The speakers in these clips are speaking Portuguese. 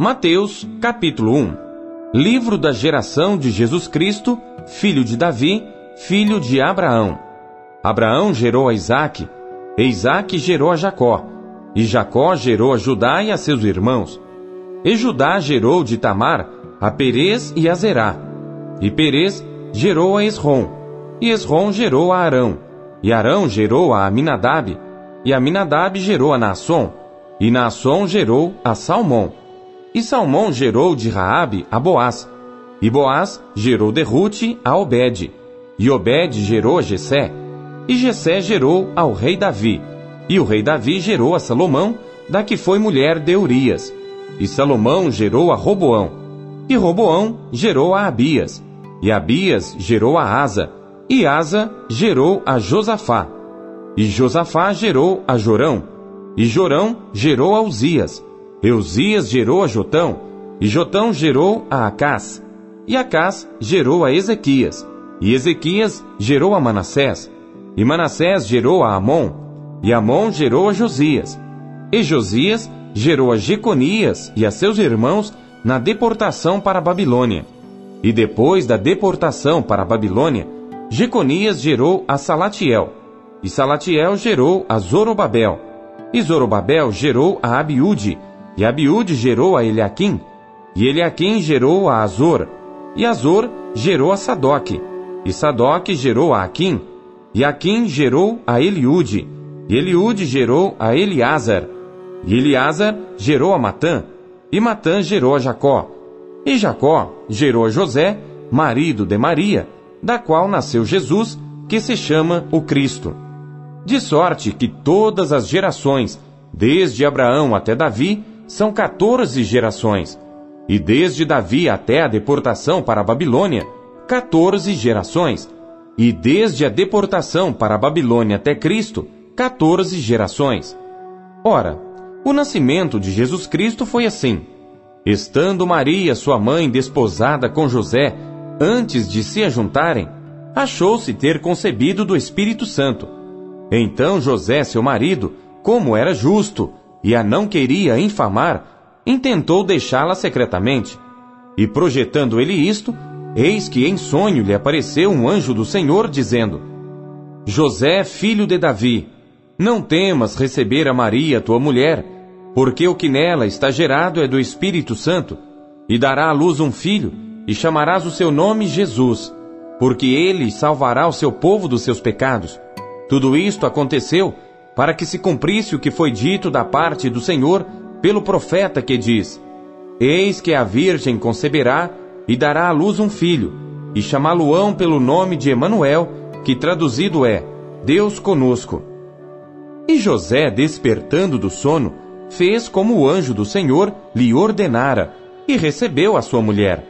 Mateus, capítulo 1 Livro da geração de Jesus Cristo, filho de Davi, filho de Abraão. Abraão gerou a Isaque, e Isaque gerou a Jacó, e Jacó gerou a Judá e a seus irmãos. E Judá gerou de Tamar a Perez e a Zerá. E Perez gerou a Esrom, e Esrom gerou a Arão, e Arão gerou a Aminadab, e Aminadab gerou a Naasson, e Naasson gerou a Salmão. E Salmão gerou de Raabe a Boaz. E Boaz gerou de Rute a Obed. E Obed gerou a Jessé. E Jessé gerou ao rei Davi. E o rei Davi gerou a Salomão, da que foi mulher de Urias. E Salomão gerou a Roboão. E Roboão gerou a Abias. E Abias gerou a Asa. E Asa gerou a Josafá. E Josafá gerou a Jorão. E Jorão gerou a Uzias. Euzias gerou a Jotão, e Jotão gerou a Acás, e Acás gerou a Ezequias, e Ezequias gerou a Manassés, e Manassés gerou a Amon, e Amon gerou a Josias, e Josias gerou a Jeconias e a seus irmãos na deportação para a Babilônia. E depois da deportação para a Babilônia, Jeconias gerou a Salatiel, e Salatiel gerou a Zorobabel, e Zorobabel gerou a Abiúde, e Abiúde gerou a Eliaquim, e Eliaquim gerou a Azor, e Azor gerou a Sadoc, e Sadoc gerou a Aquim, e Aquim gerou a Eliúde, e Eliúde gerou a Eliázar, e Eliázar gerou a Matã, e Matã gerou a Jacó, e Jacó gerou a José, marido de Maria, da qual nasceu Jesus, que se chama o Cristo. De sorte que todas as gerações, desde Abraão até Davi, são 14 gerações, e desde Davi até a deportação para a Babilônia, 14 gerações, e desde a deportação para a Babilônia até Cristo, 14 gerações. Ora, o nascimento de Jesus Cristo foi assim. Estando Maria, sua mãe, desposada com José, antes de se ajuntarem, achou-se ter concebido do Espírito Santo. Então José, seu marido, como era justo e a não queria infamar, intentou deixá-la secretamente. E projetando ele isto, eis que em sonho lhe apareceu um anjo do Senhor, dizendo: José, filho de Davi, não temas receber a Maria, tua mulher, porque o que nela está gerado é do Espírito Santo, e dará à luz um filho, e chamarás o seu nome Jesus, porque ele salvará o seu povo dos seus pecados. Tudo isto aconteceu para que se cumprisse o que foi dito da parte do Senhor pelo profeta que diz: Eis que a Virgem conceberá e dará à luz um filho, e chamá-lo-ão pelo nome de Emanuel, que traduzido é Deus conosco. E José, despertando do sono, fez como o anjo do Senhor lhe ordenara, e recebeu a sua mulher.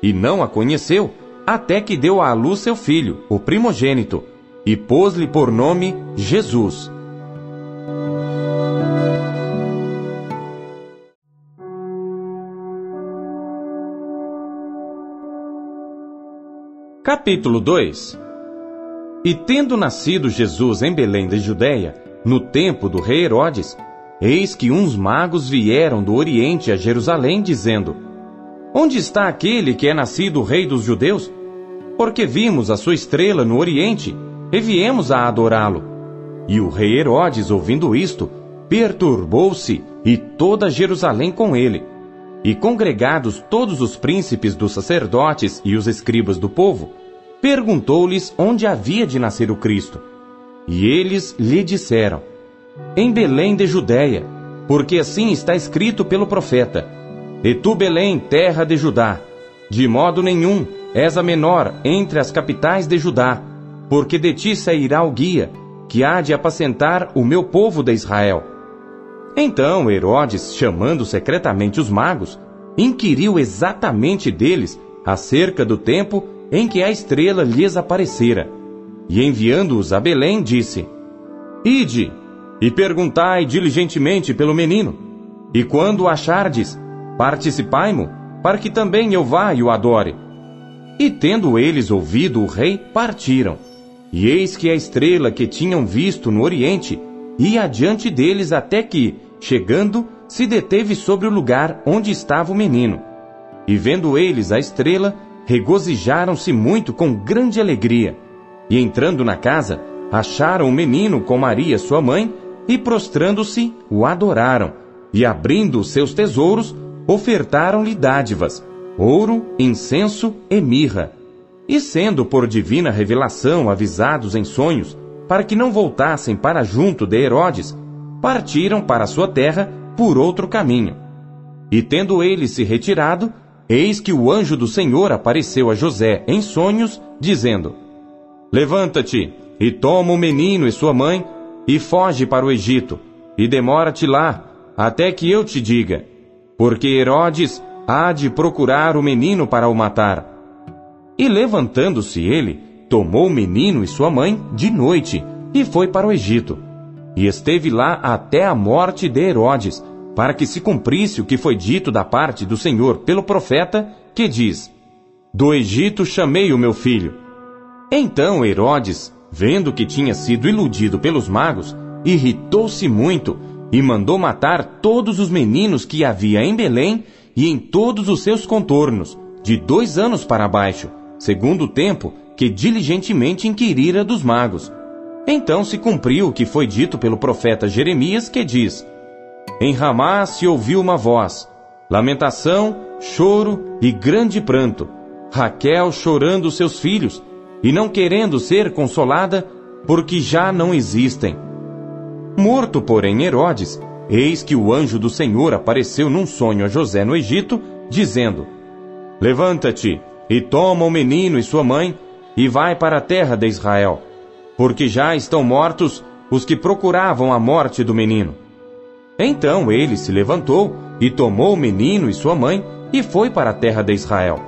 E não a conheceu, até que deu à luz seu filho, o primogênito, e pôs-lhe por nome Jesus. Capítulo 2 E tendo nascido Jesus em Belém da Judéia, no tempo do rei Herodes, eis que uns magos vieram do Oriente a Jerusalém, dizendo: Onde está aquele que é nascido rei dos judeus? Porque vimos a sua estrela no Oriente e viemos a adorá-lo. E o rei Herodes, ouvindo isto, perturbou-se e toda Jerusalém com ele. E congregados todos os príncipes dos sacerdotes e os escribas do povo, perguntou-lhes onde havia de nascer o Cristo. E eles lhe disseram: Em Belém de Judéia, porque assim está escrito pelo profeta: E tu, Belém, terra de Judá, de modo nenhum és a menor entre as capitais de Judá, porque de ti sairá o guia, que há de apacentar o meu povo de Israel. Então Herodes, chamando secretamente os magos, inquiriu exatamente deles acerca do tempo em que a estrela lhes aparecera. E enviando-os a Belém, disse: Ide e perguntai diligentemente pelo menino, e quando o achardes, participai-mo, para que também eu vá e o adore. E tendo eles ouvido o rei, partiram. E eis que a estrela que tinham visto no oriente ia adiante deles até que, chegando, se deteve sobre o lugar onde estava o menino. E vendo eles a estrela, regozijaram-se muito com grande alegria. E entrando na casa, acharam o menino com Maria, sua mãe, e prostrando-se, o adoraram. E abrindo seus tesouros, ofertaram-lhe dádivas, ouro, incenso e mirra. E sendo por divina revelação avisados em sonhos, para que não voltassem para junto de Herodes, partiram para sua terra por outro caminho. E tendo ele se retirado, eis que o anjo do Senhor apareceu a José em sonhos, dizendo: Levanta-te e toma o menino e sua mãe e foge para o Egito, e demora-te lá, até que eu te diga, porque Herodes há de procurar o menino para o matar. E levantando-se ele, tomou o menino e sua mãe de noite e foi para o Egito. E esteve lá até a morte de Herodes, para que se cumprisse o que foi dito da parte do Senhor pelo profeta, que diz: Do Egito chamei o meu filho. Então Herodes, vendo que tinha sido iludido pelos magos, irritou-se muito e mandou matar todos os meninos que havia em Belém e em todos os seus contornos, de dois anos para baixo, segundo o tempo que diligentemente inquirira dos magos. Então se cumpriu o que foi dito pelo profeta Jeremias, que diz: Em Ramá se ouviu uma voz, lamentação, choro e grande pranto, Raquel chorando seus filhos, e não querendo ser consolada, porque já não existem. Morto, porém, Herodes, eis que o anjo do Senhor apareceu num sonho a José no Egito, dizendo: Levanta-te e toma o menino e sua mãe e vai para a terra de Israel, porque já estão mortos os que procuravam a morte do menino. Então ele se levantou e tomou o menino e sua mãe e foi para a terra de Israel.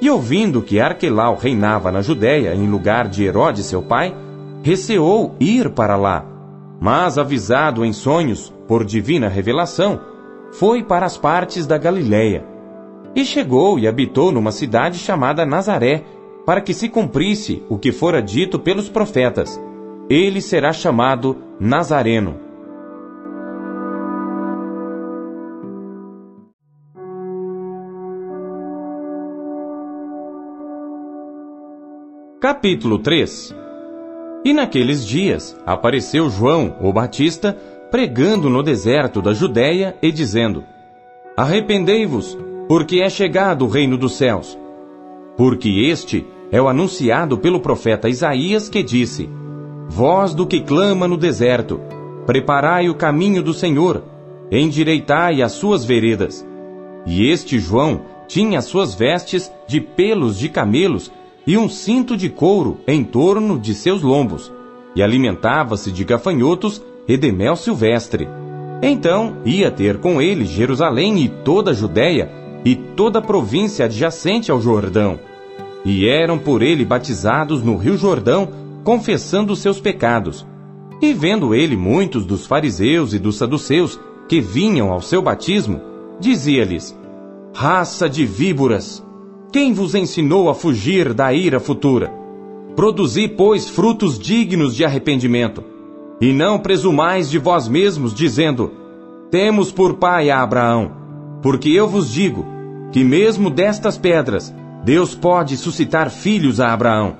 E ouvindo que Arquelau reinava na Judéia em lugar de Herodes seu pai, receou ir para lá mas avisado em sonhos por divina revelação, foi para as partes da Galiléia. E chegou e habitou numa cidade chamada Nazaré, para que se cumprisse o que fora dito pelos profetas. Ele será chamado Nazareno. Capítulo 3 e naqueles dias apareceu João, o Batista, pregando no deserto da Judéia e dizendo: Arrependei-vos, porque é chegado o reino dos céus. Porque este é o anunciado pelo profeta Isaías que disse: Voz do que clama no deserto, preparai o caminho do Senhor, endireitai as suas veredas. E este João tinha as suas vestes de pelos de camelos e um cinto de couro em torno de seus lombos, e alimentava-se de gafanhotos e de mel silvestre. Então ia ter com ele Jerusalém e toda a Judéia e toda a província adjacente ao Jordão. E eram por ele batizados no rio Jordão, confessando seus pecados. E vendo ele muitos dos fariseus e dos saduceus que vinham ao seu batismo, dizia-lhes: Raça de víboras! Quem vos ensinou a fugir da ira futura? Produzi, pois, frutos dignos de arrependimento. E não presumais de vós mesmos, dizendo: Temos por pai a Abraão. Porque eu vos digo que, mesmo destas pedras, Deus pode suscitar filhos a Abraão.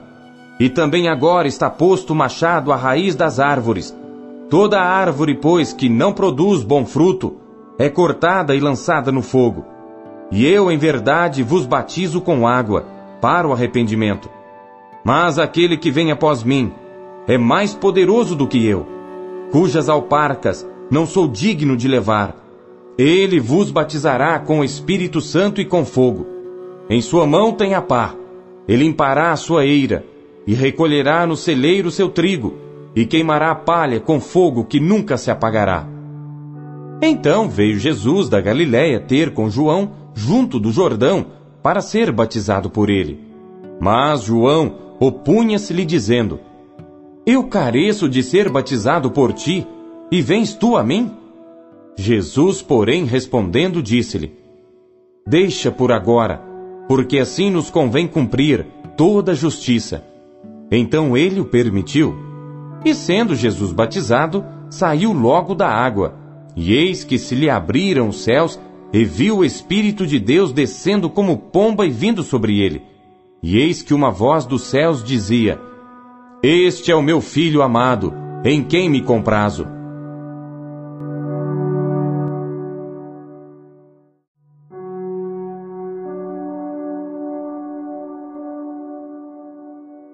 E também agora está posto o machado à raiz das árvores. Toda árvore, pois, que não produz bom fruto, é cortada e lançada no fogo. E eu, em verdade, vos batizo com água, para o arrependimento. Mas aquele que vem após mim é mais poderoso do que eu, cujas alparcas não sou digno de levar. Ele vos batizará com o Espírito Santo e com fogo. Em sua mão tem a pá, ele limpará a sua eira, e recolherá no celeiro seu trigo, e queimará a palha com fogo que nunca se apagará. Então veio Jesus da Galiléia ter com João junto do Jordão, para ser batizado por ele. Mas João opunha-se-lhe dizendo: Eu careço de ser batizado por ti, e vens tu a mim? Jesus, porém, respondendo, disse-lhe: Deixa por agora, porque assim nos convém cumprir toda a justiça. Então ele o permitiu. E sendo Jesus batizado, saiu logo da água, e eis que se lhe abriram os céus, e viu o Espírito de Deus descendo como pomba e vindo sobre ele. E eis que uma voz dos céus dizia: Este é o meu filho amado, em quem me comprazo.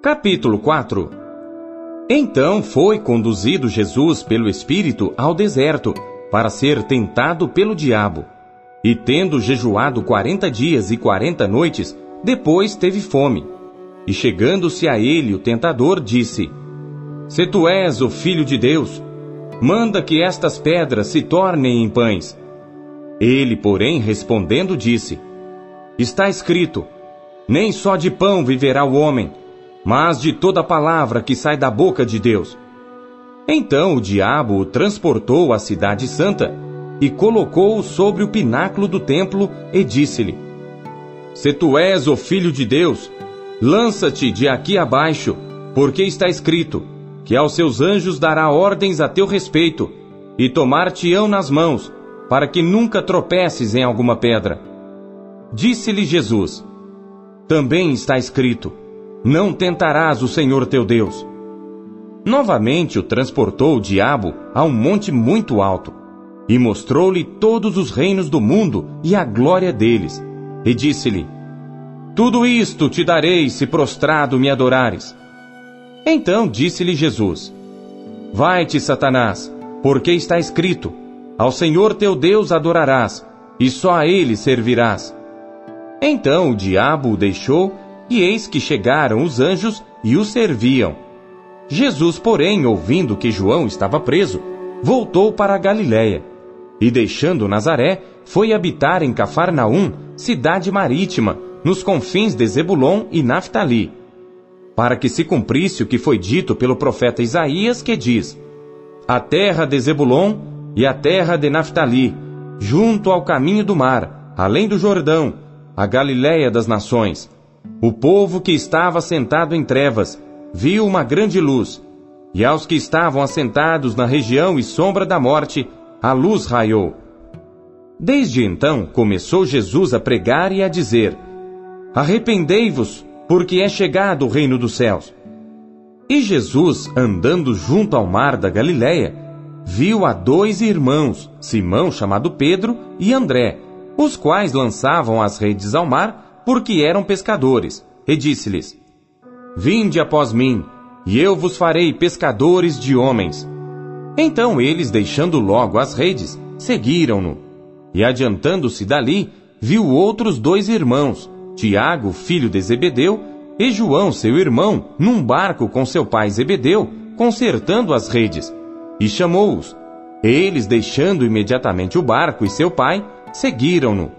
Capítulo 4 Então foi conduzido Jesus pelo Espírito ao deserto, para ser tentado pelo diabo. E tendo jejuado quarenta dias e quarenta noites, depois teve fome. E chegando-se a ele o tentador, disse: Se tu és o filho de Deus, manda que estas pedras se tornem em pães. Ele, porém, respondendo, disse: Está escrito: Nem só de pão viverá o homem, mas de toda palavra que sai da boca de Deus. Então o diabo o transportou à cidade santa e colocou-o sobre o pináculo do templo e disse-lhe: Se tu és o filho de Deus, lança-te de aqui abaixo, porque está escrito que aos seus anjos dará ordens a teu respeito e tomar-te-ão nas mãos, para que nunca tropeces em alguma pedra. Disse-lhe Jesus: Também está escrito: não tentarás o Senhor teu Deus. Novamente o transportou o diabo a um monte muito alto, e mostrou-lhe todos os reinos do mundo e a glória deles, e disse-lhe: Tudo isto te darei se prostrado me adorares. Então disse-lhe Jesus: Vai-te, Satanás, porque está escrito: Ao Senhor teu Deus adorarás, e só a ele servirás. Então o diabo o deixou e eis que chegaram os anjos e o serviam. Jesus, porém, ouvindo que João estava preso, voltou para a Galiléia. E deixando Nazaré, foi habitar em Cafarnaum, cidade marítima, nos confins de Zebulon e Naphtali, para que se cumprisse o que foi dito pelo profeta Isaías, que diz: A terra de Zebulon e a terra de Naphtali, junto ao caminho do mar, além do Jordão, a Galiléia das nações, o povo que estava sentado em trevas viu uma grande luz, e aos que estavam assentados na região e sombra da morte, a luz raiou. Desde então começou Jesus a pregar e a dizer: Arrependei-vos, porque é chegado o reino dos céus. E Jesus, andando junto ao mar da Galiléia, viu a dois irmãos, Simão chamado Pedro e André, os quais lançavam as redes ao mar porque eram pescadores, e disse-lhes: Vinde após mim, e eu vos farei pescadores de homens. Então eles, deixando logo as redes, seguiram-no. E adiantando-se dali, viu outros dois irmãos, Tiago, filho de Zebedeu, e João, seu irmão, num barco com seu pai Zebedeu, consertando as redes, e chamou-os. Eles, deixando imediatamente o barco e seu pai, seguiram-no.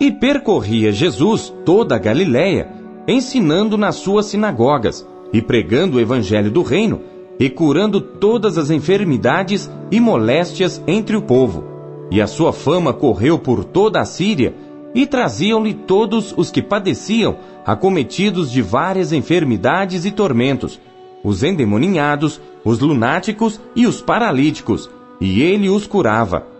E percorria Jesus toda a Galiléia, ensinando nas suas sinagogas, e pregando o evangelho do reino, e curando todas as enfermidades e moléstias entre o povo. E a sua fama correu por toda a Síria, e traziam-lhe todos os que padeciam, acometidos de várias enfermidades e tormentos, os endemoninhados, os lunáticos e os paralíticos, e ele os curava.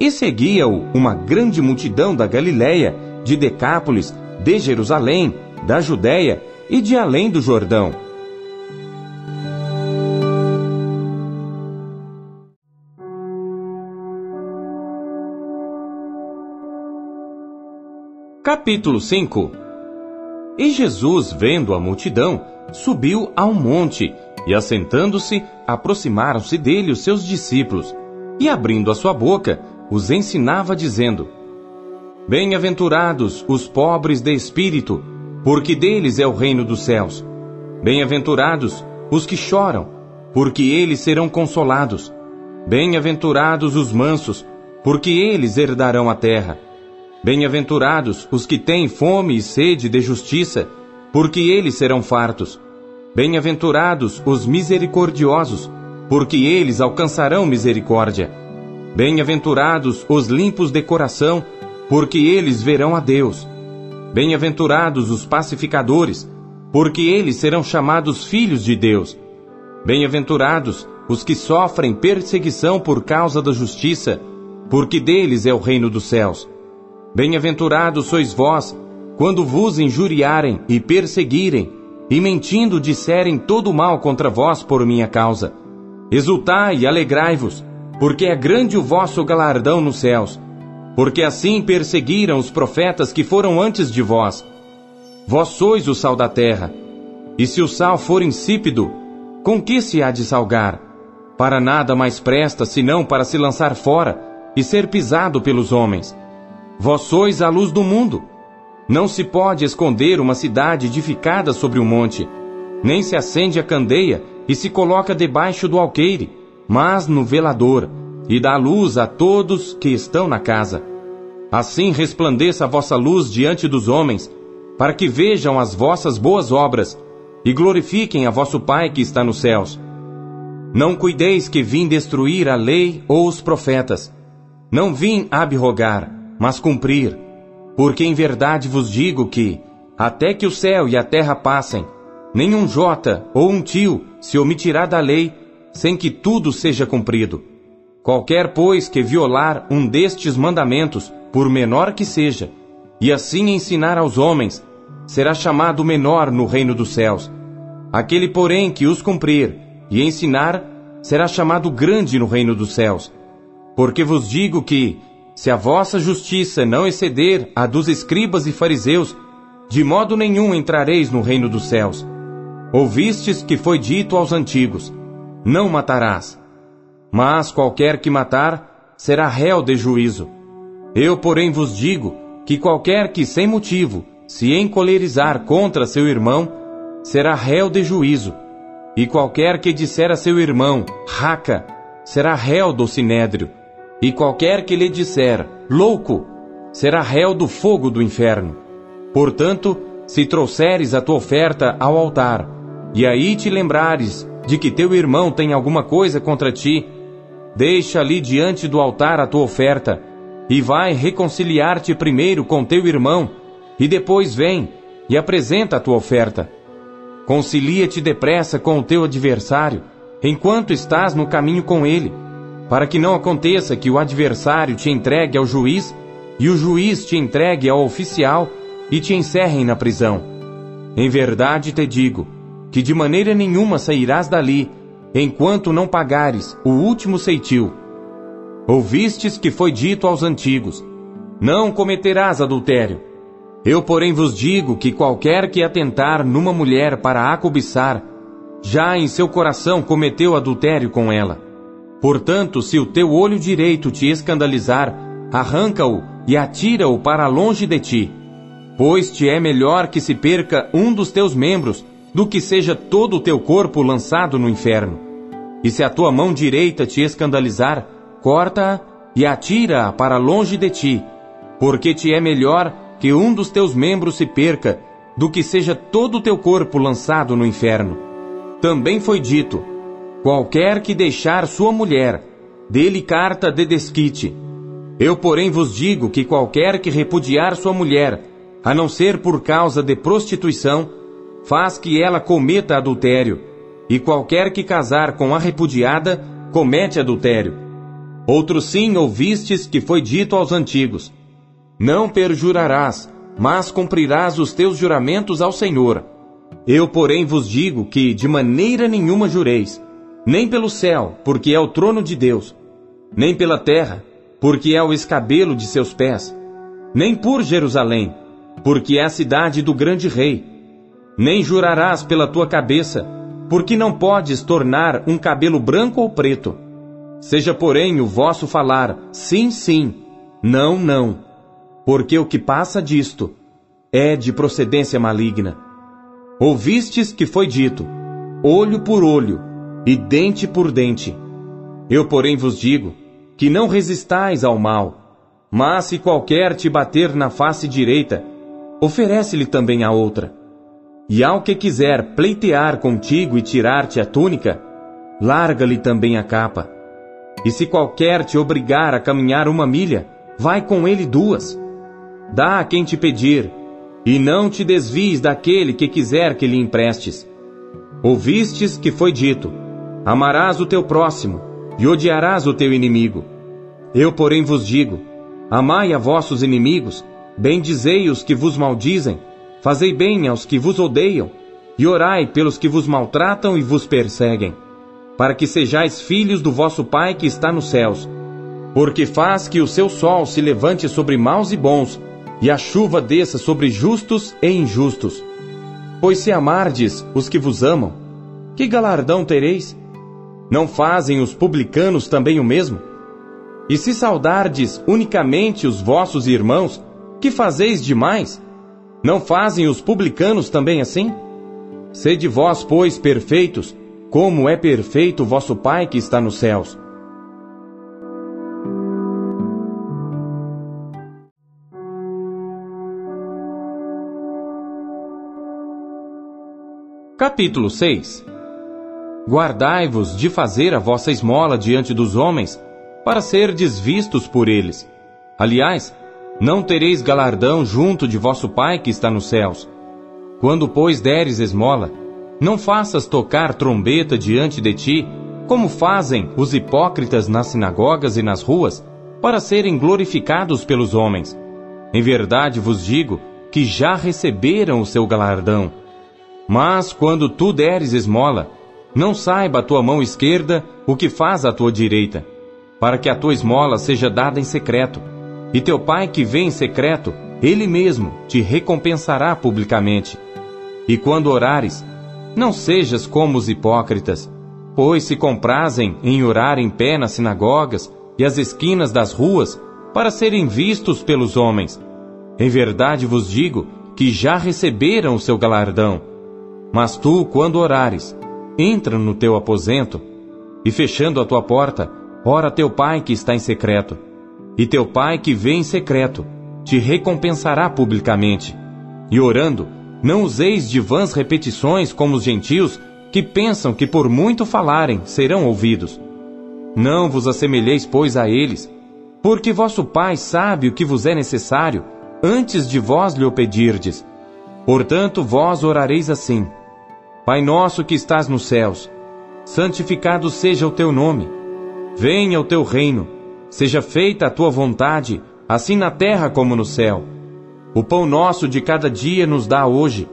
E seguia-o uma grande multidão da Galiléia, de Decápolis, de Jerusalém, da Judéia e de além do Jordão. Capítulo 5 E Jesus, vendo a multidão, subiu a um monte, e assentando-se, aproximaram-se dele os seus discípulos, e abrindo a sua boca, os ensinava dizendo: Bem-aventurados os pobres de espírito, porque deles é o reino dos céus. Bem-aventurados os que choram, porque eles serão consolados. Bem-aventurados os mansos, porque eles herdarão a terra. Bem-aventurados os que têm fome e sede de justiça, porque eles serão fartos. Bem-aventurados os misericordiosos, porque eles alcançarão misericórdia. Bem-aventurados os limpos de coração, porque eles verão a Deus. Bem-aventurados os pacificadores, porque eles serão chamados filhos de Deus. Bem-aventurados os que sofrem perseguição por causa da justiça, porque deles é o reino dos céus. Bem-aventurados sois vós, quando vos injuriarem e perseguirem, e mentindo disserem todo mal contra vós por minha causa. Exultai e alegrai-vos, porque é grande o vosso galardão nos céus, porque assim perseguiram os profetas que foram antes de vós. Vós sois o sal da terra. E se o sal for insípido, com que se há de salgar? Para nada mais presta senão para se lançar fora e ser pisado pelos homens. Vós sois a luz do mundo. Não se pode esconder uma cidade edificada sobre um monte, nem se acende a candeia e se coloca debaixo do alqueire, mas no velador, e dá luz a todos que estão na casa. Assim resplandeça a vossa luz diante dos homens, para que vejam as vossas boas obras e glorifiquem a vosso Pai que está nos céus. Não cuideis que vim destruir a lei ou os profetas. Não vim abrogar, mas cumprir. Porque em verdade vos digo que, até que o céu e a terra passem, nenhum jota ou um tio se omitirá da lei, sem que tudo seja cumprido. Qualquer, pois, que violar um destes mandamentos, por menor que seja, e assim ensinar aos homens, será chamado menor no reino dos céus. Aquele, porém, que os cumprir e ensinar, será chamado grande no reino dos céus. Porque vos digo que, se a vossa justiça não exceder a dos escribas e fariseus, de modo nenhum entrareis no reino dos céus. Ouvistes que foi dito aos antigos: Não matarás. Mas qualquer que matar, será réu de juízo. Eu, porém, vos digo que qualquer que sem motivo se encolerizar contra seu irmão, será réu de juízo. E qualquer que disser a seu irmão, raca, será réu do sinédrio. E qualquer que lhe disser, louco, será réu do fogo do inferno. Portanto, se trouxeres a tua oferta ao altar, e aí te lembrares de que teu irmão tem alguma coisa contra ti, deixa ali diante do altar a tua oferta, e vai reconciliar-te primeiro com teu irmão, e depois vem e apresenta a tua oferta. Concilia-te depressa com o teu adversário, enquanto estás no caminho com ele, para que não aconteça que o adversário te entregue ao juiz e o juiz te entregue ao oficial e te encerrem na prisão. Em verdade te digo que de maneira nenhuma sairás dali enquanto não pagares o último ceitil. Ouvistes que foi dito aos antigos: Não cometerás adultério. Eu, porém, vos digo que qualquer que atentar numa mulher para a cobiçar, já em seu coração cometeu adultério com ela. Portanto, se o teu olho direito te escandalizar, arranca-o e atira-o para longe de ti. Pois te é melhor que se perca um dos teus membros, do que seja todo o teu corpo lançado no inferno. E se a tua mão direita te escandalizar, corta-a e atira-a para longe de ti, porque te é melhor que um dos teus membros se perca, do que seja todo o teu corpo lançado no inferno. Também foi dito: qualquer que deixar sua mulher, dê-lhe carta de desquite. Eu, porém, vos digo que qualquer que repudiar sua mulher, a não ser por causa de prostituição, faz que ela cometa adultério, e qualquer que casar com a repudiada, comete adultério. Outro sim ouvistes que foi dito aos antigos: não perjurarás, mas cumprirás os teus juramentos ao Senhor. Eu, porém, vos digo que de maneira nenhuma jureis, nem pelo céu, porque é o trono de Deus, nem pela terra, porque é o escabelo de seus pés, nem por Jerusalém, porque é a cidade do grande rei. Nem jurarás pela tua cabeça, porque não podes tornar um cabelo branco ou preto. Seja, porém, o vosso falar sim, sim, não, não porque o que passa disto é de procedência maligna. Ouvistes que foi dito: olho por olho e dente por dente. Eu, porém, vos digo que não resistais ao mal, mas se qualquer te bater na face direita, oferece-lhe também a outra. E ao que quiser pleitear contigo e tirar-te a túnica, larga-lhe também a capa. E se qualquer te obrigar a caminhar uma milha, vai com ele duas. Dá a quem te pedir, e não te desvies daquele que quiser que lhe emprestes. Ouvistes que foi dito: Amarás o teu próximo e odiarás o teu inimigo. Eu, porém, vos digo: amai a vossos inimigos, bendizei os que vos maldizem, fazei bem aos que vos odeiam, e orai pelos que vos maltratam e vos perseguem, para que sejais filhos do vosso Pai que está nos céus. Porque faz que o seu sol se levante sobre maus e bons, e a chuva desça sobre justos e injustos. Pois se amardes os que vos amam, que galardão tereis? Não fazem os publicanos também o mesmo? E se saudardes unicamente os vossos irmãos, que fazeis demais? Não fazem os publicanos também assim? Sede vós, pois, perfeitos, como é perfeito vosso Pai que está nos céus. Capítulo 6 Guardai-vos de fazer a vossa esmola diante dos homens, para ser desvistos por eles. Aliás, não tereis galardão junto de vosso Pai que está nos céus. Quando, pois, deres esmola, não faças tocar trombeta diante de ti, como fazem os hipócritas nas sinagogas e nas ruas, para serem glorificados pelos homens. Em verdade vos digo que já receberam o seu galardão. Mas quando tu deres esmola, não saiba a tua mão esquerda o que faz a tua direita para que a tua esmola seja dada em secreto. E teu pai que vem em secreto, ele mesmo te recompensará publicamente. E quando orares, não sejas como os hipócritas, pois se comprazem em orar em pé nas sinagogas e às esquinas das ruas, para serem vistos pelos homens. Em verdade vos digo que já receberam o seu galardão. Mas tu, quando orares, entra no teu aposento, e fechando a tua porta, Ora teu pai que está em secreto, e teu pai que vê em secreto, te recompensará publicamente. E orando, não useis de vãs repetições como os gentios, que pensam que por muito falarem serão ouvidos. Não vos assemelheis, pois, a eles, porque vosso Pai sabe o que vos é necessário, antes de vós lhe o pedirdes. Portanto, vós orareis assim: Pai nosso que estás nos céus, santificado seja o teu nome. Venha o teu reino, seja feita a tua vontade, assim na terra como no céu. O pão nosso de cada dia nos dá hoje,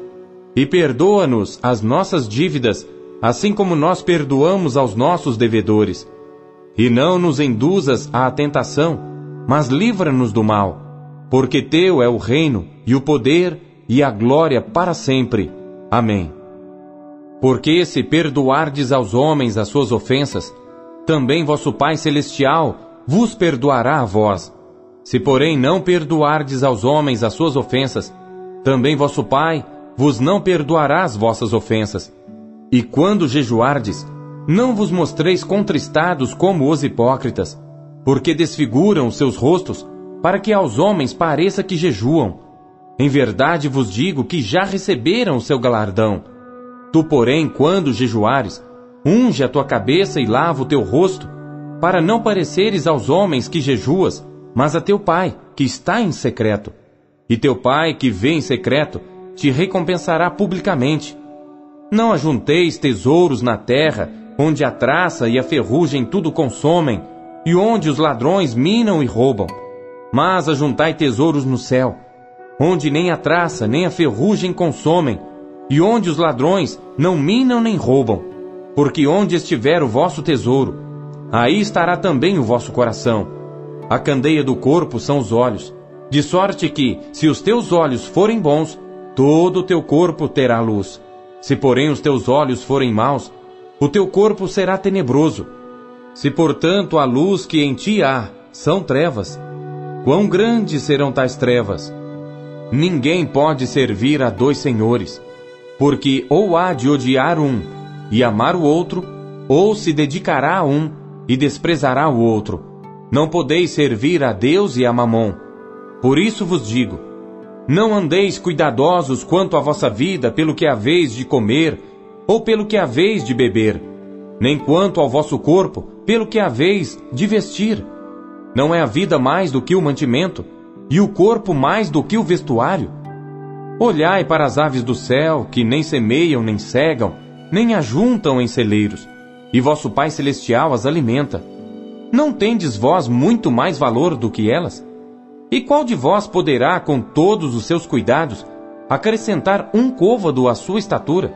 e perdoa-nos as nossas dívidas, assim como nós perdoamos aos nossos devedores. E não nos induzas à tentação, mas livra-nos do mal, porque teu é o reino, e o poder, e a glória para sempre. Amém. Porque se perdoardes aos homens as suas ofensas, também vosso Pai Celestial vos perdoará a vós. Se, porém, não perdoardes aos homens as suas ofensas, também vosso Pai vos não perdoará as vossas ofensas. E quando jejuardes, não vos mostreis contristados como os hipócritas, porque desfiguram os seus rostos, para que aos homens pareça que jejuam. Em verdade vos digo que já receberam o seu galardão. Tu, porém, quando jejuares, Unge a tua cabeça e lava o teu rosto, para não pareceres aos homens que jejuas, mas a teu pai, que está em secreto. E teu pai, que vê em secreto, te recompensará publicamente. Não ajunteis tesouros na terra, onde a traça e a ferrugem tudo consomem, e onde os ladrões minam e roubam. Mas ajuntai tesouros no céu, onde nem a traça nem a ferrugem consomem, e onde os ladrões não minam nem roubam porque onde estiver o vosso tesouro, aí estará também o vosso coração. A candeia do corpo são os olhos, de sorte que, se os teus olhos forem bons, todo o teu corpo terá luz. Se, porém, os teus olhos forem maus, o teu corpo será tenebroso. Se, portanto, a luz que em ti há são trevas, quão grandes serão tais trevas? Ninguém pode servir a dois senhores, porque ou há de odiar um e amar o outro, ou se dedicará a um e desprezará o outro. Não podeis servir a Deus e a Mamon. Por isso vos digo: não andeis cuidadosos quanto à vossa vida pelo que haveis de comer, ou pelo que haveis de beber, nem quanto ao vosso corpo pelo que haveis de vestir. Não é a vida mais do que o mantimento, e o corpo mais do que o vestuário? Olhai para as aves do céu, que nem semeiam nem cegam, nem ajuntam em celeiros, e vosso Pai Celestial as alimenta. Não tendes vós muito mais valor do que elas? E qual de vós poderá, com todos os seus cuidados, acrescentar um côvado à sua estatura?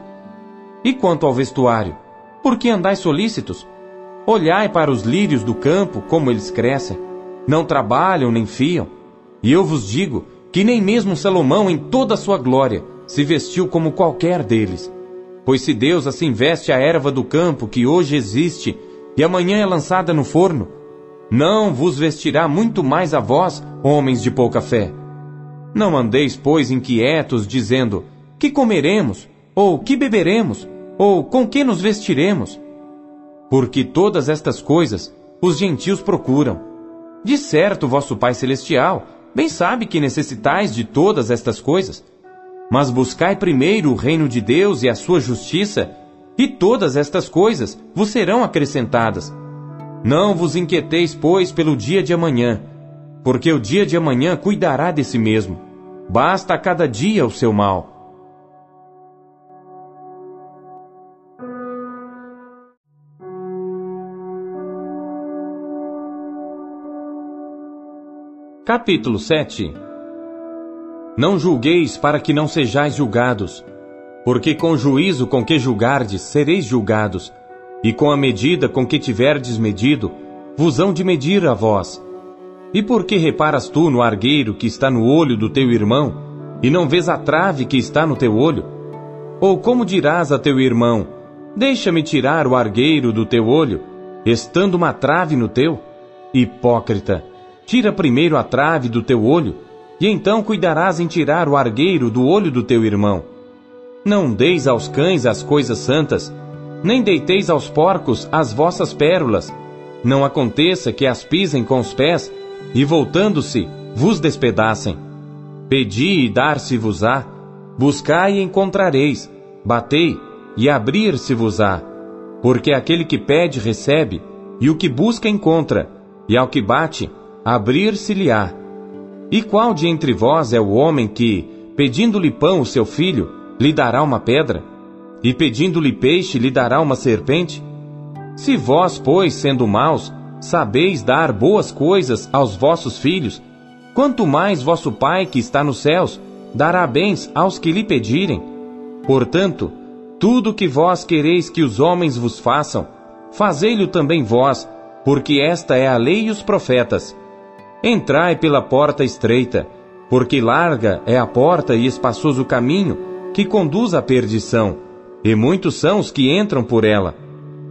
E quanto ao vestuário, por que andais solícitos? Olhai para os lírios do campo, como eles crescem. Não trabalham nem fiam. E eu vos digo que nem mesmo Salomão, em toda a sua glória, se vestiu como qualquer deles. Pois se Deus assim veste a erva do campo que hoje existe e amanhã é lançada no forno, não vos vestirá muito mais a vós, homens de pouca fé. Não andeis, pois, inquietos, dizendo: Que comeremos? Ou que beberemos? Ou com que nos vestiremos? Porque todas estas coisas os gentios procuram. De certo, vosso Pai Celestial bem sabe que necessitais de todas estas coisas. Mas buscai primeiro o reino de Deus e a sua justiça, e todas estas coisas vos serão acrescentadas. Não vos inquieteis, pois, pelo dia de amanhã, porque o dia de amanhã cuidará de si mesmo. Basta a cada dia o seu mal. Capítulo 7 Não julgueis para que não sejais julgados, porque com o juízo com que julgardes sereis julgados, e com a medida com que tiverdes medido, vos hão de medir a vós. E por que reparas tu no argueiro que está no olho do teu irmão, e não vês a trave que está no teu olho? Ou como dirás a teu irmão, deixa-me tirar o argueiro do teu olho, estando uma trave no teu? Hipócrita! Tira primeiro a trave do teu olho, e então cuidarás em tirar o argueiro do olho do teu irmão. Não deis aos cães as coisas santas, nem deiteis aos porcos as vossas pérolas. Não aconteça que as pisem com os pés, e voltando-se, vos despedacem. Pedi e dar-se-vos-á, buscai e encontrareis, batei e abrir-se-vos-á. Porque aquele que pede recebe, e o que busca encontra, e ao que bate, abrir-se-lhe-á. E qual de entre vós é o homem que, pedindo-lhe pão o seu filho, lhe dará uma pedra? E pedindo-lhe peixe, lhe dará uma serpente? Se vós, pois, sendo maus, sabeis dar boas coisas aos vossos filhos, quanto mais vosso Pai que está nos céus dará bens aos que lhe pedirem. Portanto, tudo que vós quereis que os homens vos façam, fazei-lo também vós, porque esta é a lei e os profetas. Entrai pela porta estreita, porque larga é a porta e espaçoso o caminho que conduz à perdição, e muitos são os que entram por ela.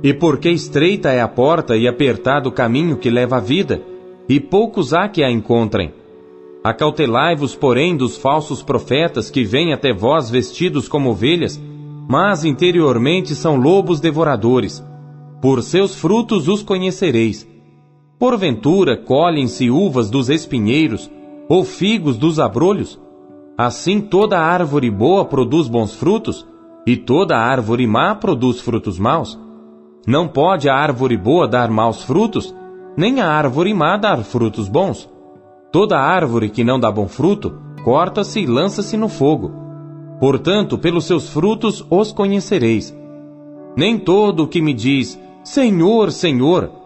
E porque estreita é a porta e apertado o caminho que leva à vida, e poucos há que a encontrem. Acautelai-vos, porém, dos falsos profetas que vêm até vós vestidos como ovelhas, mas interiormente são lobos devoradores. Por seus frutos os conhecereis. Porventura colhem-se uvas dos espinheiros, ou figos dos abrolhos? Assim toda árvore boa produz bons frutos, e toda árvore má produz frutos maus. Não pode a árvore boa dar maus frutos, nem a árvore má dar frutos bons. Toda árvore que não dá bom fruto, corta-se e lança-se no fogo. Portanto, pelos seus frutos os conhecereis. Nem todo o que me diz, Senhor, Senhor,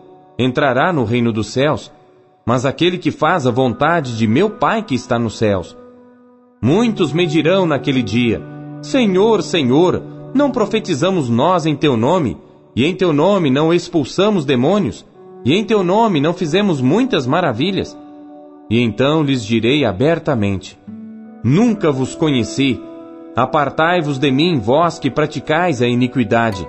entrará no reino dos céus, mas aquele que faz a vontade de meu Pai que está nos céus. Muitos me dirão naquele dia: Senhor, Senhor, não profetizamos nós em teu nome, e em teu nome não expulsamos demônios, e em teu nome não fizemos muitas maravilhas? E então lhes direi abertamente: Nunca vos conheci. Apartai-vos de mim, vós que praticais a iniquidade.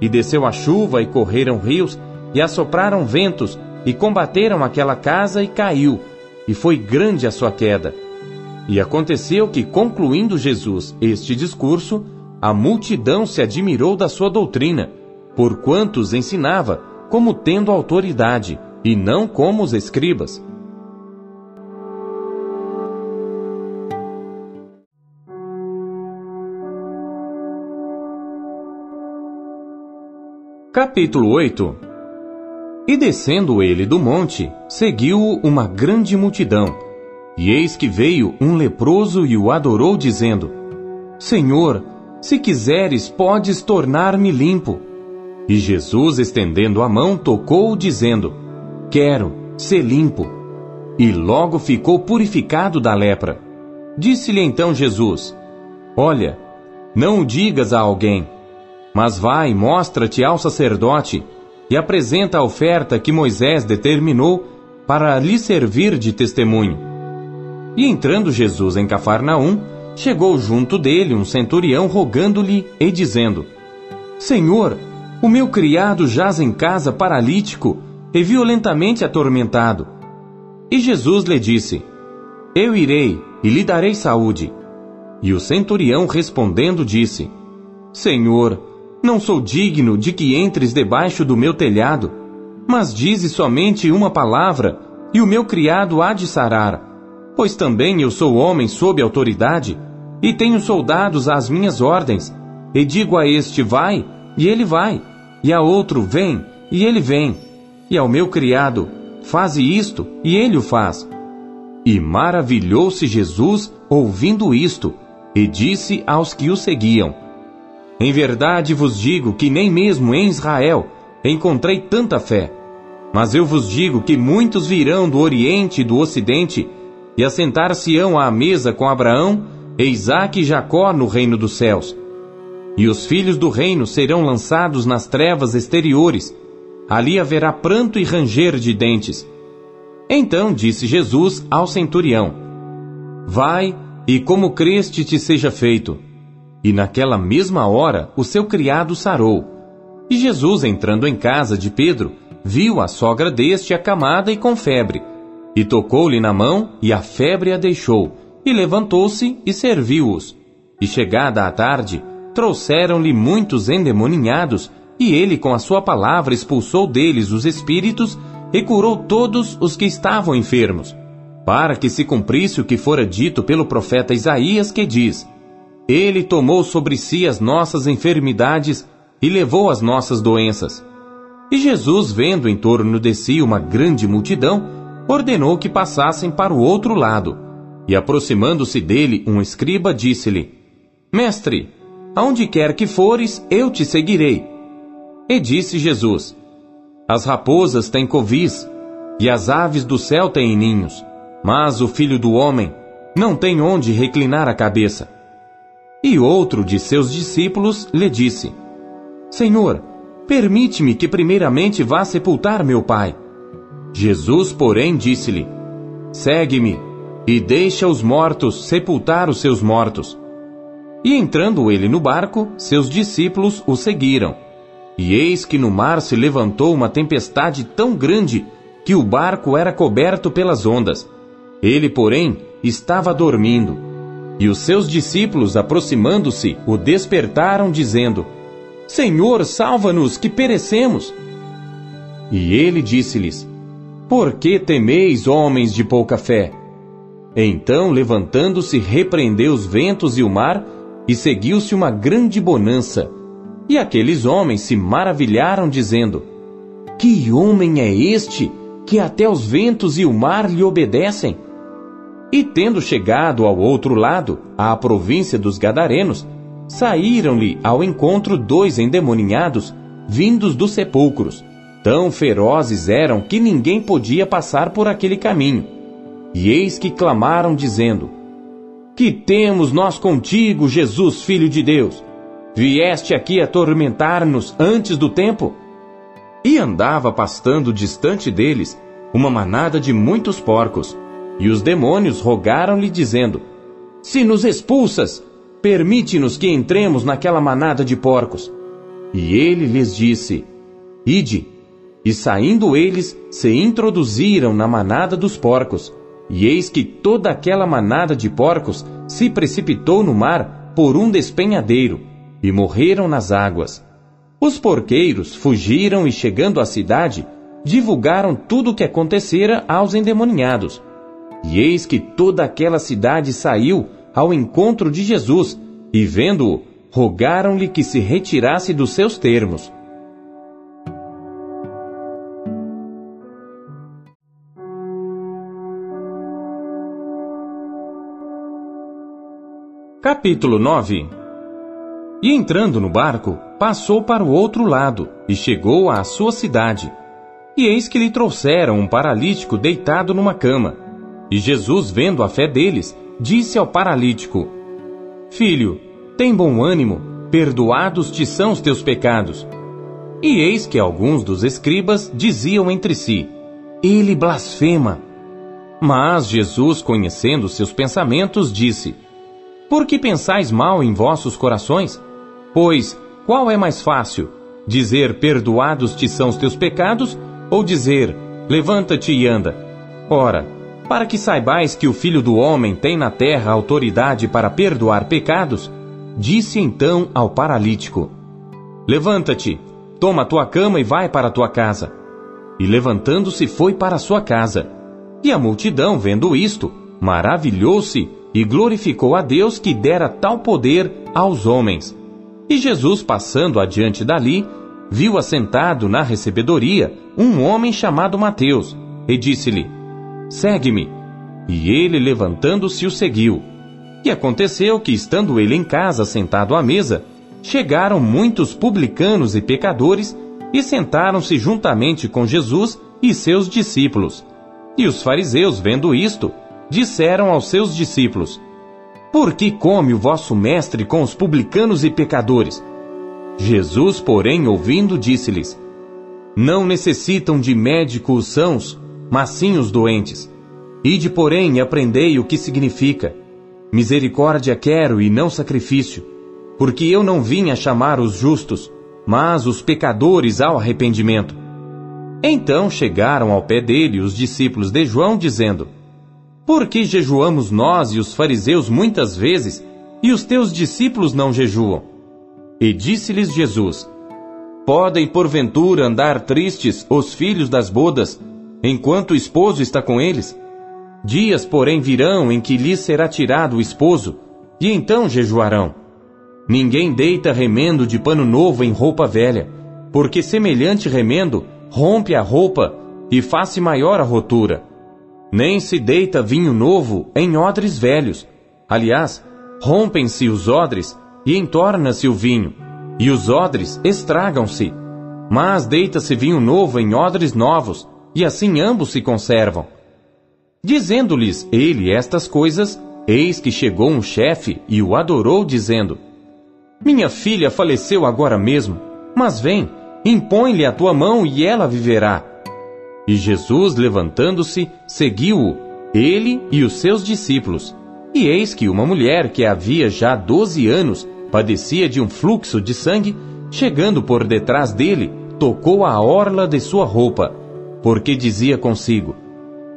E desceu a chuva, e correram rios, e assopraram ventos, e combateram aquela casa, e caiu, e foi grande a sua queda. E aconteceu que, concluindo Jesus este discurso, a multidão se admirou da sua doutrina, porquanto os ensinava, como tendo autoridade, e não como os escribas. Capítulo 8 E descendo ele do monte, seguiu-o uma grande multidão. E eis que veio um leproso e o adorou, dizendo: Senhor, se quiseres, podes tornar-me limpo. E Jesus, estendendo a mão, tocou-o, dizendo: Quero, ser limpo. E logo ficou purificado da lepra. Disse-lhe então Jesus: Olha, não o digas a alguém, mas vai, mostra-te ao sacerdote e apresenta a oferta que Moisés determinou para lhe servir de testemunho. E entrando Jesus em Cafarnaum, chegou junto dele um centurião rogando-lhe e dizendo: Senhor, o meu criado jaz em casa paralítico e violentamente atormentado. E Jesus lhe disse: Eu irei e lhe darei saúde. E o centurião respondendo disse: Senhor, não sou digno de que entres debaixo do meu telhado, mas dize somente uma palavra, e o meu criado há de sarar. Pois também eu sou homem sob autoridade, e tenho soldados às minhas ordens, e digo a este vai, e ele vai, e a outro vem, e ele vem, e ao meu criado faze isto, e ele o faz. E maravilhou-se Jesus ouvindo isto, e disse aos que o seguiam: Em verdade vos digo que nem mesmo em Israel encontrei tanta fé. Mas eu vos digo que muitos virão do Oriente e do Ocidente e assentar-se-ão à mesa com Abraão, Isaque e Jacó no reino dos céus. E os filhos do reino serão lançados nas trevas exteriores. Ali haverá pranto e ranger de dentes. Então disse Jesus ao centurião: Vai, e como creste te seja feito. E naquela mesma hora o seu criado sarou. E Jesus, entrando em casa de Pedro, viu a sogra deste acamada e com febre. E tocou-lhe na mão, e a febre a deixou, e levantou-se e serviu-os. E chegada a tarde, trouxeram-lhe muitos endemoninhados, e ele com a sua palavra expulsou deles os espíritos e curou todos os que estavam enfermos, para que se cumprisse o que fora dito pelo profeta Isaías, que diz: Ele tomou sobre si as nossas enfermidades e levou as nossas doenças. E Jesus, vendo em torno de si uma grande multidão, ordenou que passassem para o outro lado. E aproximando-se dele um escriba, disse-lhe: Mestre, aonde quer que fores, eu te seguirei. E disse Jesus: As raposas têm covis, e as aves do céu têm ninhos, mas o filho do homem não tem onde reclinar a cabeça. E outro de seus discípulos lhe disse: Senhor, permite-me que primeiramente vá sepultar meu pai. Jesus, porém, disse-lhe: Segue-me e deixa os mortos sepultar os seus mortos. E entrando ele no barco, seus discípulos o seguiram. E eis que no mar se levantou uma tempestade tão grande que o barco era coberto pelas ondas. Ele, porém, estava dormindo. E os seus discípulos, aproximando-se, o despertaram, dizendo: Senhor, salva-nos, que perecemos. E ele disse-lhes: Por que temeis, homens de pouca fé? Então, levantando-se, repreendeu os ventos e o mar, e seguiu-se uma grande bonança. E aqueles homens se maravilharam, dizendo: Que homem é este, que até os ventos e o mar lhe obedecem? E tendo chegado ao outro lado, à província dos Gadarenos, saíram-lhe ao encontro dois endemoninhados, vindos dos sepulcros. Tão ferozes eram que ninguém podia passar por aquele caminho. E eis que clamaram, dizendo: Que temos nós contigo, Jesus, Filho de Deus? Vieste aqui atormentar-nos antes do tempo? E andava pastando distante deles uma manada de muitos porcos. E os demônios rogaram-lhe, dizendo: Se nos expulsas, permite-nos que entremos naquela manada de porcos. E ele lhes disse: Ide. E saindo eles, se introduziram na manada dos porcos. E eis que toda aquela manada de porcos se precipitou no mar por um despenhadeiro, e morreram nas águas. Os porqueiros fugiram e chegando à cidade, divulgaram tudo o que acontecera aos endemoniados. E eis que toda aquela cidade saiu ao encontro de Jesus, e vendo-o, rogaram-lhe que se retirasse dos seus termos. Capítulo 9 E entrando no barco, passou para o outro lado e chegou à sua cidade. E eis que lhe trouxeram um paralítico deitado numa cama. E Jesus, vendo a fé deles, disse ao paralítico: Filho, tem bom ânimo, perdoados te são os teus pecados. E eis que alguns dos escribas diziam entre si: Ele blasfema. Mas Jesus, conhecendo seus pensamentos, disse: por que pensais mal em vossos corações? Pois, qual é mais fácil? Dizer, perdoados te são os teus pecados, ou dizer, levanta-te e anda? Ora, para que saibais que o Filho do Homem tem na terra autoridade para perdoar pecados, disse então ao paralítico: Levanta-te, toma tua cama e vai para tua casa. E levantando-se foi para sua casa. E a multidão, vendo isto, maravilhou-se e glorificou a Deus que dera tal poder aos homens. E Jesus, passando adiante dali, viu assentado na recebedoria um homem chamado Mateus, e disse-lhe: Segue-me. E ele, levantando-se, o seguiu. E aconteceu que, estando ele em casa, sentado à mesa, chegaram muitos publicanos e pecadores e sentaram-se juntamente com Jesus e seus discípulos. E os fariseus, vendo isto, disseram aos seus discípulos: Por que come o vosso mestre com os publicanos e pecadores? Jesus, porém, ouvindo, disse-lhes: Não necessitam de médico os sãos, mas sim os doentes. Ide, porém, e aprendei o que significa: Misericórdia quero e não sacrifício, porque eu não vim a chamar os justos, mas os pecadores ao arrependimento. Então chegaram ao pé dele os discípulos de João, dizendo: por que jejuamos nós e os fariseus muitas vezes, e os teus discípulos não jejuam? E disse-lhes Jesus: Podem porventura andar tristes os filhos das bodas, enquanto o esposo está com eles? Dias, porém, virão em que lhes será tirado o esposo, e então jejuarão. Ninguém deita remendo de pano novo em roupa velha, porque semelhante remendo rompe a roupa e faz-se maior a rotura. Nem se deita vinho novo em odres velhos. Aliás, rompem-se os odres e entorna-se o vinho, e os odres estragam-se. Mas deita-se vinho novo em odres novos, e assim ambos se conservam. Dizendo-lhes ele estas coisas, eis que chegou um chefe e o adorou, dizendo: Minha filha faleceu agora mesmo, mas vem, impõe-lhe a tua mão e ela viverá. E Jesus, levantando-se, seguiu-o, ele e os seus discípulos. E eis que uma mulher que havia já doze anos padecia de um fluxo de sangue, chegando por detrás dele, tocou a orla de sua roupa, porque dizia consigo: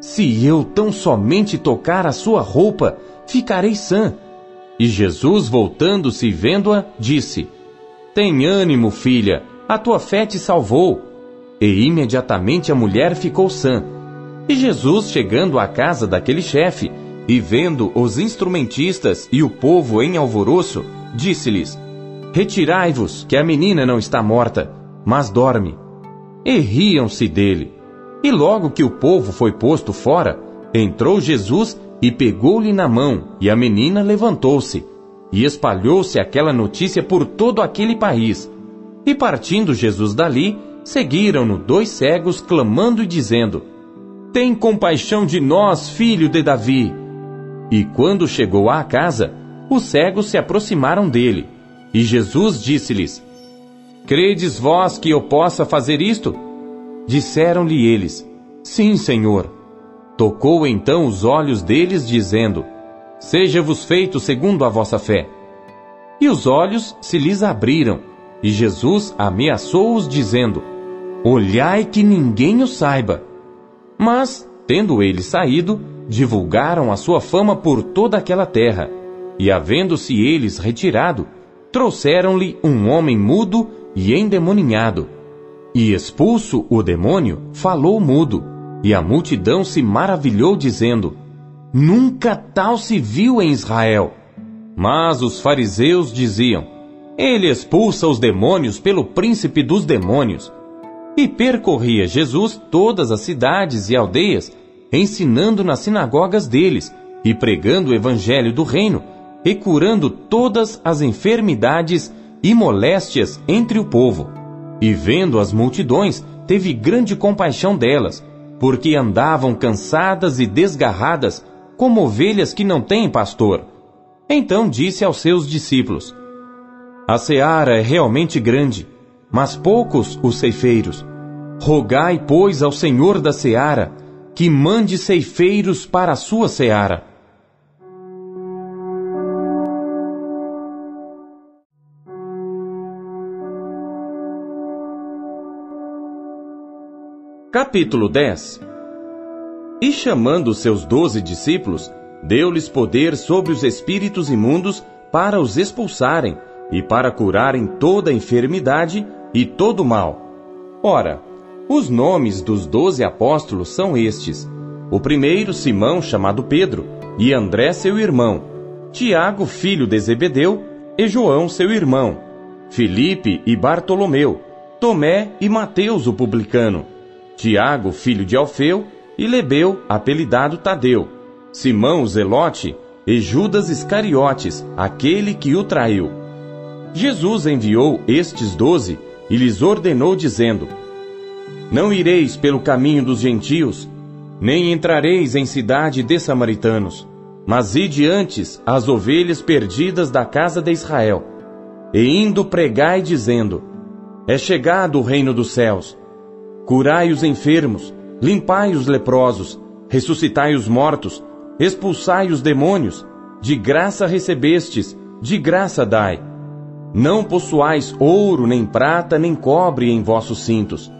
Se eu tão somente tocar a sua roupa, ficarei sã. E Jesus, voltando-se e vendo-a, disse: Tem ânimo, filha, a tua fé te salvou e imediatamente a mulher ficou sã. E Jesus, chegando à casa daquele chefe, e vendo os instrumentistas e o povo em alvoroço, disse-lhes: Retirai-vos, que a menina não está morta, mas dorme. E riam-se dele. E logo que o povo foi posto fora, entrou Jesus e pegou-lhe na mão, e a menina levantou-se. E espalhou-se aquela notícia por todo aquele país. E partindo Jesus dali, Seguiram-no dois cegos, clamando e dizendo: Tem compaixão de nós, filho de Davi. E quando chegou à casa, os cegos se aproximaram dele. E Jesus disse-lhes: Credes vós que eu possa fazer isto? Disseram-lhe eles: Sim, Senhor. Tocou então os olhos deles, dizendo: Seja-vos feito segundo a vossa fé. E os olhos se lhes abriram, e Jesus ameaçou-os, dizendo: Olhai que ninguém o saiba. Mas, tendo ele saído, divulgaram a sua fama por toda aquela terra. E havendo-se eles retirado, trouxeram-lhe um homem mudo e endemoninhado. E expulso o demônio, falou mudo, e a multidão se maravilhou, dizendo: Nunca tal se viu em Israel. Mas os fariseus diziam: Ele expulsa os demônios pelo príncipe dos demônios. E percorria Jesus todas as cidades e aldeias, ensinando nas sinagogas deles e pregando o evangelho do reino, e curando todas as enfermidades e moléstias entre o povo. E vendo as multidões, teve grande compaixão delas, porque andavam cansadas e desgarradas, como ovelhas que não têm pastor. Então disse aos seus discípulos: A seara é realmente grande, mas poucos os ceifeiros. Rogai, pois, ao Senhor da seara, que mande ceifeiros para a sua seara. Capítulo 10 E chamando seus doze discípulos, deu-lhes poder sobre os espíritos imundos para os expulsarem e para curarem toda enfermidade e todo mal. Ora, os nomes dos doze apóstolos são estes: o primeiro, Simão, chamado Pedro, e André, seu irmão, Tiago, filho de Zebedeu, e João, seu irmão, Filipe e Bartolomeu, Tomé e Mateus, o publicano Tiago, filho de Alfeu, e Lebeu, apelidado Tadeu, Simão o Zelote e Judas Iscariotes, aquele que o traiu. Jesus enviou estes doze e lhes ordenou, dizendo: Não ireis pelo caminho dos gentios, nem entrareis em cidade de samaritanos, mas ide antes as ovelhas perdidas da casa de Israel. E indo pregai, dizendo: É chegado o reino dos céus. Curai os enfermos, limpai os leprosos, ressuscitai os mortos, expulsai os demônios, de graça recebestes, de graça dai. Não possuais ouro, nem prata, nem cobre em vossos cintos,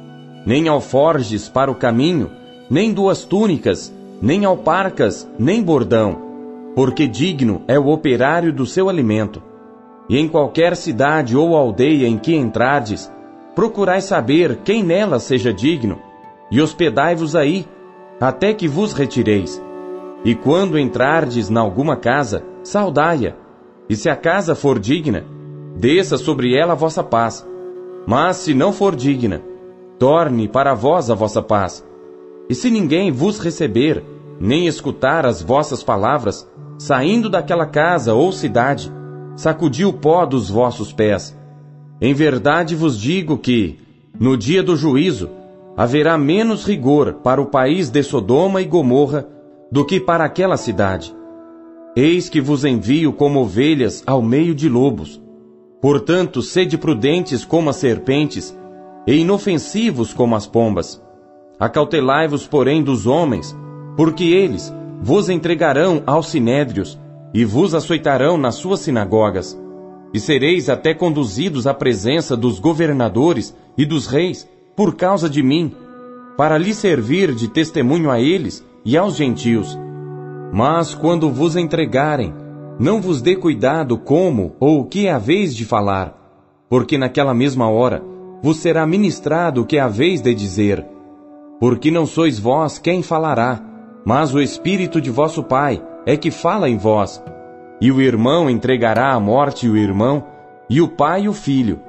nem alforges para o caminho, nem duas túnicas, nem alparcas, nem bordão, porque digno é o operário do seu alimento. E em qualquer cidade ou aldeia em que entrardes, procurai saber quem nela seja digno, e hospedai-vos aí, até que vos retireis. E quando entrardes na alguma casa, saudai-a, e se a casa for digna, desça sobre ela a vossa paz. Mas se não for digna, torne para vós a vossa paz. E se ninguém vos receber, nem escutar as vossas palavras, saindo daquela casa ou cidade, sacudi o pó dos vossos pés em verdade vos digo que, no dia do juízo, haverá menos rigor para o país de Sodoma e Gomorra do que para aquela cidade. Eis que vos envio como ovelhas ao meio de lobos. Portanto, sede prudentes como as serpentes e inofensivos como as pombas. Acautelai-vos, porém, dos homens, porque eles vos entregarão aos sinédrios e vos açoitarão nas suas sinagogas e sereis até conduzidos à presença dos governadores e dos reis, por causa de mim, para lhe servir de testemunho a eles e aos gentios. Mas quando vos entregarem, não vos dê cuidado como ou o que é a vez de falar, porque naquela mesma hora vos será ministrado o que é a vez de dizer. Porque não sois vós quem falará, mas o Espírito de vosso Pai é que fala em vós. E o irmão entregará à morte o irmão, e o pai o filho.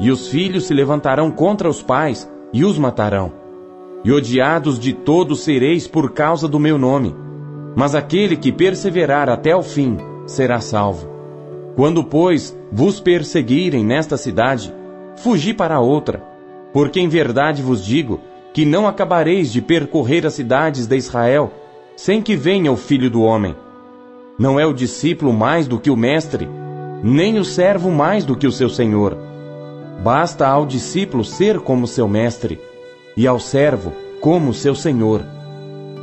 E os filhos se levantarão contra os pais, e os matarão. E odiados de todos sereis por causa do meu nome. Mas aquele que perseverar até o fim será salvo. Quando, pois, vos perseguirem nesta cidade, fugi para outra, porque em verdade vos digo que não acabareis de percorrer as cidades de Israel, sem que venha o Filho do Homem. Não é o discípulo mais do que o mestre, nem o servo mais do que o seu senhor. Basta ao discípulo ser como seu mestre, e ao servo como seu senhor.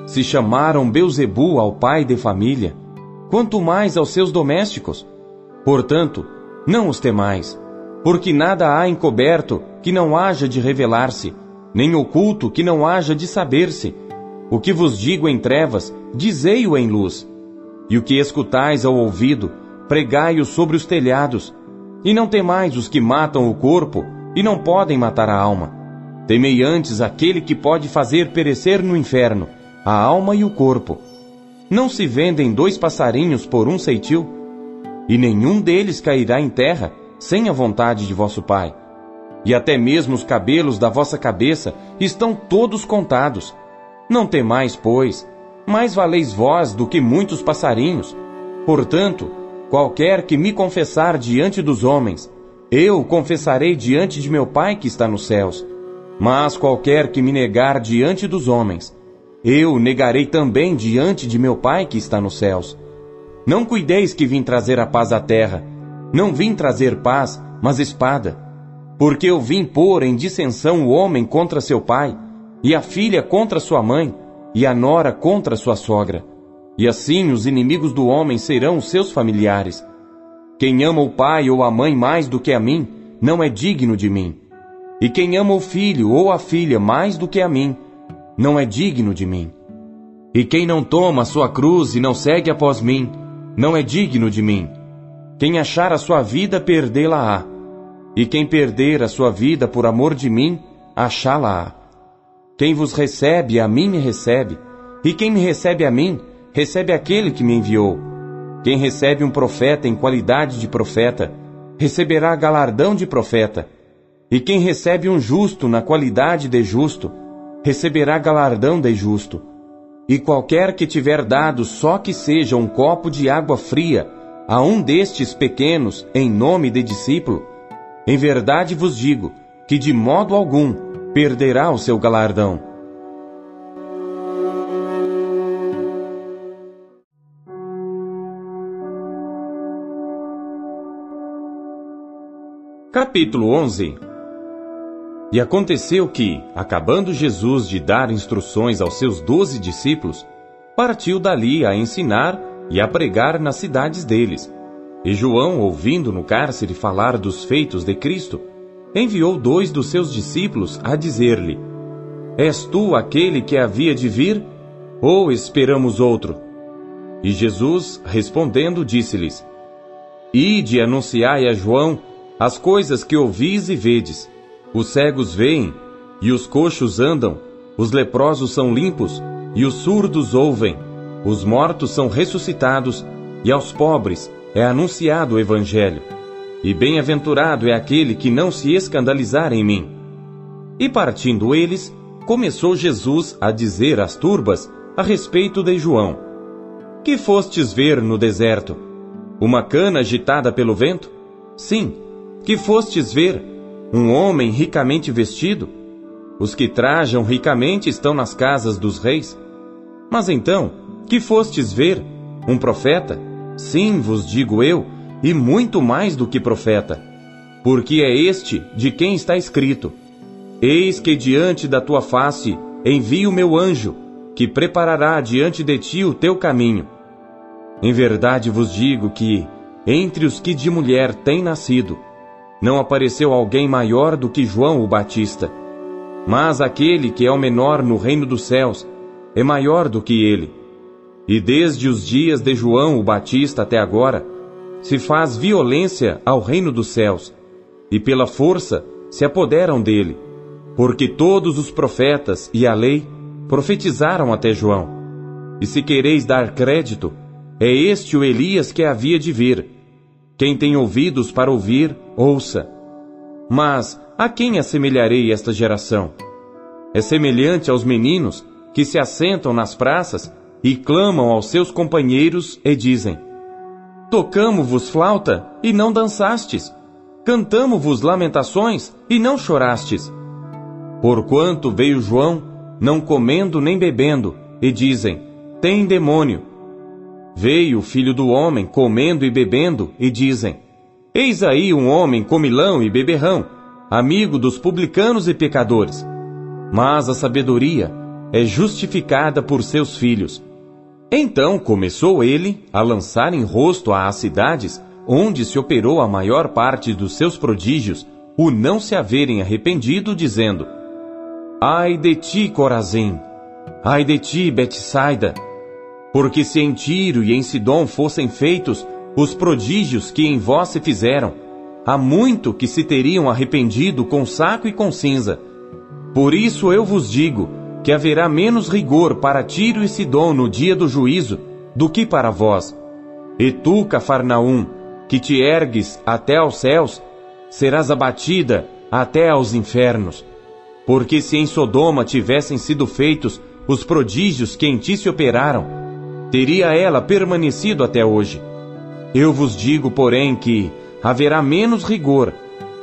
Se chamaram Beuzebu ao pai de família, quanto mais aos seus domésticos. Portanto, não os temais, porque nada há encoberto que não haja de revelar-se, nem oculto que não haja de saber-se. O que vos digo em trevas, dizei-o em luz e o que escutais ao ouvido, pregai-o sobre os telhados. E não temais os que matam o corpo e não podem matar a alma. Temei antes aquele que pode fazer perecer no inferno a alma e o corpo. Não se vendem dois passarinhos por um ceitil? E nenhum deles cairá em terra sem a vontade de vosso Pai. E até mesmo os cabelos da vossa cabeça estão todos contados. Não temais, pois, mais valeis vós do que muitos passarinhos. Portanto, qualquer que me confessar diante dos homens, eu confessarei diante de meu Pai que está nos céus. Mas qualquer que me negar diante dos homens, eu negarei também diante de meu Pai que está nos céus. Não cuideis que vim trazer a paz à terra. Não vim trazer paz, mas espada. Porque eu vim pôr em dissensão o homem contra seu pai, e a filha contra sua mãe, e a nora contra sua sogra. E assim os inimigos do homem serão os seus familiares. Quem ama o pai ou a mãe mais do que a mim, não é digno de mim. E quem ama o filho ou a filha mais do que a mim, não é digno de mim. E quem não toma a sua cruz e não segue após mim, não é digno de mim. Quem achar a sua vida, perdê-la-á. E quem perder a sua vida por amor de mim, achá-la-á. Quem vos recebe, a mim me recebe. E quem me recebe a mim, recebe aquele que me enviou. Quem recebe um profeta em qualidade de profeta, receberá galardão de profeta. E quem recebe um justo na qualidade de justo, receberá galardão de justo. E qualquer que tiver dado só que seja um copo de água fria a um destes pequenos em nome de discípulo, em verdade vos digo que de modo algum perderá o seu galardão. Capítulo 11 E aconteceu que, acabando Jesus de dar instruções aos seus doze discípulos, partiu dali a ensinar e a pregar nas cidades deles. E João, ouvindo no cárcere falar dos feitos de Cristo, enviou dois dos seus discípulos a dizer-lhe: És tu aquele que havia de vir, ou esperamos outro? E Jesus, respondendo, disse-lhes: Ide anunciai a João as coisas que ouvis e vedes. Os cegos veem, e os coxos andam, os leprosos são limpos, e os surdos ouvem, os mortos são ressuscitados, e aos pobres é anunciado o Evangelho. E bem-aventurado é aquele que não se escandalizar em mim. E partindo eles, começou Jesus a dizer às turbas a respeito de João: Que fostes ver no deserto? Uma cana agitada pelo vento? Sim, que fostes ver? Um homem ricamente vestido? Os que trajam ricamente estão nas casas dos reis. Mas então, que fostes ver? Um profeta? Sim, vos digo eu, e muito mais do que profeta. Porque é este de quem está escrito: Eis que diante da tua face envio o meu anjo, que preparará diante de ti o teu caminho. Em verdade vos digo que, entre os que de mulher têm nascido, não apareceu alguém maior do que João o Batista. Mas aquele que é o menor no reino dos céus é maior do que ele. E desde os dias de João o Batista até agora, se faz violência ao reino dos céus, e pela força se apoderam dele, porque todos os profetas e a lei profetizaram até João. E se quereis dar crédito, é este o Elias que havia de vir. Quem tem ouvidos para ouvir, ouça. Mas a quem assemelharei esta geração? É semelhante aos meninos que se assentam nas praças e clamam aos seus companheiros e dizem: Tocamo-vos flauta e não dançastes, cantamo-vos lamentações e não chorastes. Porquanto veio João, não comendo nem bebendo, e dizem: Tem demônio. Veio o filho do homem comendo e bebendo, e dizem: Eis aí um homem comilão e beberrão, amigo dos publicanos e pecadores. Mas a sabedoria é justificada por seus filhos. Então começou ele a lançar em rosto às cidades, onde se operou a maior parte dos seus prodígios, o não se haverem arrependido, dizendo: Ai de ti, Corazim! Ai de ti, Betsaida! Porque se em Tiro e em Sidom fossem feitos os prodígios que em vós se fizeram, há muito que se teriam arrependido com saco e com cinza. Por isso eu vos digo que haverá menos rigor para Tiro e Sidom no dia do juízo do que para vós. E tu, Cafarnaum, que te ergues até aos céus, serás abatida até aos infernos. Porque se em Sodoma tivessem sido feitos os prodígios que em ti se operaram, teria ela permanecido até hoje. Eu vos digo, porém, que haverá menos rigor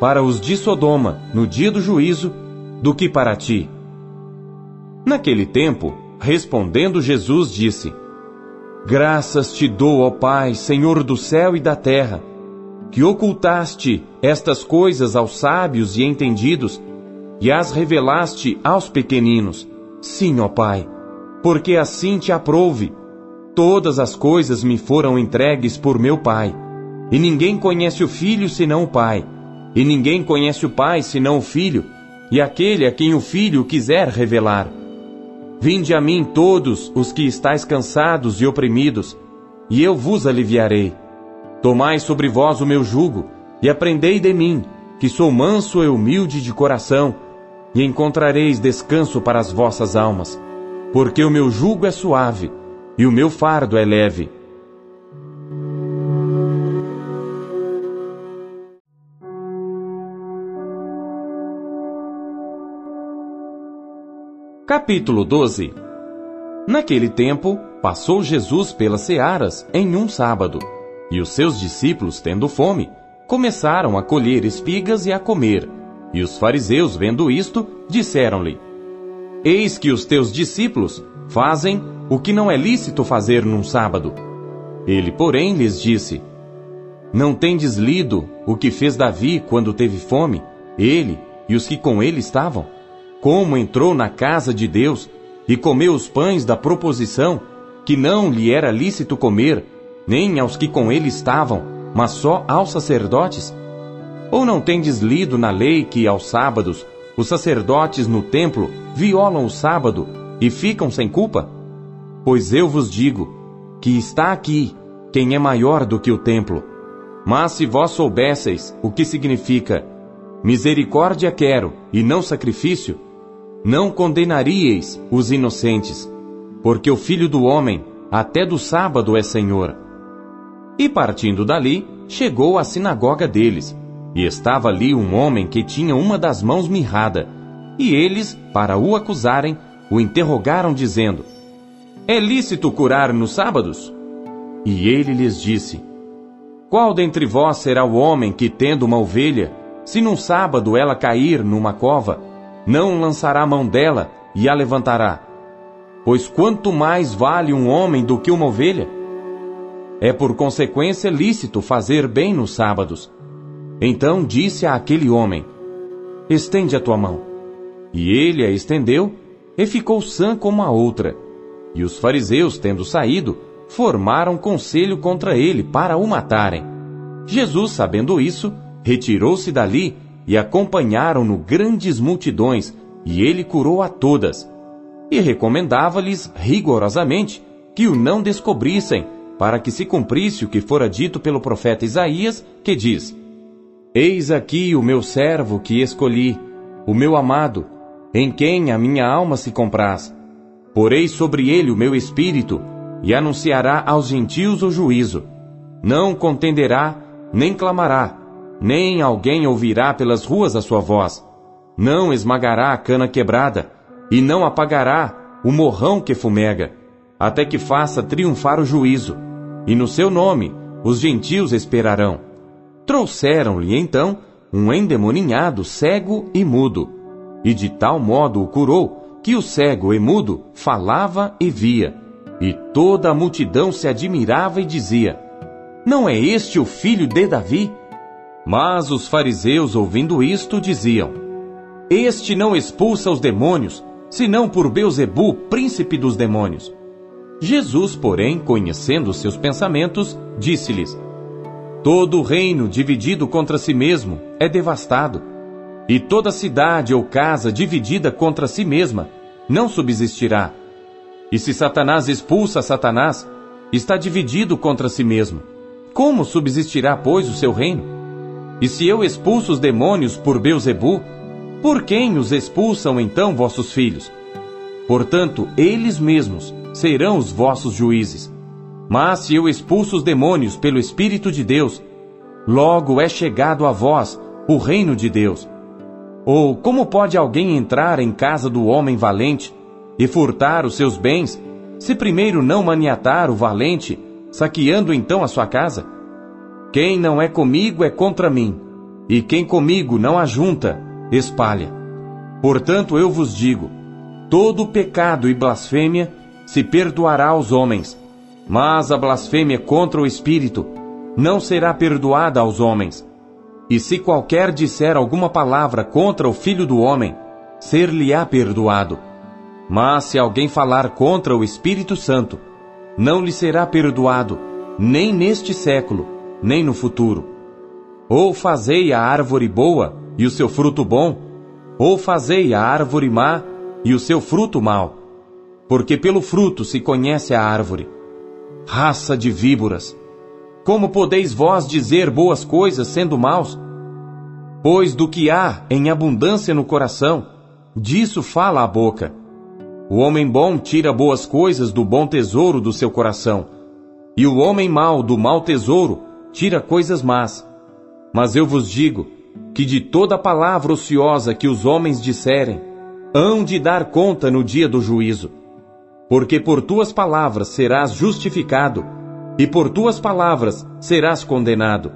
para os de Sodoma no dia do juízo do que para ti. Naquele tempo, respondendo Jesus, disse: Graças te dou, ó Pai, Senhor do céu e da terra, que ocultaste estas coisas aos sábios e entendidos e as revelaste aos pequeninos. Sim, ó Pai, porque assim te aprouve. Todas as coisas me foram entregues por meu Pai, e ninguém conhece o Filho senão o Pai, e ninguém conhece o Pai senão o Filho, e aquele a quem o Filho quiser revelar. Vinde a mim todos os que estáis cansados e oprimidos, e eu vos aliviarei. Tomai sobre vós o meu jugo, e aprendei de mim, que sou manso e humilde de coração, e encontrareis descanso para as vossas almas, porque o meu jugo é suave, e o meu fardo é leve. Capítulo 12 Naquele tempo, passou Jesus pelas searas em um sábado. E os seus discípulos, tendo fome, começaram a colher espigas e a comer. E os fariseus, vendo isto, disseram-lhe: Eis que os teus discípulos fazem o que não é lícito fazer num sábado. Ele, porém, lhes disse: Não tendes lido o que fez Davi quando teve fome, ele e os que com ele estavam? Como entrou na casa de Deus e comeu os pães da proposição, que não lhe era lícito comer, nem aos que com ele estavam, mas só aos sacerdotes? Ou não tendes lido na lei que aos sábados os sacerdotes no templo violam o sábado e ficam sem culpa? Pois eu vos digo que está aqui quem é maior do que o templo. Mas se vós soubesseis o que significa misericórdia quero e não sacrifício, não condenaríeis os inocentes, porque o Filho do Homem até do sábado é Senhor. E partindo dali, chegou à sinagoga deles, e estava ali um homem que tinha uma das mãos mirrada, e eles, para o acusarem, o interrogaram, dizendo: É lícito curar nos sábados? E ele lhes disse: Qual dentre vós será o homem que, tendo uma ovelha, se num sábado ela cair numa cova, não lançará a mão dela e a levantará? Pois quanto mais vale um homem do que uma ovelha? É por consequência lícito fazer bem nos sábados. Então disse a aquele homem: Estende a tua mão. E ele a estendeu e ficou sã como a outra. E os fariseus, tendo saído, formaram conselho contra ele para o matarem. Jesus, sabendo isso, retirou-se dali e acompanharam-no grandes multidões, e ele curou a todas. E recomendava-lhes rigorosamente que o não descobrissem, para que se cumprisse o que fora dito pelo profeta Isaías, que diz: Eis aqui o meu servo que escolhi, o meu amado, em quem a minha alma se compraz. Porei sobre ele o meu espírito, e anunciará aos gentios o juízo. Não contenderá, nem clamará, nem alguém ouvirá pelas ruas a sua voz. Não esmagará a cana quebrada, e não apagará o morrão que fumega até que faça triunfar o juízo, e no seu nome os gentios esperarão. Trouxeram-lhe então um endemoninhado cego e mudo, e de tal modo o curou que o cego e mudo falava e via, e toda a multidão se admirava e dizia: Não é este o filho de Davi? Mas os fariseus, ouvindo isto, diziam: Este não expulsa os demônios, senão por Beuzebu, príncipe dos demônios. Jesus, porém, conhecendo seus pensamentos, disse-lhes: Todo reino dividido contra si mesmo é devastado, e toda cidade ou casa dividida contra si mesma não subsistirá. E se Satanás expulsa Satanás, está dividido contra si mesmo. Como subsistirá, pois, o seu reino? E se eu expulso os demônios por Beuzebu, Por quem os expulsam então vossos filhos? Portanto, eles mesmos serão os vossos juízes. Mas se eu expulso os demônios pelo Espírito de Deus, logo é chegado a vós o reino de Deus. Ou como pode alguém entrar em casa do homem valente e furtar os seus bens, se primeiro não maniatar o valente, saqueando então a sua casa? Quem não é comigo é contra mim, e quem comigo não ajunta, espalha. Portanto eu vos digo: todo pecado e blasfêmia se perdoará aos homens, mas a blasfêmia contra o Espírito não será perdoada aos homens. E se qualquer disser alguma palavra contra o Filho do Homem, ser-lhe-á perdoado. Mas se alguém falar contra o Espírito Santo, não lhe será perdoado, nem neste século, nem no futuro. Ou fazei a árvore boa e o seu fruto bom, ou fazei a árvore má e o seu fruto mau. Porque pelo fruto se conhece a árvore. Raça de víboras! Como podeis vós dizer boas coisas sendo maus? Pois do que há em abundância no coração, disso fala a boca. O homem bom tira boas coisas do bom tesouro do seu coração, e o homem mau do mau tesouro tira coisas más. Mas eu vos digo que de toda palavra ociosa que os homens disserem, hão de dar conta no dia do juízo. Porque por tuas palavras serás justificado, e por tuas palavras serás condenado.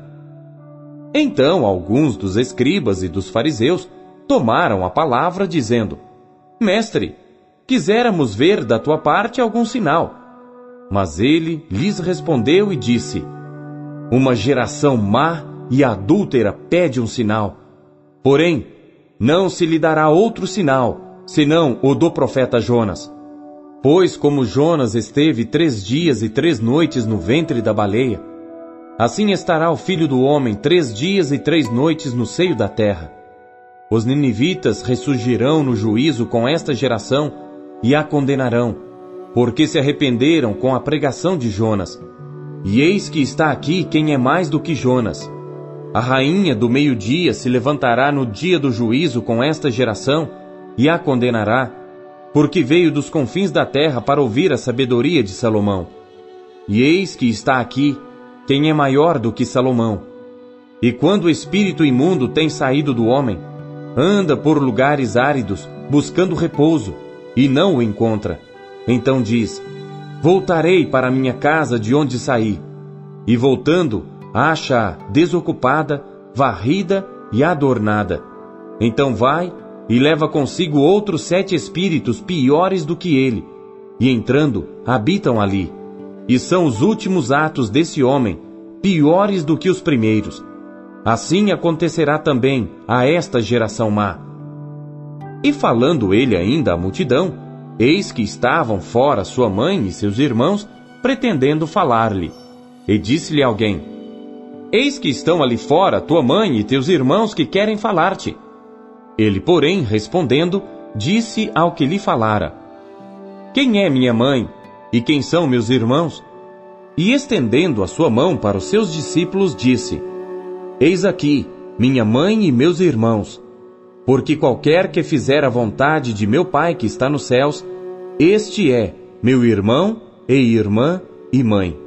Então alguns dos escribas e dos fariseus tomaram a palavra, dizendo: Mestre, quiséramos ver da tua parte algum sinal. Mas ele lhes respondeu e disse: Uma geração má e adúltera pede um sinal. Porém, não se lhe dará outro sinal, senão o do profeta Jonas. Pois como Jonas esteve três dias e três noites no ventre da baleia, assim estará o filho do homem três dias e três noites no seio da terra. Os ninivitas ressurgirão no juízo com esta geração e a condenarão, porque se arrependeram com a pregação de Jonas. E eis que está aqui quem é mais do que Jonas. A rainha do meio-dia se levantará no dia do juízo com esta geração e a condenará, porque veio dos confins da terra para ouvir a sabedoria de Salomão. E eis que está aqui quem é maior do que Salomão. E quando o espírito imundo tem saído do homem, anda por lugares áridos, buscando repouso, e não o encontra. Então diz: Voltarei para minha casa de onde saí. E voltando, acha-a desocupada, varrida e adornada. Então vai e leva consigo outros sete espíritos piores do que ele, e entrando, habitam ali. E são os últimos atos desse homem, piores do que os primeiros. Assim acontecerá também a esta geração má. E falando ele ainda à multidão, eis que estavam fora sua mãe e seus irmãos, pretendendo falar-lhe. E disse-lhe alguém: Eis que estão ali fora tua mãe e teus irmãos que querem falar-te. Ele, porém, respondendo, disse ao que lhe falara: Quem é minha mãe e quem são meus irmãos? E estendendo a sua mão para os seus discípulos, disse: Eis aqui minha mãe e meus irmãos. Porque qualquer que fizer a vontade de meu Pai que está nos céus, este é meu irmão e irmã e mãe.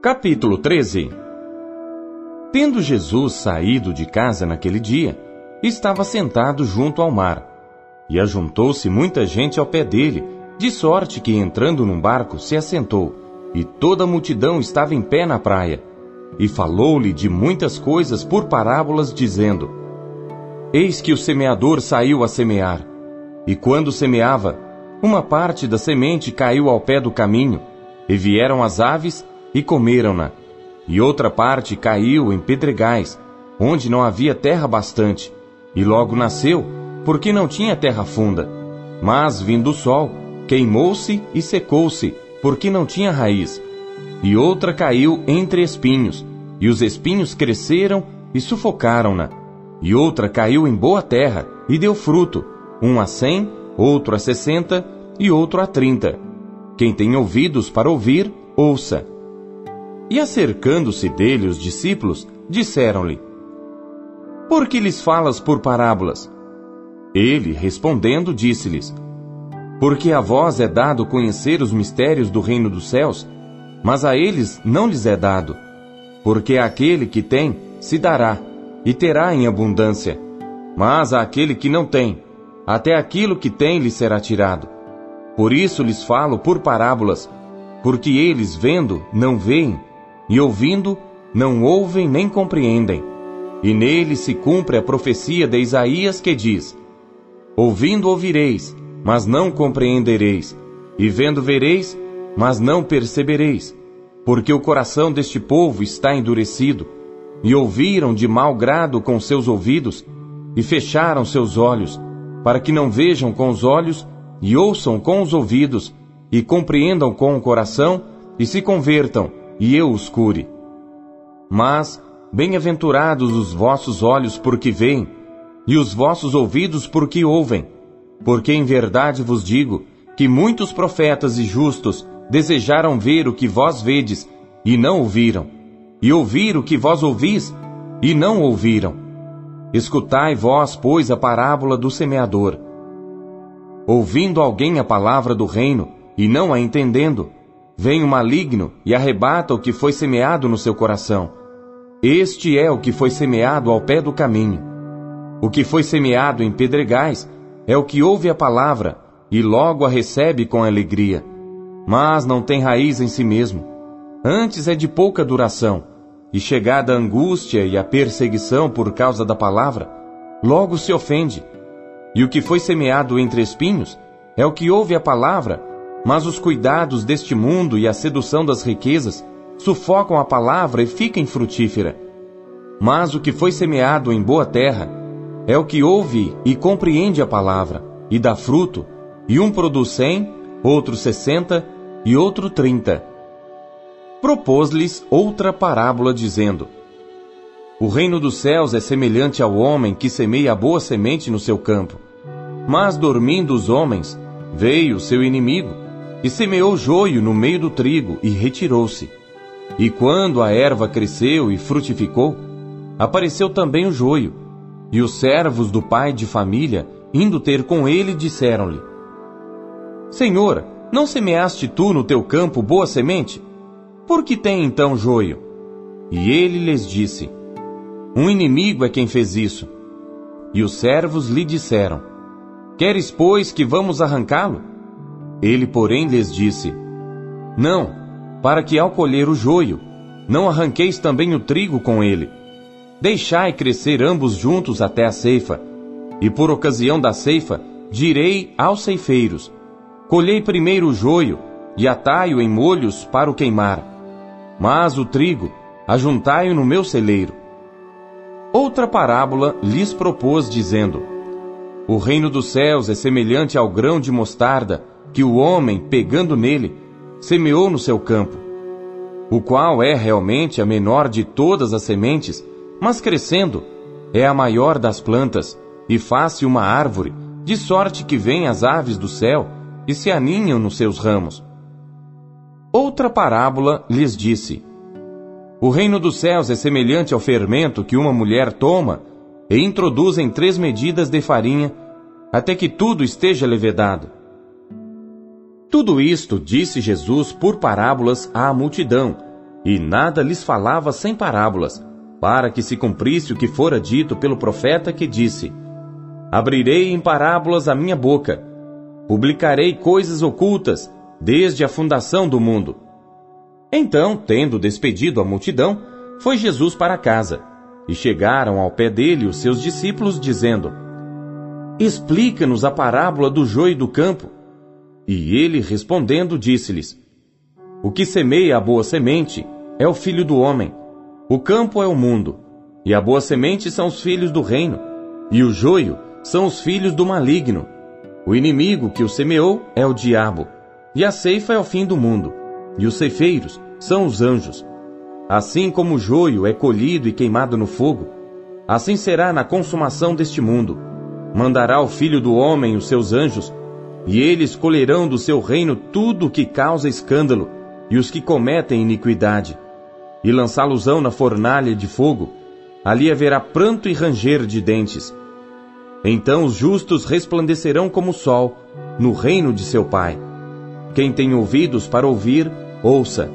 Capítulo 13 Tendo Jesus saído de casa naquele dia, estava sentado junto ao mar. E ajuntou-se muita gente ao pé dele, de sorte que entrando num barco se assentou, e toda a multidão estava em pé na praia. E falou-lhe de muitas coisas por parábolas, dizendo: Eis que o semeador saiu a semear. E quando semeava, uma parte da semente caiu ao pé do caminho, e vieram as aves e comeram-na. E outra parte caiu em pedregais, onde não havia terra bastante, e logo nasceu, porque não tinha terra funda. Mas, vindo o sol, queimou-se e secou-se, porque não tinha raiz. E outra caiu entre espinhos, e os espinhos cresceram e sufocaram-na. E outra caiu em boa terra, e deu fruto, um a cem, outro a sessenta e outro a trinta. Quem tem ouvidos para ouvir, ouça. E acercando-se dele os discípulos, disseram-lhe: Por que lhes falas por parábolas? Ele, respondendo, disse-lhes: Porque a vós é dado conhecer os mistérios do reino dos céus, mas a eles não lhes é dado. Porque aquele que tem, se dará, e terá em abundância. Mas àquele que não tem, até aquilo que tem lhe será tirado. Por isso lhes falo por parábolas, porque eles, vendo, não veem, e ouvindo, não ouvem nem compreendem. E nele se cumpre a profecia de Isaías que diz: Ouvindo ouvireis, mas não compreendereis, e vendo vereis, mas não percebereis, porque o coração deste povo está endurecido, e ouviram de mau grado com seus ouvidos, e fecharam seus olhos, para que não vejam com os olhos, e ouçam com os ouvidos, e compreendam com o coração, e se convertam, e eu os cure. Mas, bem-aventurados os vossos olhos porque veem, e os vossos ouvidos porque ouvem, porque em verdade vos digo que muitos profetas e justos desejaram ver o que vós vedes, e não ouviram, e ouvir o que vós ouvis, e não ouviram. Escutai vós, pois, a parábola do semeador. Ouvindo alguém a palavra do reino, e não a entendendo, vem o maligno e arrebata o que foi semeado no seu coração. Este é o que foi semeado ao pé do caminho. O que foi semeado em pedregais é o que ouve a palavra e logo a recebe com alegria mas não tem raiz em si mesmo. Antes é de pouca duração, e chegada a angústia e a perseguição por causa da palavra, logo se ofende. E o que foi semeado entre espinhos é o que ouve a palavra, mas os cuidados deste mundo e a sedução das riquezas sufocam a palavra e fica infrutífera. Mas o que foi semeado em boa terra é o que ouve e compreende a palavra, e dá fruto, e um produz cem, outro sessenta e outro trinta. Propôs-lhes outra parábola, dizendo: O reino dos céus é semelhante ao homem que semeia a boa semente no seu campo. Mas dormindo os homens, veio o seu inimigo, e semeou joio no meio do trigo, e retirou-se. E quando a erva cresceu e frutificou, apareceu também o joio. E os servos do pai de família, indo ter com ele, disseram-lhe: Senhor, não semeaste tu no teu campo boa semente? Por que tem então joio? E ele lhes disse: Um inimigo é quem fez isso. E os servos lhe disseram: Queres, pois, que vamos arrancá-lo? Ele, porém, lhes disse: Não, para que ao colher o joio, não arranqueis também o trigo com ele. Deixai crescer ambos juntos até a ceifa, e por ocasião da ceifa, direi aos ceifeiros: Colhei primeiro o joio e atai-o em molhos para o queimar. Mas o trigo, ajuntai-o no meu celeiro. Outra parábola lhes propôs, dizendo: O reino dos céus é semelhante ao grão de mostarda que o homem, pegando nele, semeou no seu campo, o qual é realmente a menor de todas as sementes, mas crescendo, é a maior das plantas, e faz-se uma árvore, de sorte que vêm as aves do céu e se aninham nos seus ramos. Outra parábola lhes disse: O reino dos céus é semelhante ao fermento que uma mulher toma e introduz em três medidas de farinha, até que tudo esteja levedado. Tudo isto disse Jesus por parábolas à multidão, e nada lhes falava sem parábolas, para que se cumprisse o que fora dito pelo profeta que disse: Abrirei em parábolas a minha boca, publicarei coisas ocultas desde a fundação do mundo. Então, tendo despedido a multidão, foi Jesus para casa, e chegaram ao pé dele os seus discípulos, dizendo: Explica-nos a parábola do joio do campo. E ele, respondendo, disse-lhes: O que semeia a boa semente é o filho do homem. O campo é o mundo, e a boa semente são os filhos do reino, e o joio são os filhos do maligno. O inimigo que o semeou é o diabo, e a ceifa é o fim do mundo, e os ceifeiros são os anjos. Assim como o joio é colhido e queimado no fogo, assim será na consumação deste mundo. Mandará o Filho do Homem os seus anjos, E eles colherão do seu reino tudo o que causa escândalo e os que cometem iniquidade, e lançá-los-ão na fornalha de fogo. Ali haverá pranto e ranger de dentes. Então os justos resplandecerão como o sol no reino de seu Pai. Quem tem ouvidos para ouvir, ouça.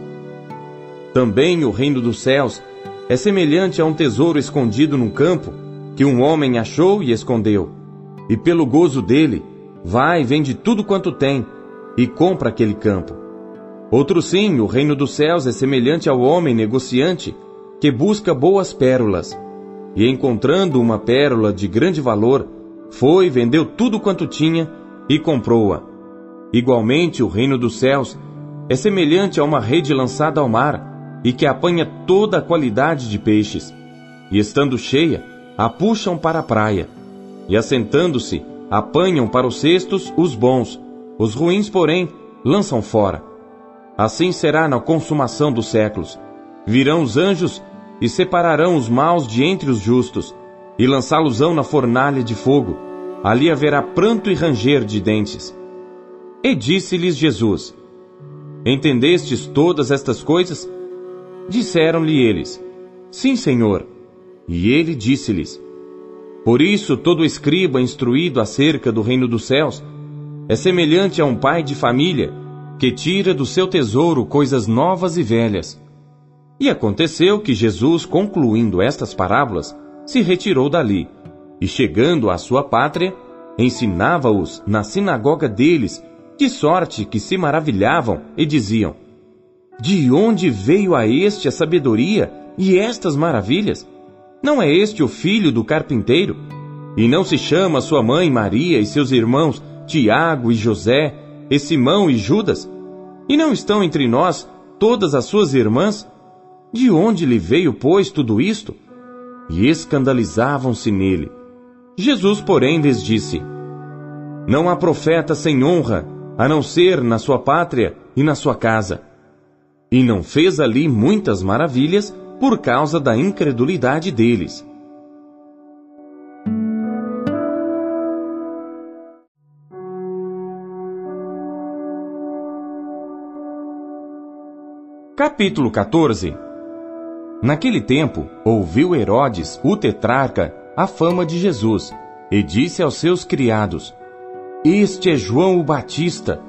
Também o reino dos céus é semelhante a um tesouro escondido num campo, que um homem achou e escondeu. E pelo gozo dele, vai e vende tudo quanto tem, e compra aquele campo. Outro sim, o reino dos céus é semelhante ao homem negociante, que busca boas pérolas. E encontrando uma pérola de grande valor, foi, vendeu tudo quanto tinha e comprou-a. Igualmente, o reino dos céus é semelhante a uma rede lançada ao mar e que apanha toda a qualidade de peixes. E estando cheia, a puxam para a praia. E assentando-se, apanham para os cestos os bons, os ruins, porém, lançam fora. Assim será na consumação dos séculos. Virão os anjos e separarão os maus de entre os justos, e lançá-los-ão na fornalha de fogo. Ali haverá pranto e ranger de dentes. E disse-lhes Jesus: Entendestes todas estas coisas? Disseram-lhe eles: Sim, Senhor. E ele disse-lhes: Por isso todo escriba instruído acerca do reino dos céus é semelhante a um pai de família que tira do seu tesouro coisas novas e velhas. E aconteceu que Jesus, concluindo estas parábolas, se retirou dali, e chegando à sua pátria, ensinava-os na sinagoga deles de sorte que se maravilhavam e diziam: De onde veio a este a sabedoria e estas maravilhas? Não é este o filho do carpinteiro? E não se chama sua mãe Maria e seus irmãos Tiago e José, e Simão e Judas? E não estão entre nós todas as suas irmãs? De onde lhe veio, pois, tudo isto? E escandalizavam-se nele. Jesus, porém, lhes disse: Não há profeta sem honra, a não ser na sua pátria e na sua casa. E não fez ali muitas maravilhas por causa da incredulidade deles. Capítulo 14 Naquele tempo, ouviu Herodes, o tetrarca, a fama de Jesus, e disse aos seus criados: este é João o Batista.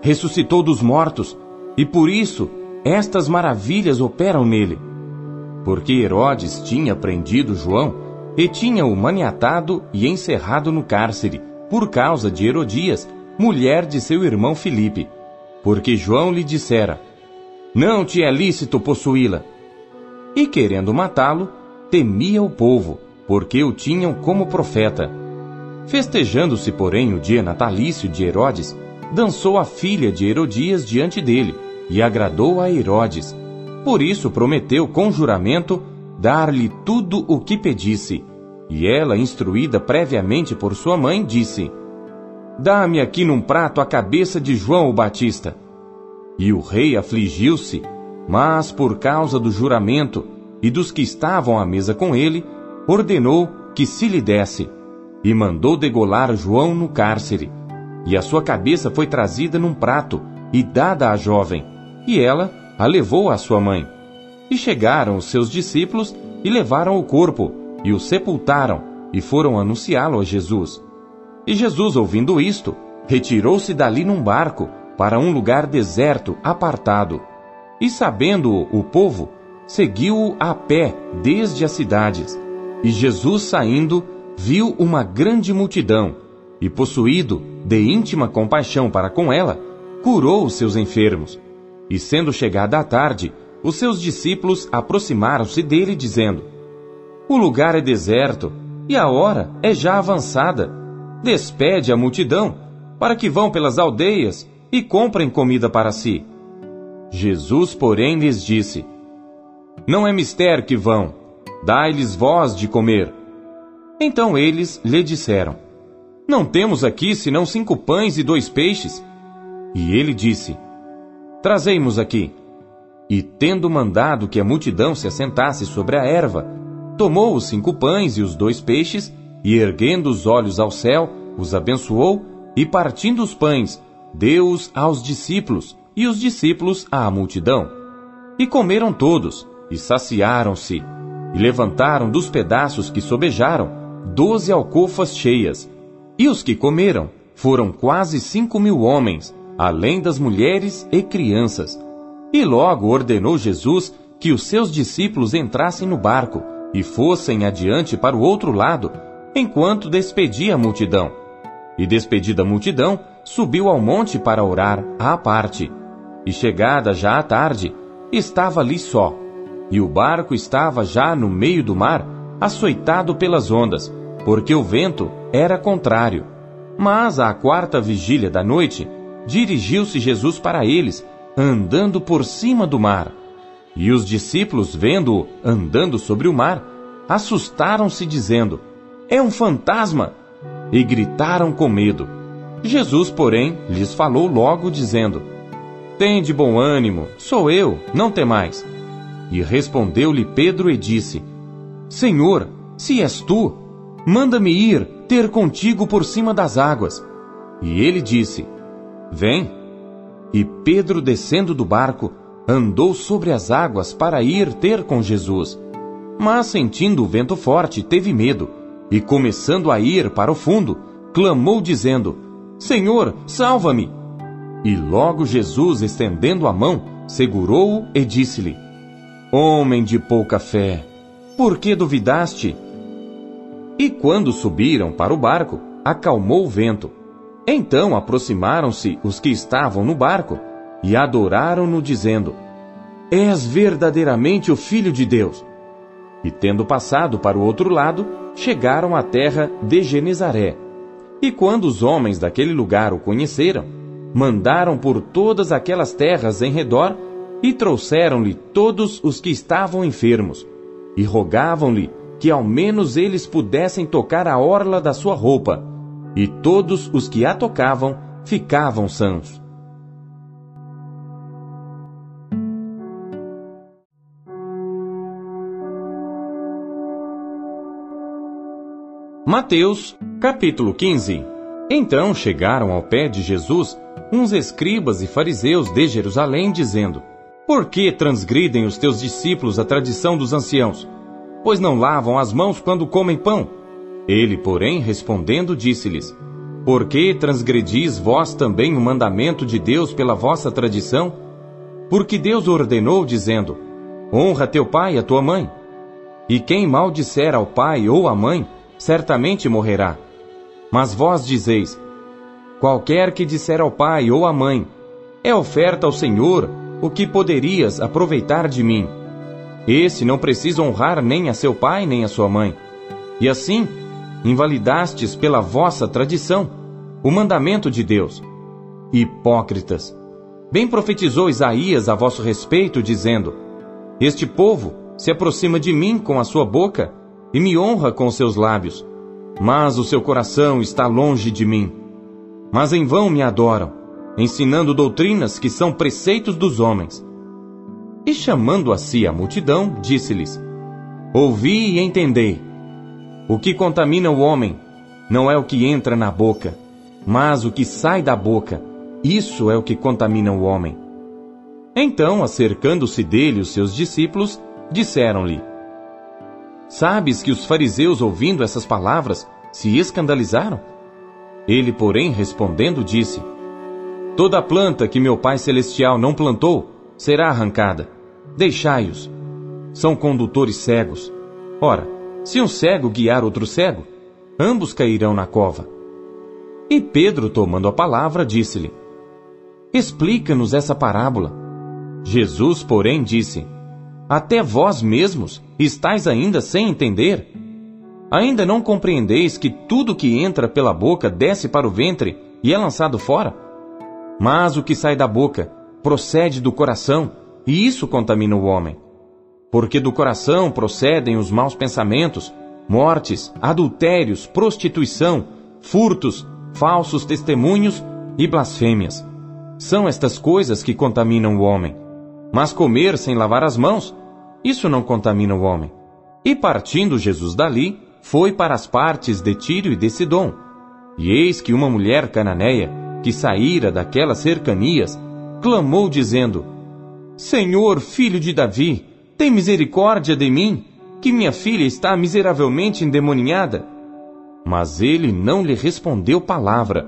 Ressuscitou dos mortos, e por isso estas maravilhas operam nele. Porque Herodes tinha prendido João e tinha-o maniatado e encerrado no cárcere, por causa de Herodias, mulher de seu irmão Filipe. Porque João lhe dissera: Não te é lícito possuí-la. E querendo matá-lo, temia o povo, porque o tinham como profeta. Festejando-se, porém, o dia natalício de Herodes, dançou a filha de Herodias diante dele, e agradou a Herodes. Por isso prometeu com juramento dar-lhe tudo o que pedisse. E ela, instruída previamente por sua mãe, disse: Dá-me aqui num prato a cabeça de João o Batista. E o rei afligiu-se, mas por causa do juramento e dos que estavam à mesa com ele, ordenou que se lhe desse e mandou degolar João no cárcere. E a sua cabeça foi trazida num prato e dada à jovem, e ela a levou à sua mãe. E chegaram os seus discípulos e levaram o corpo, e o sepultaram, e foram anunciá-lo a Jesus. E Jesus, ouvindo isto, retirou-se dali num barco para um lugar deserto, apartado. E sabendo-o o povo, seguiu-o a pé desde as cidades. E Jesus, saindo, viu uma grande multidão e, possuído de íntima compaixão para com ela, curou os seus enfermos. E sendo chegada a tarde, os seus discípulos aproximaram-se dele, dizendo: O lugar é deserto e a hora é já avançada. Despede a multidão, para que vão pelas aldeias e comprem comida para si. Jesus, porém, lhes disse: Não é mister que vão, dai-lhes voz de comer. Então eles lhe disseram: Não temos aqui senão cinco pães e dois peixes. E ele disse: Trazei-mos aqui. E tendo mandado que a multidão se assentasse sobre a erva, tomou os cinco pães e os dois peixes, e erguendo os olhos ao céu, os abençoou e partindo os pães, deu-os aos discípulos, e os discípulos à multidão. E comeram todos, e saciaram-se, e levantaram dos pedaços que sobejaram doze alcofas cheias. E os que comeram foram quase cinco mil homens, além das mulheres e crianças. E logo ordenou Jesus que os seus discípulos entrassem no barco e fossem adiante para o outro lado, enquanto despedia a multidão. E despedida a multidão, subiu ao monte para orar à parte. E chegada já a tarde, estava ali só, e o barco estava já no meio do mar, açoitado pelas ondas, porque o vento era contrário. Mas à quarta vigília da noite, dirigiu-se Jesus para eles, andando por cima do mar. E os discípulos, vendo-o andando sobre o mar, assustaram-se, dizendo: É um fantasma! E gritaram com medo. Jesus, porém, lhes falou logo, dizendo: Tende bom ânimo, sou eu, não temais. E respondeu-lhe Pedro e disse: Senhor, se és tu, manda-me ir ter contigo por cima das águas. E ele disse: Vem. E Pedro, descendo do barco, andou sobre as águas para ir ter com Jesus. Mas, sentindo o vento forte, teve medo, e começando a ir para o fundo, clamou, dizendo: Senhor, salva-me! E logo Jesus, estendendo a mão, segurou-o e disse-lhe: Homem de pouca fé, por que duvidaste? E quando subiram para o barco, acalmou o vento. Então aproximaram-se os que estavam no barco e adoraram-no, dizendo: És verdadeiramente o Filho de Deus. E tendo passado para o outro lado, chegaram à terra de Genezaré. E quando os homens daquele lugar o conheceram, mandaram por todas aquelas terras em redor e trouxeram-lhe todos os que estavam enfermos, e rogavam-lhe que ao menos eles pudessem tocar a orla da sua roupa, e todos os que a tocavam ficavam sãos. Mateus, capítulo 15 Então chegaram ao pé de Jesus uns escribas e fariseus de Jerusalém, dizendo: Por que transgridem os teus discípulos a tradição dos anciãos? Pois não lavam as mãos quando comem pão. Ele, porém, respondendo, disse-lhes: Por que transgredis vós também o mandamento de Deus pela vossa tradição? Porque Deus ordenou, dizendo: Honra teu pai e a tua mãe. E quem maldisser ao pai ou à mãe, certamente morrerá. Mas vós dizeis: Qualquer que disser ao pai ou à mãe: É oferta ao Senhor o que poderias aproveitar de mim. Esse não precisa honrar nem a seu pai nem a sua mãe. E assim, invalidastes pela vossa tradição o mandamento de Deus. Hipócritas! Bem profetizou Isaías a vosso respeito, dizendo: Este povo se aproxima de mim com a sua boca e me honra com seus lábios, mas o seu coração está longe de mim. Mas em vão me adoram, ensinando doutrinas que são preceitos dos homens. E chamando a si a multidão, disse-lhes: Ouvi e entendei. O que contamina o homem não é o que entra na boca, mas o que sai da boca. Isso é o que contamina o homem. Então, acercando-se dele os seus discípulos, disseram-lhe: Sabes que os fariseus, ouvindo essas palavras, se escandalizaram? Ele, porém, respondendo, disse: Toda planta que meu Pai Celestial não plantou será arrancada. Deixai-os. São condutores cegos. Ora, se um cego guiar outro cego, ambos cairão na cova. E Pedro, tomando a palavra, disse-lhe: Explica-nos essa parábola. Jesus, porém, disse: até vós mesmos estáis ainda sem entender? Ainda não compreendeis que tudo que entra pela boca desce para o ventre e é lançado fora? Mas o que sai da boca procede do coração, e isso contamina o homem. Porque do coração procedem os maus pensamentos, mortes, adultérios, prostituição, furtos, falsos testemunhos e blasfêmias. São estas coisas que contaminam o homem. Mas comer sem lavar as mãos, isso não contamina o homem. E partindo Jesus dali, foi para as partes de Tiro e de Sidom. E eis que uma mulher cananeia, que saíra daquelas cercanias, clamou dizendo: Senhor, filho de Davi, tem misericórdia de mim, que minha filha está miseravelmente endemoniada. Mas ele não lhe respondeu palavra.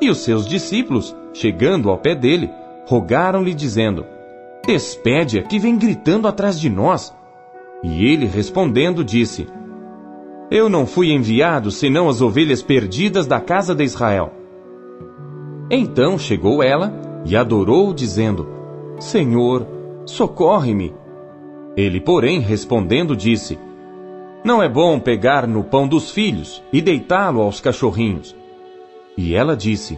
E os seus discípulos, chegando ao pé dele, rogaram-lhe, dizendo: Despede-a que vem gritando atrás de nós. E ele respondendo disse: Eu não fui enviado senão as ovelhas perdidas da casa de Israel. Então chegou ela e adorou, dizendo: Senhor, socorre-me. Ele, porém, respondendo, disse: Não é bom pegar no pão dos filhos e deitá-lo aos cachorrinhos. E ela disse: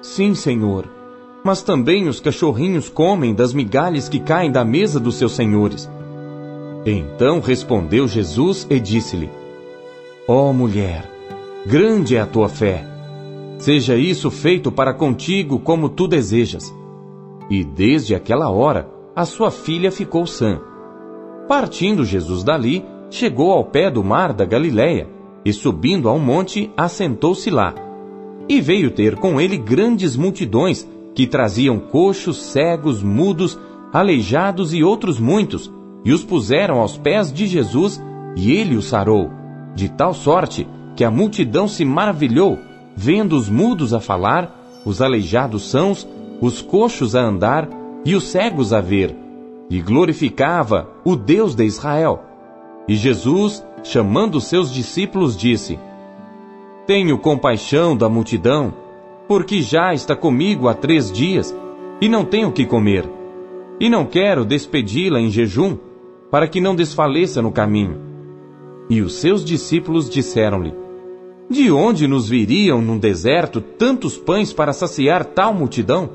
Sim, Senhor, mas também os cachorrinhos comem das migalhas que caem da mesa dos seus senhores. Então respondeu Jesus e disse-lhe: Ó oh, mulher, grande é a tua fé. Seja isso feito para contigo como tu desejas. E desde aquela hora, a sua filha ficou sã. Partindo Jesus dali, chegou ao pé do mar da Galiléia e subindo a um monte, assentou-se lá. E veio ter com ele grandes multidões que traziam coxos, cegos, mudos, aleijados e outros muitos, e os puseram aos pés de Jesus, e ele os sarou, de tal sorte que a multidão se maravilhou, vendo os mudos a falar, os aleijados sãos, os coxos a andar e os cegos a ver, e glorificava o Deus de Israel. E Jesus, chamando seus discípulos, disse: Tenho compaixão da multidão, porque já está comigo há três dias e não tenho o que comer. E não quero despedi-la em jejum, para que não desfaleça no caminho. E os seus discípulos disseram-lhe: De onde nos viriam num deserto tantos pães para saciar tal multidão?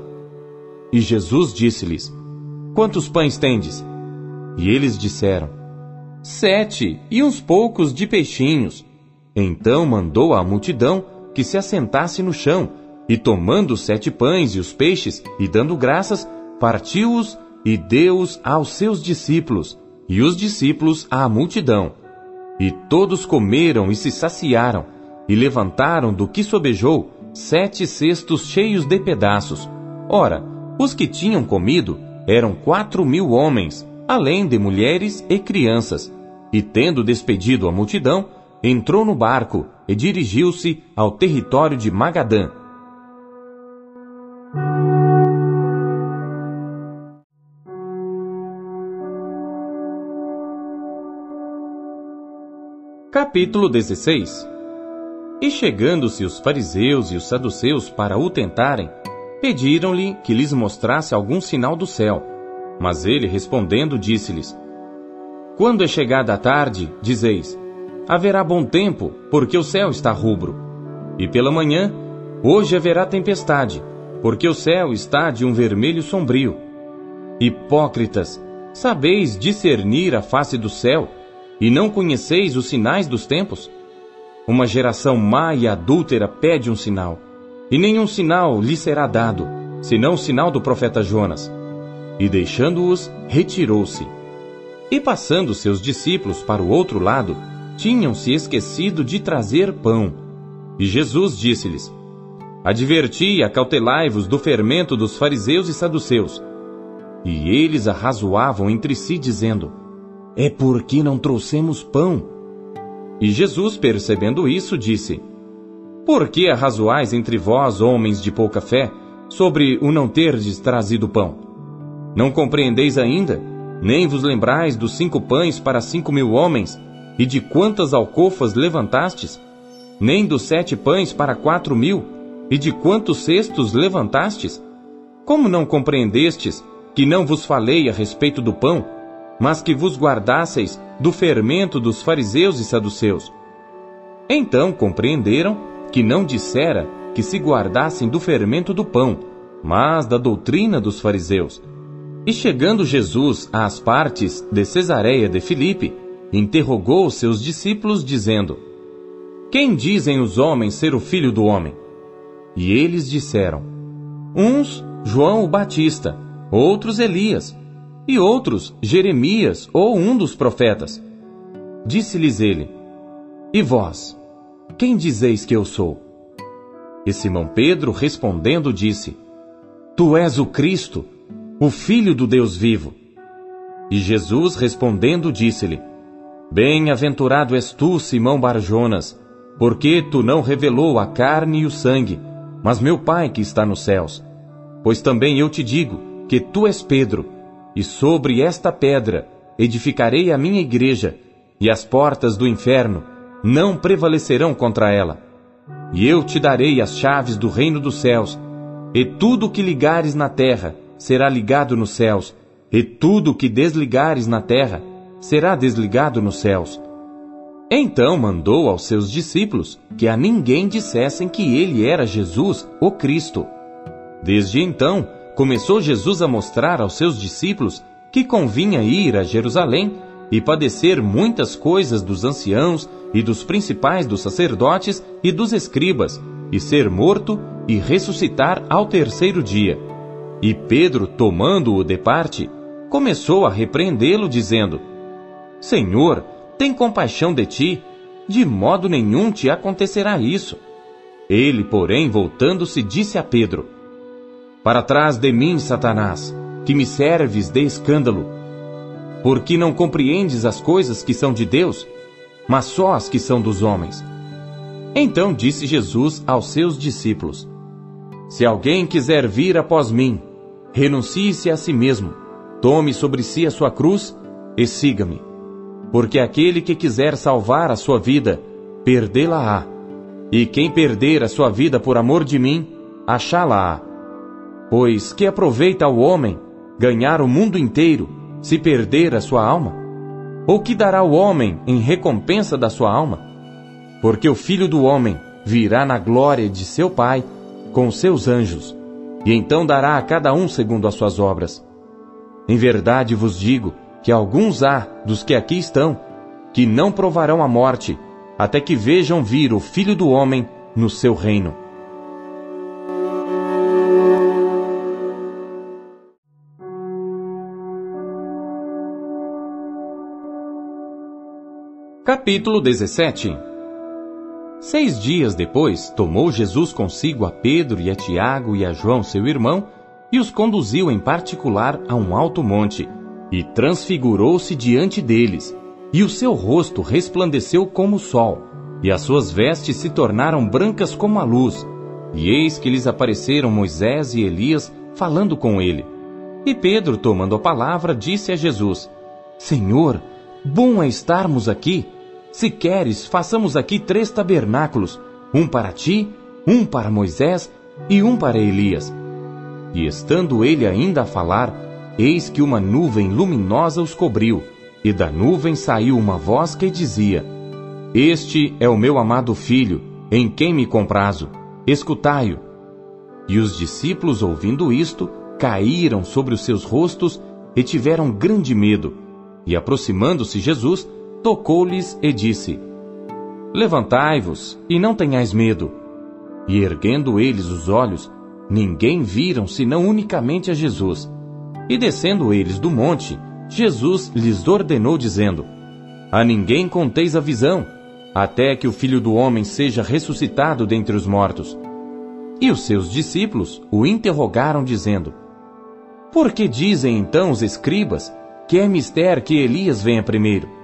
E Jesus disse-lhes: Quantos pães tendes? E eles disseram: Sete e uns poucos de peixinhos. Então mandou à multidão que se assentasse no chão e tomando os sete pães e os peixes, e dando graças, partiu-os e deu-os aos seus discípulos, e os discípulos à multidão. E todos comeram e se saciaram, e levantaram do que sobejou sete cestos cheios de pedaços. Ora, os que tinham comido eram quatro mil homens, além de mulheres e crianças. E tendo despedido a multidão, entrou no barco e dirigiu-se ao território de Magadã Capítulo 16 E chegando-se os fariseus e os saduceus para o tentarem, pediram-lhe que lhes mostrasse algum sinal do céu. Mas ele, respondendo, disse-lhes: Quando é chegada a tarde, dizeis: Haverá bom tempo, porque o céu está rubro. E pela manhã, hoje haverá tempestade, porque o céu está de um vermelho sombrio. Hipócritas, sabeis discernir a face do céu, e não conheceis os sinais dos tempos? Uma geração má e adúltera pede um sinal, e nenhum sinal lhe será dado, senão o sinal do profeta Jonas. E deixando-os, retirou-se. E passando seus discípulos para o outro lado, tinham se esquecido de trazer pão. E Jesus disse-lhes: Adverti e acautelai-vos do fermento dos fariseus e saduceus. E eles arrazoavam entre si, dizendo: é porque não trouxemos pão. E Jesus, percebendo isso, disse: Por que arrazoais entre vós, homens de pouca fé, sobre o não terdes trazido pão? Não compreendeis ainda, nem vos lembrais dos cinco pães para cinco mil homens, e de quantas alcofas levantastes? Nem dos sete pães para quatro mil, e de quantos cestos levantastes? Como não compreendestes que não vos falei a respeito do pão, mas que vos guardasseis do fermento dos fariseus e saduceus. Então compreenderam que não dissera que se guardassem do fermento do pão, mas da doutrina dos fariseus. E chegando Jesus às partes de Cesareia de Filipe, interrogou os seus discípulos, dizendo: Quem dizem os homens ser o filho do homem? E eles disseram: Uns, João o Batista, outros Elias, e outros Jeremias ou um dos profetas. Disse-lhes ele: E vós, quem dizeis que eu sou? E Simão Pedro, respondendo, disse: Tu és o Cristo, o Filho do Deus vivo. E Jesus, respondendo, disse-lhe: Bem-aventurado és tu, Simão Barjonas, porque tu não revelou a carne e o sangue, mas meu Pai que está nos céus. Pois também eu te digo que tu és Pedro, e sobre esta pedra edificarei a minha igreja, e as portas do inferno não prevalecerão contra ela. E eu te darei as chaves do reino dos céus, e tudo o que ligares na terra será ligado nos céus, e tudo o que desligares na terra será desligado nos céus. Então mandou aos seus discípulos que a ninguém dissessem que ele era Jesus, o Cristo. Desde então, começou Jesus a mostrar aos seus discípulos que convinha ir a Jerusalém e padecer muitas coisas dos anciãos e dos principais dos sacerdotes e dos escribas, e ser morto e ressuscitar ao terceiro dia. E Pedro, tomando-o de parte, começou a repreendê-lo, dizendo: Senhor, tem compaixão de ti, de modo nenhum te acontecerá isso. Ele, porém, voltando-se, disse a Pedro: Para trás de mim, Satanás, que me serves de escândalo, porque não compreendes as coisas que são de Deus, mas só as que são dos homens. Então disse Jesus aos seus discípulos: Se alguém quiser vir após mim, renuncie-se a si mesmo, tome sobre si a sua cruz e siga-me. Porque aquele que quiser salvar a sua vida, perdê-la-á. E quem perder a sua vida por amor de mim, achá-la-á. Pois que aproveita o homem ganhar o mundo inteiro se perder a sua alma? Ou que dará o homem em recompensa da sua alma? Porque o filho do homem virá na glória de seu Pai com seus anjos, e então dará a cada um segundo as suas obras. Em verdade vos digo que alguns há dos que aqui estão que não provarão a morte até que vejam vir o filho do homem no seu reino. Capítulo 17 Seis dias depois, tomou Jesus consigo a Pedro e a Tiago e a João, seu irmão, e os conduziu em particular a um alto monte, e transfigurou-se diante deles, e o seu rosto resplandeceu como o sol, e as suas vestes se tornaram brancas como a luz. E eis que lhes apareceram Moisés e Elias falando com ele. E Pedro, tomando a palavra, disse a Jesus: Senhor, bom é estarmos aqui. Se queres, façamos aqui três tabernáculos: um para ti, um para Moisés e um para Elias. E estando ele ainda a falar, eis que uma nuvem luminosa os cobriu, e da nuvem saiu uma voz que dizia: Este é o meu amado filho, em quem me comprazo. Escutai-o. E os discípulos, ouvindo isto, caíram sobre os seus rostos e tiveram grande medo. E aproximando-se Jesus, tocou-lhes e disse: Levantai-vos e não tenhais medo. E erguendo eles os olhos, ninguém viram senão unicamente a Jesus. E descendo eles do monte, Jesus lhes ordenou, dizendo: A ninguém conteis a visão, até que o filho do homem seja ressuscitado dentre os mortos. E os seus discípulos o interrogaram, dizendo: Por que dizem então os escribas que é mister que Elias venha primeiro?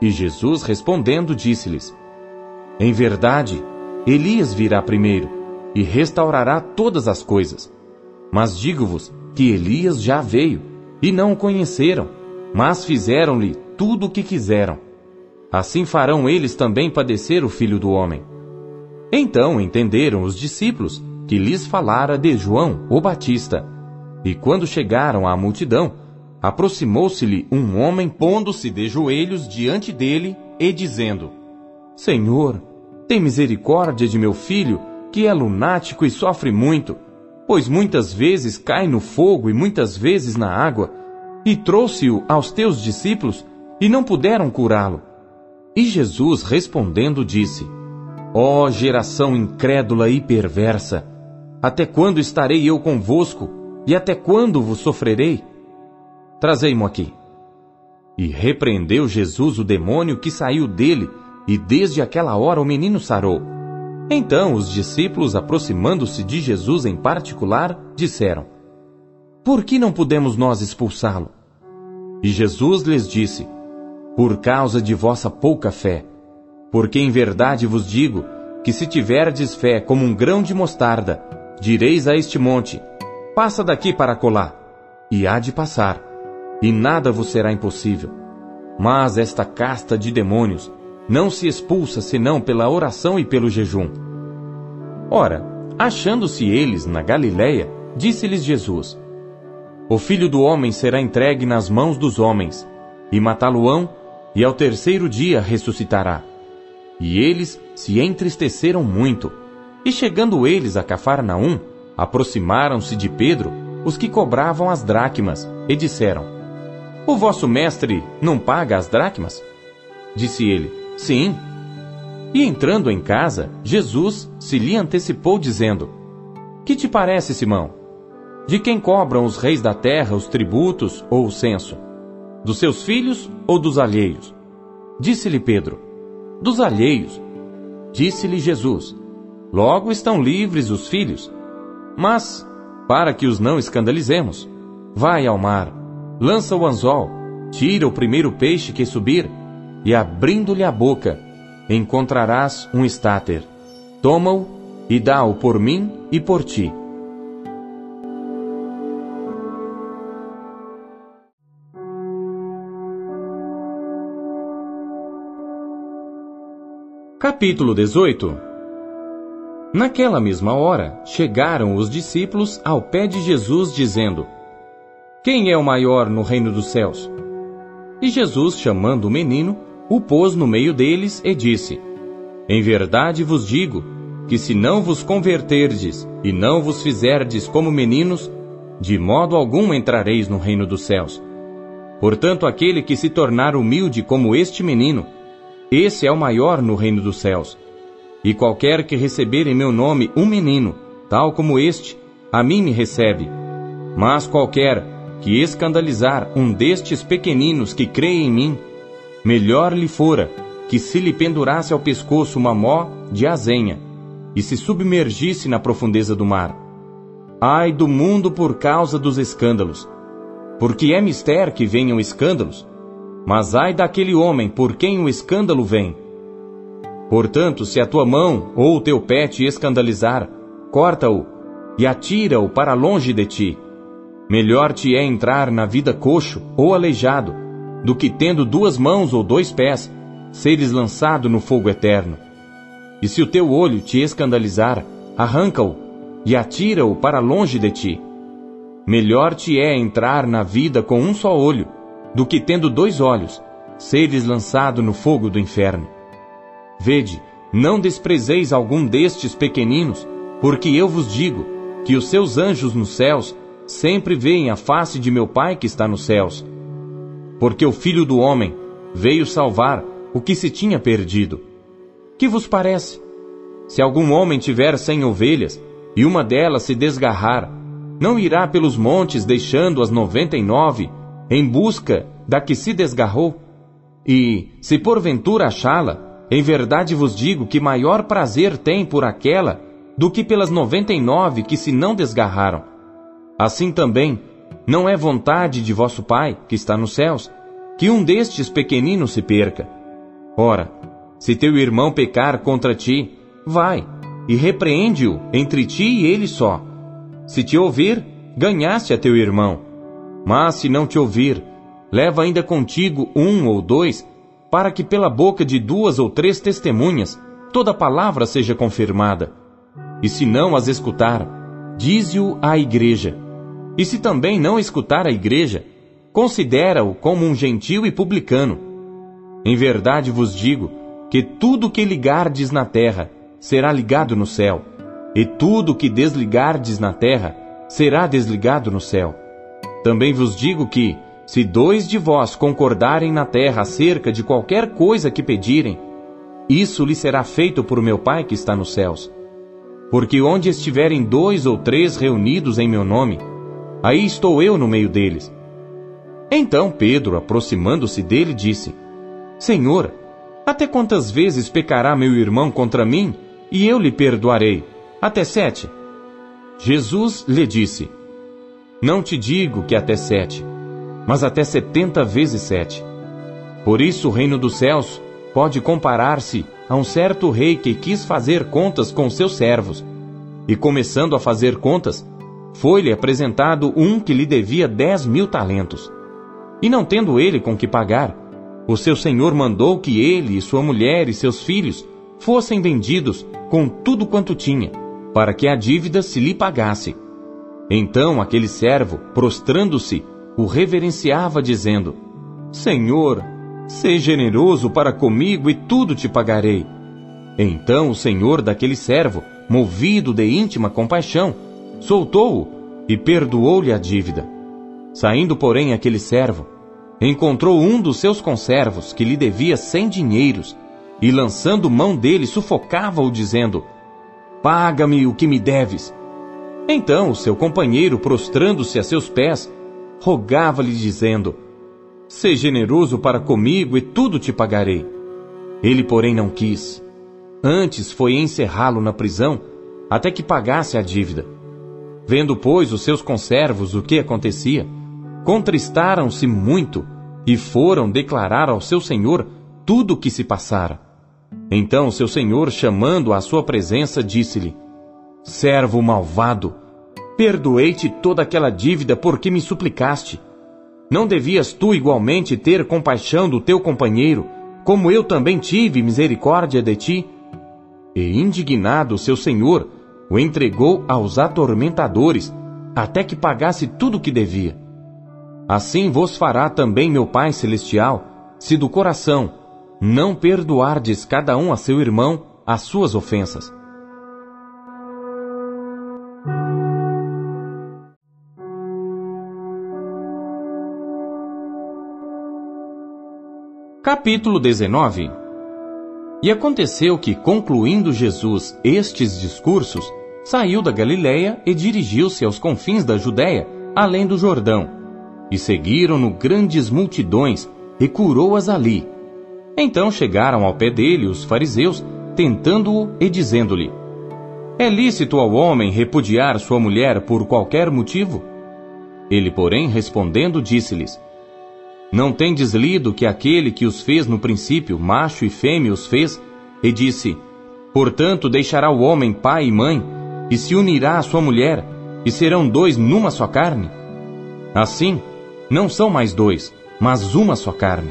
E Jesus respondendo disse-lhes: Em verdade, Elias virá primeiro e restaurará todas as coisas. Mas digo-vos que Elias já veio e não o conheceram, mas fizeram-lhe tudo o que quiseram. Assim farão eles também padecer o filho do homem. Então entenderam os discípulos que lhes falara de João, o Batista. E quando chegaram à multidão, aproximou-se-lhe um homem pondo-se de joelhos diante dele e dizendo: Senhor, tem misericórdia de meu filho, que é lunático e sofre muito, pois muitas vezes cai no fogo e muitas vezes na água, e trouxe-o aos teus discípulos e não puderam curá-lo. E Jesus respondendo disse: Ó oh, geração incrédula e perversa, até quando estarei eu convosco e até quando vos sofrerei? Trazei-mo aqui. E repreendeu Jesus o demônio que saiu dele, e desde aquela hora o menino sarou. Então os discípulos, aproximando-se de Jesus em particular, disseram: Por que não podemos nós expulsá-lo? E Jesus lhes disse: Por causa de vossa pouca fé. Porque em verdade vos digo que se tiverdes fé como um grão de mostarda, direis a este monte: Passa daqui para colar, e há de passar, e nada vos será impossível. Mas esta casta de demônios não se expulsa senão pela oração e pelo jejum. Ora, achando-se eles na Galiléia, disse-lhes Jesus: O filho do homem será entregue nas mãos dos homens, e matá-lo-ão, e ao terceiro dia ressuscitará. E eles se entristeceram muito. E chegando eles a Cafarnaum, aproximaram-se de Pedro os que cobravam as dracmas, e disseram: O vosso mestre não paga as dracmas? Disse ele: Sim. E entrando em casa, Jesus se lhe antecipou, dizendo: Que te parece, Simão? De quem cobram os reis da terra os tributos ou o censo? Dos seus filhos ou dos alheios? Disse-lhe Pedro: Dos alheios. Disse-lhe Jesus: Logo estão livres os filhos. Mas, para que os não escandalizemos, vai ao mar, lança o anzol, tira o primeiro peixe que subir, e abrindo-lhe a boca, encontrarás um estáter. Toma-o e dá-o por mim e por ti. Capítulo 18 Naquela mesma hora, chegaram os discípulos ao pé de Jesus, dizendo: Quem é o maior no reino dos céus? E Jesus, chamando o menino, o pôs no meio deles e disse: Em verdade vos digo que se não vos converterdes e não vos fizerdes como meninos, de modo algum entrareis no reino dos céus. Portanto, aquele que se tornar humilde como este menino, esse é o maior no reino dos céus. E qualquer que receber em meu nome um menino, tal como este, a mim me recebe. Mas qualquer que escandalizar um destes pequeninos que crê em mim, melhor lhe fora que se lhe pendurasse ao pescoço uma mó de azenha e se submergisse na profundeza do mar. Ai do mundo por causa dos escândalos, porque é mister que venham escândalos, mas ai daquele homem por quem o escândalo vem. Portanto, se a tua mão ou o teu pé te escandalizar, corta-o e atira-o para longe de ti. Melhor te é entrar na vida coxo ou aleijado do que tendo duas mãos ou dois pés, seres lançado no fogo eterno. E se o teu olho te escandalizar, arranca-o e atira-o para longe de ti. Melhor te é entrar na vida com um só olho, do que tendo dois olhos, seres lançado no fogo do inferno. Vede, não desprezeis algum destes pequeninos, porque eu vos digo que os seus anjos nos céus sempre veem a face de meu Pai que está nos céus porque o Filho do Homem veio salvar o que se tinha perdido. Que vos parece? Se algum homem tiver cem ovelhas, e uma delas se desgarrar, não irá pelos montes deixando as noventa e nove, em busca da que se desgarrou? E, se porventura achá-la, em verdade vos digo que maior prazer tem por aquela do que pelas noventa e nove que se não desgarraram. Assim também, não é vontade de vosso Pai, que está nos céus, que um destes pequeninos se perca. Ora, se teu irmão pecar contra ti, vai e repreende-o entre ti e ele só. Se te ouvir, ganhaste a teu irmão. Mas se não te ouvir, leva ainda contigo um ou dois, para que pela boca de duas ou três testemunhas toda palavra seja confirmada. E se não as escutar, dize-o à igreja. E se também não escutar a igreja, considera-o como um gentil e publicano. Em verdade vos digo que tudo que ligardes na terra será ligado no céu, e tudo que desligardes na terra será desligado no céu. Também vos digo que, se dois de vós concordarem na terra acerca de qualquer coisa que pedirem, isso lhe será feito por meu Pai que está nos céus. Porque onde estiverem dois ou três reunidos em meu nome, Aí estou eu no meio deles. Então Pedro, aproximando-se dele, disse: Senhor, até quantas vezes pecará meu irmão contra mim, e eu lhe perdoarei. Até sete. Jesus lhe disse: Não te digo que até sete, mas até setenta vezes sete. Por isso o reino dos céus pode comparar-se a um certo rei que quis fazer contas com seus servos. E começando a fazer contas, foi-lhe apresentado um que lhe devia dez mil talentos. E não tendo ele com que pagar, o seu senhor mandou que ele e sua mulher e seus filhos fossem vendidos com tudo quanto tinha, para que a dívida se lhe pagasse. Então aquele servo, prostrando-se, o reverenciava, dizendo: Senhor, seja generoso para comigo e tudo te pagarei. Então o senhor daquele servo, movido de íntima compaixão, soltou-o e perdoou-lhe a dívida. Saindo, porém, aquele servo, encontrou um dos seus conservos que lhe devia cem dinheiros, e lançando mão dele, sufocava-o, dizendo: Paga-me o que me deves. Então o seu companheiro, prostrando-se a seus pés, rogava-lhe, dizendo: Seja generoso para comigo e tudo te pagarei. Ele, porém, não quis. Antes foi encerrá-lo na prisão, até que pagasse a dívida. Vendo, pois, os seus conservos o que acontecia, contristaram-se muito e foram declarar ao seu senhor tudo o que se passara. Então seu senhor, chamando à sua presença, disse-lhe: Servo malvado, perdoei-te toda aquela dívida porque me suplicaste. Não devias tu igualmente ter compaixão do teu companheiro, como eu também tive misericórdia de ti? E indignado seu senhor, o entregou aos atormentadores, até que pagasse tudo o que devia. Assim vos fará também meu Pai Celestial, se do coração não perdoardes cada um a seu irmão as suas ofensas. Capítulo 19 E aconteceu que, concluindo Jesus estes discursos, saiu da Galiléia e dirigiu-se aos confins da Judéia, além do Jordão. E seguiram-no grandes multidões, e curou-as ali. Então chegaram ao pé dele os fariseus, tentando-o e dizendo-lhe: É lícito ao homem repudiar sua mulher por qualquer motivo? Ele, porém, respondendo, disse-lhes: Não tendes lido que aquele que os fez no princípio, macho e fêmea os fez, e disse: Portanto, deixará o homem pai e mãe, e se unirá à sua mulher, e serão dois numa só carne? Assim, não são mais dois, mas uma só carne.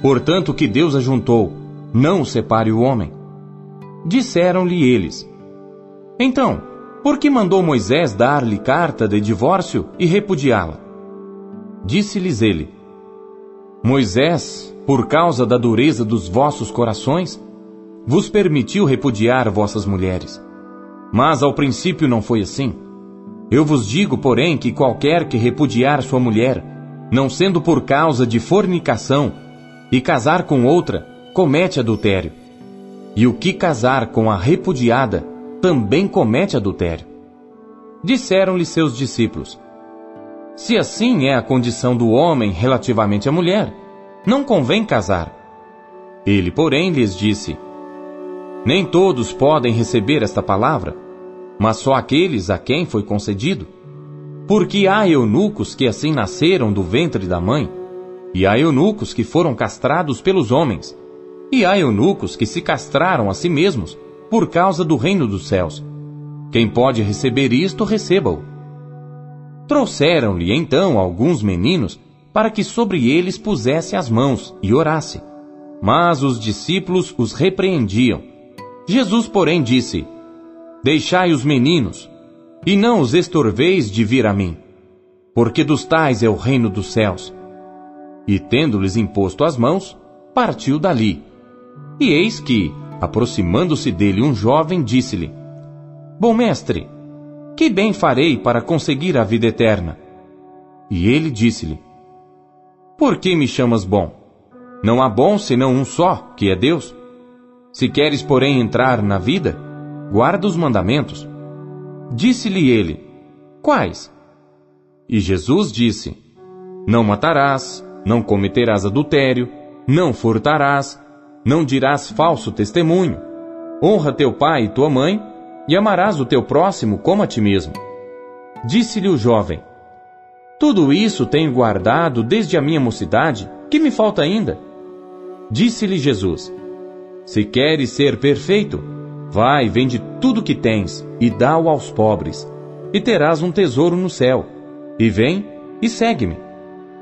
Portanto, o que Deus ajuntou, não o separe o homem. Disseram-lhe eles: Então, por que mandou Moisés dar-lhe carta de divórcio e repudiá-la? Disse-lhes ele: Moisés, por causa da dureza dos vossos corações, vos permitiu repudiar vossas mulheres. Mas ao princípio não foi assim. Eu vos digo, porém, que qualquer que repudiar sua mulher, não sendo por causa de fornicação, e casar com outra, comete adultério. E o que casar com a repudiada, também comete adultério. Disseram-lhe seus discípulos: Se assim é a condição do homem relativamente à mulher, não convém casar. Ele, porém, lhes disse: Nem todos podem receber esta palavra, mas só aqueles a quem foi concedido. Porque há eunucos que assim nasceram do ventre da mãe, e há eunucos que foram castrados pelos homens, e há eunucos que se castraram a si mesmos por causa do reino dos céus. Quem pode receber isto, receba-o. Trouxeram-lhe então alguns meninos para que sobre eles pusesse as mãos e orasse. Mas os discípulos os repreendiam. Jesus, porém, disse: Deixai os meninos, e não os estorveis de vir a mim, porque dos tais é o reino dos céus. E tendo-lhes imposto as mãos, partiu dali. E eis que, aproximando-se dele um jovem, disse-lhe: Bom mestre, que bem farei para conseguir a vida eterna? E ele disse-lhe: Por que me chamas bom? Não há bom senão um só, que é Deus. Se queres, porém, entrar na vida, guarda os mandamentos. Disse-lhe ele: Quais? E Jesus disse: Não matarás, não cometerás adultério, não furtarás, não dirás falso testemunho, Honra teu pai e tua mãe, e amarás o teu próximo como a ti mesmo. Disse-lhe o jovem: Tudo isso tenho guardado desde a minha mocidade, que me falta ainda? Disse-lhe Jesus: Se queres ser perfeito, vai, vende tudo que tens e dá-o aos pobres, e terás um tesouro no céu. E vem e segue-me.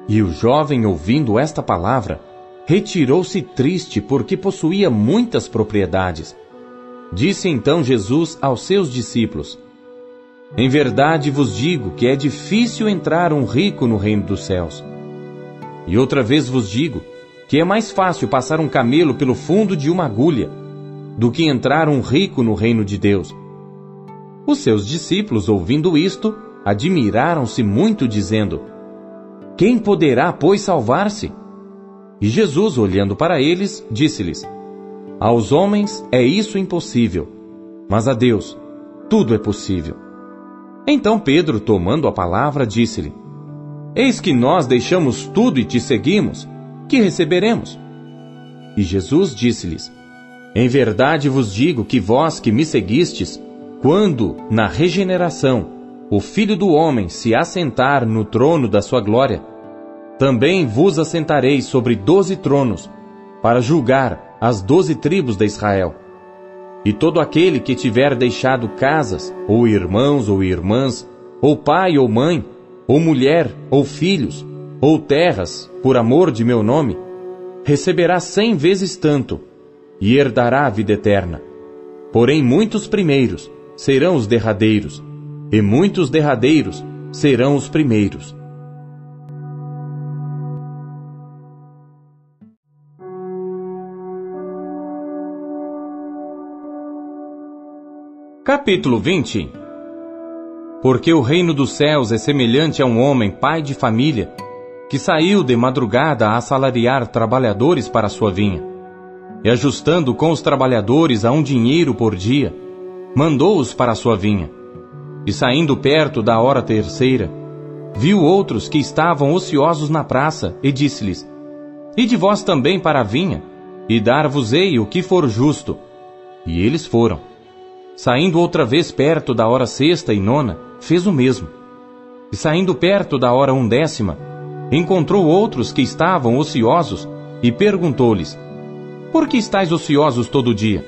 E o jovem, ouvindo esta palavra, retirou-se triste porque possuía muitas propriedades. Disse então Jesus aos seus discípulos: Em verdade vos digo que é difícil entrar um rico no reino dos céus. E outra vez vos digo que é mais fácil passar um camelo pelo fundo de uma agulha do que entrar um rico no reino de Deus. Os seus discípulos, ouvindo isto, admiraram-se muito, dizendo: quem poderá, pois, salvar-se? E Jesus, olhando para eles, disse-lhes: Aos homens é isso impossível, mas a Deus tudo é possível. Então Pedro, tomando a palavra, disse-lhe: Eis que nós deixamos tudo e te seguimos, que receberemos? E Jesus disse-lhes: Em verdade vos digo que vós que me seguistes, quando, na regeneração, o Filho do Homem se assentar no trono da sua glória, também vos assentareis sobre doze tronos, para julgar as doze tribos de Israel. E todo aquele que tiver deixado casas, ou irmãos ou irmãs, ou pai ou mãe, ou mulher ou filhos, ou terras, por amor de meu nome, receberá cem vezes tanto, e herdará a vida eterna. Porém, muitos primeiros serão os derradeiros, e muitos derradeiros serão os primeiros. Capítulo 20 Porque o reino dos céus é semelhante a um homem pai de família, que saiu de madrugada a assalariar trabalhadores para sua vinha. E ajustando com os trabalhadores a um dinheiro por dia, mandou-os para a sua vinha. E saindo perto da hora terceira, viu outros que estavam ociosos na praça, e disse-lhes: Ide vós também para a vinha, e dar-vos-ei o que for justo. E eles foram. Saindo outra vez perto da hora sexta e nona, fez o mesmo. E saindo perto da hora undécima, encontrou outros que estavam ociosos, e perguntou-lhes: Por que estáis ociosos todo dia?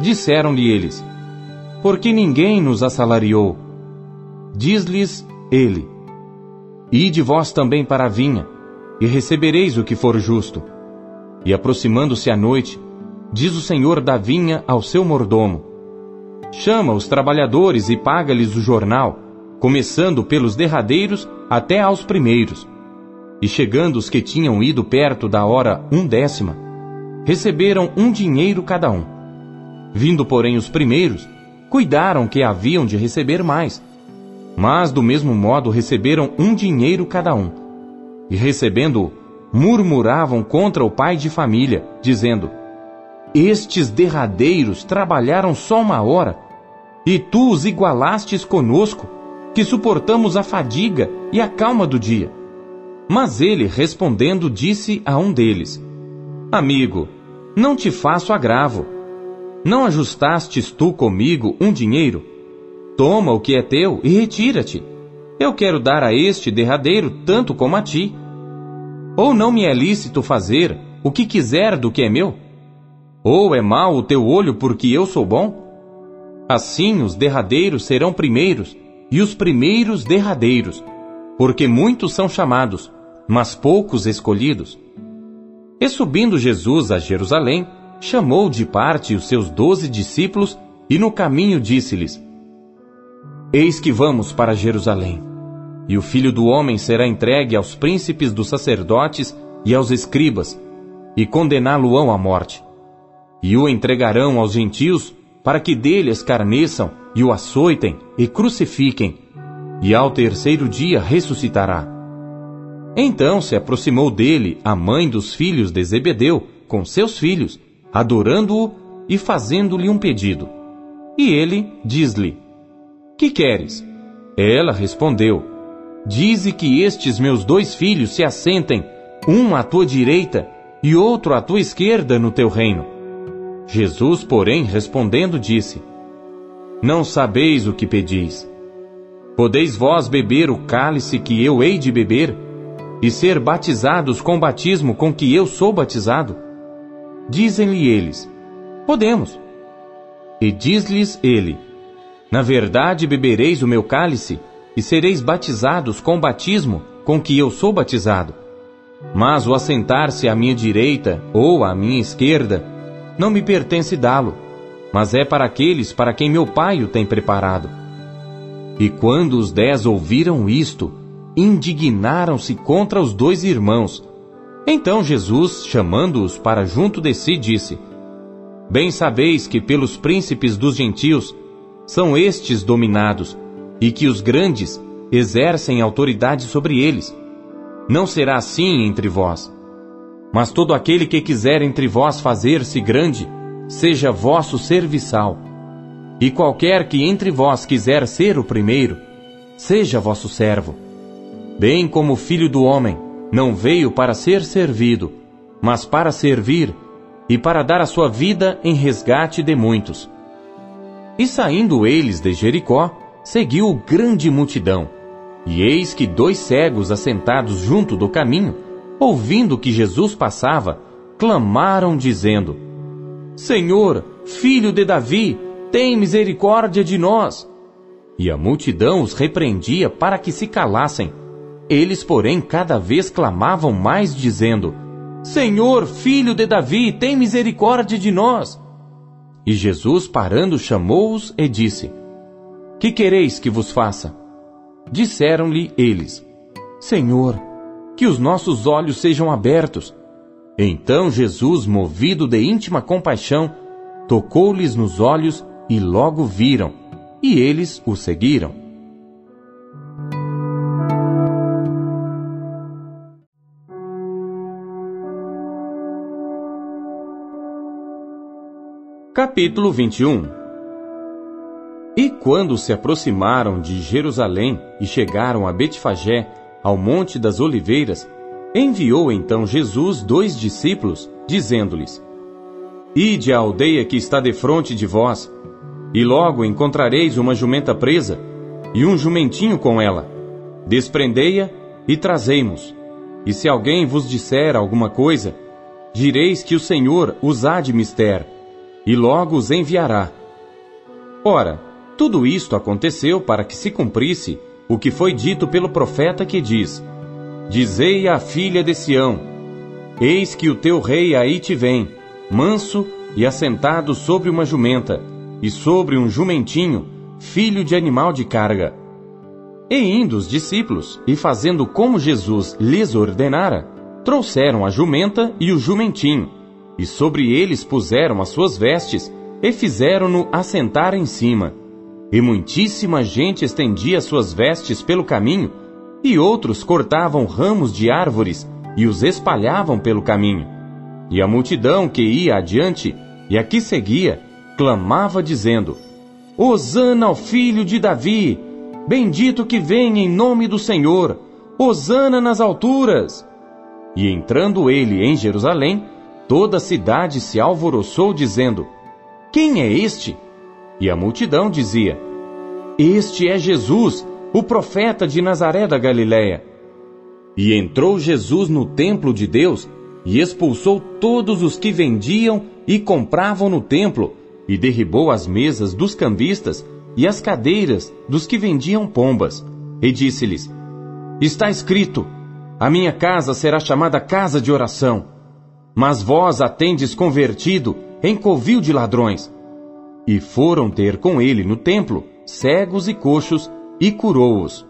Disseram-lhe eles: porque ninguém nos assalariou. Diz-lhes ele: Ide vós também para a vinha, e recebereis o que for justo. E aproximando-se a noite, diz o senhor da vinha ao seu mordomo: Chama os trabalhadores e paga-lhes o jornal, começando pelos derradeiros até aos primeiros. E chegando os que tinham ido perto da hora undécima, receberam um dinheiro cada um. Vindo, porém, os primeiros, cuidaram que haviam de receber mais. Mas, do mesmo modo, receberam um dinheiro cada um. E recebendo-o, murmuravam contra o pai de família, dizendo: Estes derradeiros trabalharam só uma hora, e tu os igualastes conosco, que suportamos a fadiga e a calma do dia. Mas ele, respondendo, disse a um deles: Amigo, não te faço agravo não ajustastes tu comigo um dinheiro? Toma o que é teu e retira-te. Eu quero dar a este derradeiro tanto como a ti. Ou não me é lícito fazer o que quiser do que é meu? Ou é mau o teu olho porque eu sou bom? Assim os derradeiros serão primeiros, e os primeiros derradeiros, porque muitos são chamados, mas poucos escolhidos. E subindo Jesus a Jerusalém, chamou de parte os seus doze discípulos e no caminho disse-lhes: Eis que vamos para Jerusalém, e o filho do homem será entregue aos príncipes dos sacerdotes e aos escribas, e condená-lo-ão à morte. E o entregarão aos gentios, para que dele escarneçam, e o açoitem, e crucifiquem, e ao terceiro dia ressuscitará. Então se aproximou dele a mãe dos filhos de Zebedeu, com seus filhos, adorando-o e fazendo-lhe um pedido. E ele diz-lhe: Que queres? Ela respondeu: Dize que estes meus dois filhos se assentem, um à tua direita e outro à tua esquerda no teu reino. Jesus, porém, respondendo, disse: Não sabeis o que pedis. Podeis vós beber o cálice que eu hei de beber, e ser batizados com o batismo com que eu sou batizado? Dizem-lhe eles: Podemos. E diz-lhes ele: Na verdade bebereis o meu cálice, e sereis batizados com o batismo com que eu sou batizado. Mas o assentar-se à minha direita ou à minha esquerda, não me pertence dá-lo, mas é para aqueles para quem meu pai o tem preparado. E quando os dez ouviram isto, indignaram-se contra os dois irmãos. Então Jesus, chamando-os para junto de si, disse: Bem sabeis que pelos príncipes dos gentios são estes dominados, e que os grandes exercem autoridade sobre eles. Não será assim entre vós. Mas todo aquele que quiser entre vós fazer-se grande, seja vosso serviçal. E qualquer que entre vós quiser ser o primeiro, seja vosso servo. Bem como o filho do homem não veio para ser servido, mas para servir e para dar a sua vida em resgate de muitos. E saindo eles de Jericó, seguiu grande multidão. E eis que dois cegos assentados junto do caminho, ouvindo que Jesus passava, clamaram dizendo: Senhor, filho de Davi, tem misericórdia de nós. E a multidão os repreendia para que se calassem. Eles, porém, cada vez clamavam mais, dizendo: Senhor, filho de Davi, tem misericórdia de nós. E Jesus, parando, chamou-os e disse: Que quereis que vos faça? Disseram-lhe eles: Senhor, que os nossos olhos sejam abertos. Então Jesus, movido de íntima compaixão, tocou-lhes nos olhos e logo viram, e eles o seguiram. Capítulo 21 E quando se aproximaram de Jerusalém e chegaram a Betfagé, ao Monte das Oliveiras, enviou então Jesus dois discípulos, dizendo-lhes: Ide à aldeia que está defronte de vós, e logo encontrareis uma jumenta presa, e um jumentinho com ela. Desprendei-a e trazei-mos. E se alguém vos disser alguma coisa, direis que o Senhor os há de mister, e logo os enviará. Ora, tudo isto aconteceu para que se cumprisse o que foi dito pelo profeta que diz: Dizei à filha de Sião: Eis que o teu rei aí te vem, manso e assentado sobre uma jumenta e sobre um jumentinho, filho de animal de carga. E indo os discípulos, e fazendo como Jesus lhes ordenara, trouxeram a jumenta e o jumentinho, e sobre eles puseram as suas vestes, e fizeram-no assentar em cima. E muitíssima gente estendia suas vestes pelo caminho, e outros cortavam ramos de árvores e os espalhavam pelo caminho. E a multidão que ia adiante e a que seguia clamava dizendo: Hosana ao filho de Davi! Bendito que vem em nome do Senhor! Hosana nas alturas! E entrando ele em Jerusalém, toda a cidade se alvoroçou, dizendo: Quem é este? E a multidão dizia: Este é Jesus, o profeta de Nazaré da Galiléia. E entrou Jesus no templo de Deus e expulsou todos os que vendiam e compravam no templo e derribou as mesas dos cambistas e as cadeiras dos que vendiam pombas, e disse-lhes: Está escrito: A minha casa será chamada casa de oração, mas vós a tendes convertido em covil de ladrões. E foram ter com ele no templo cegos e coxos e curou-os.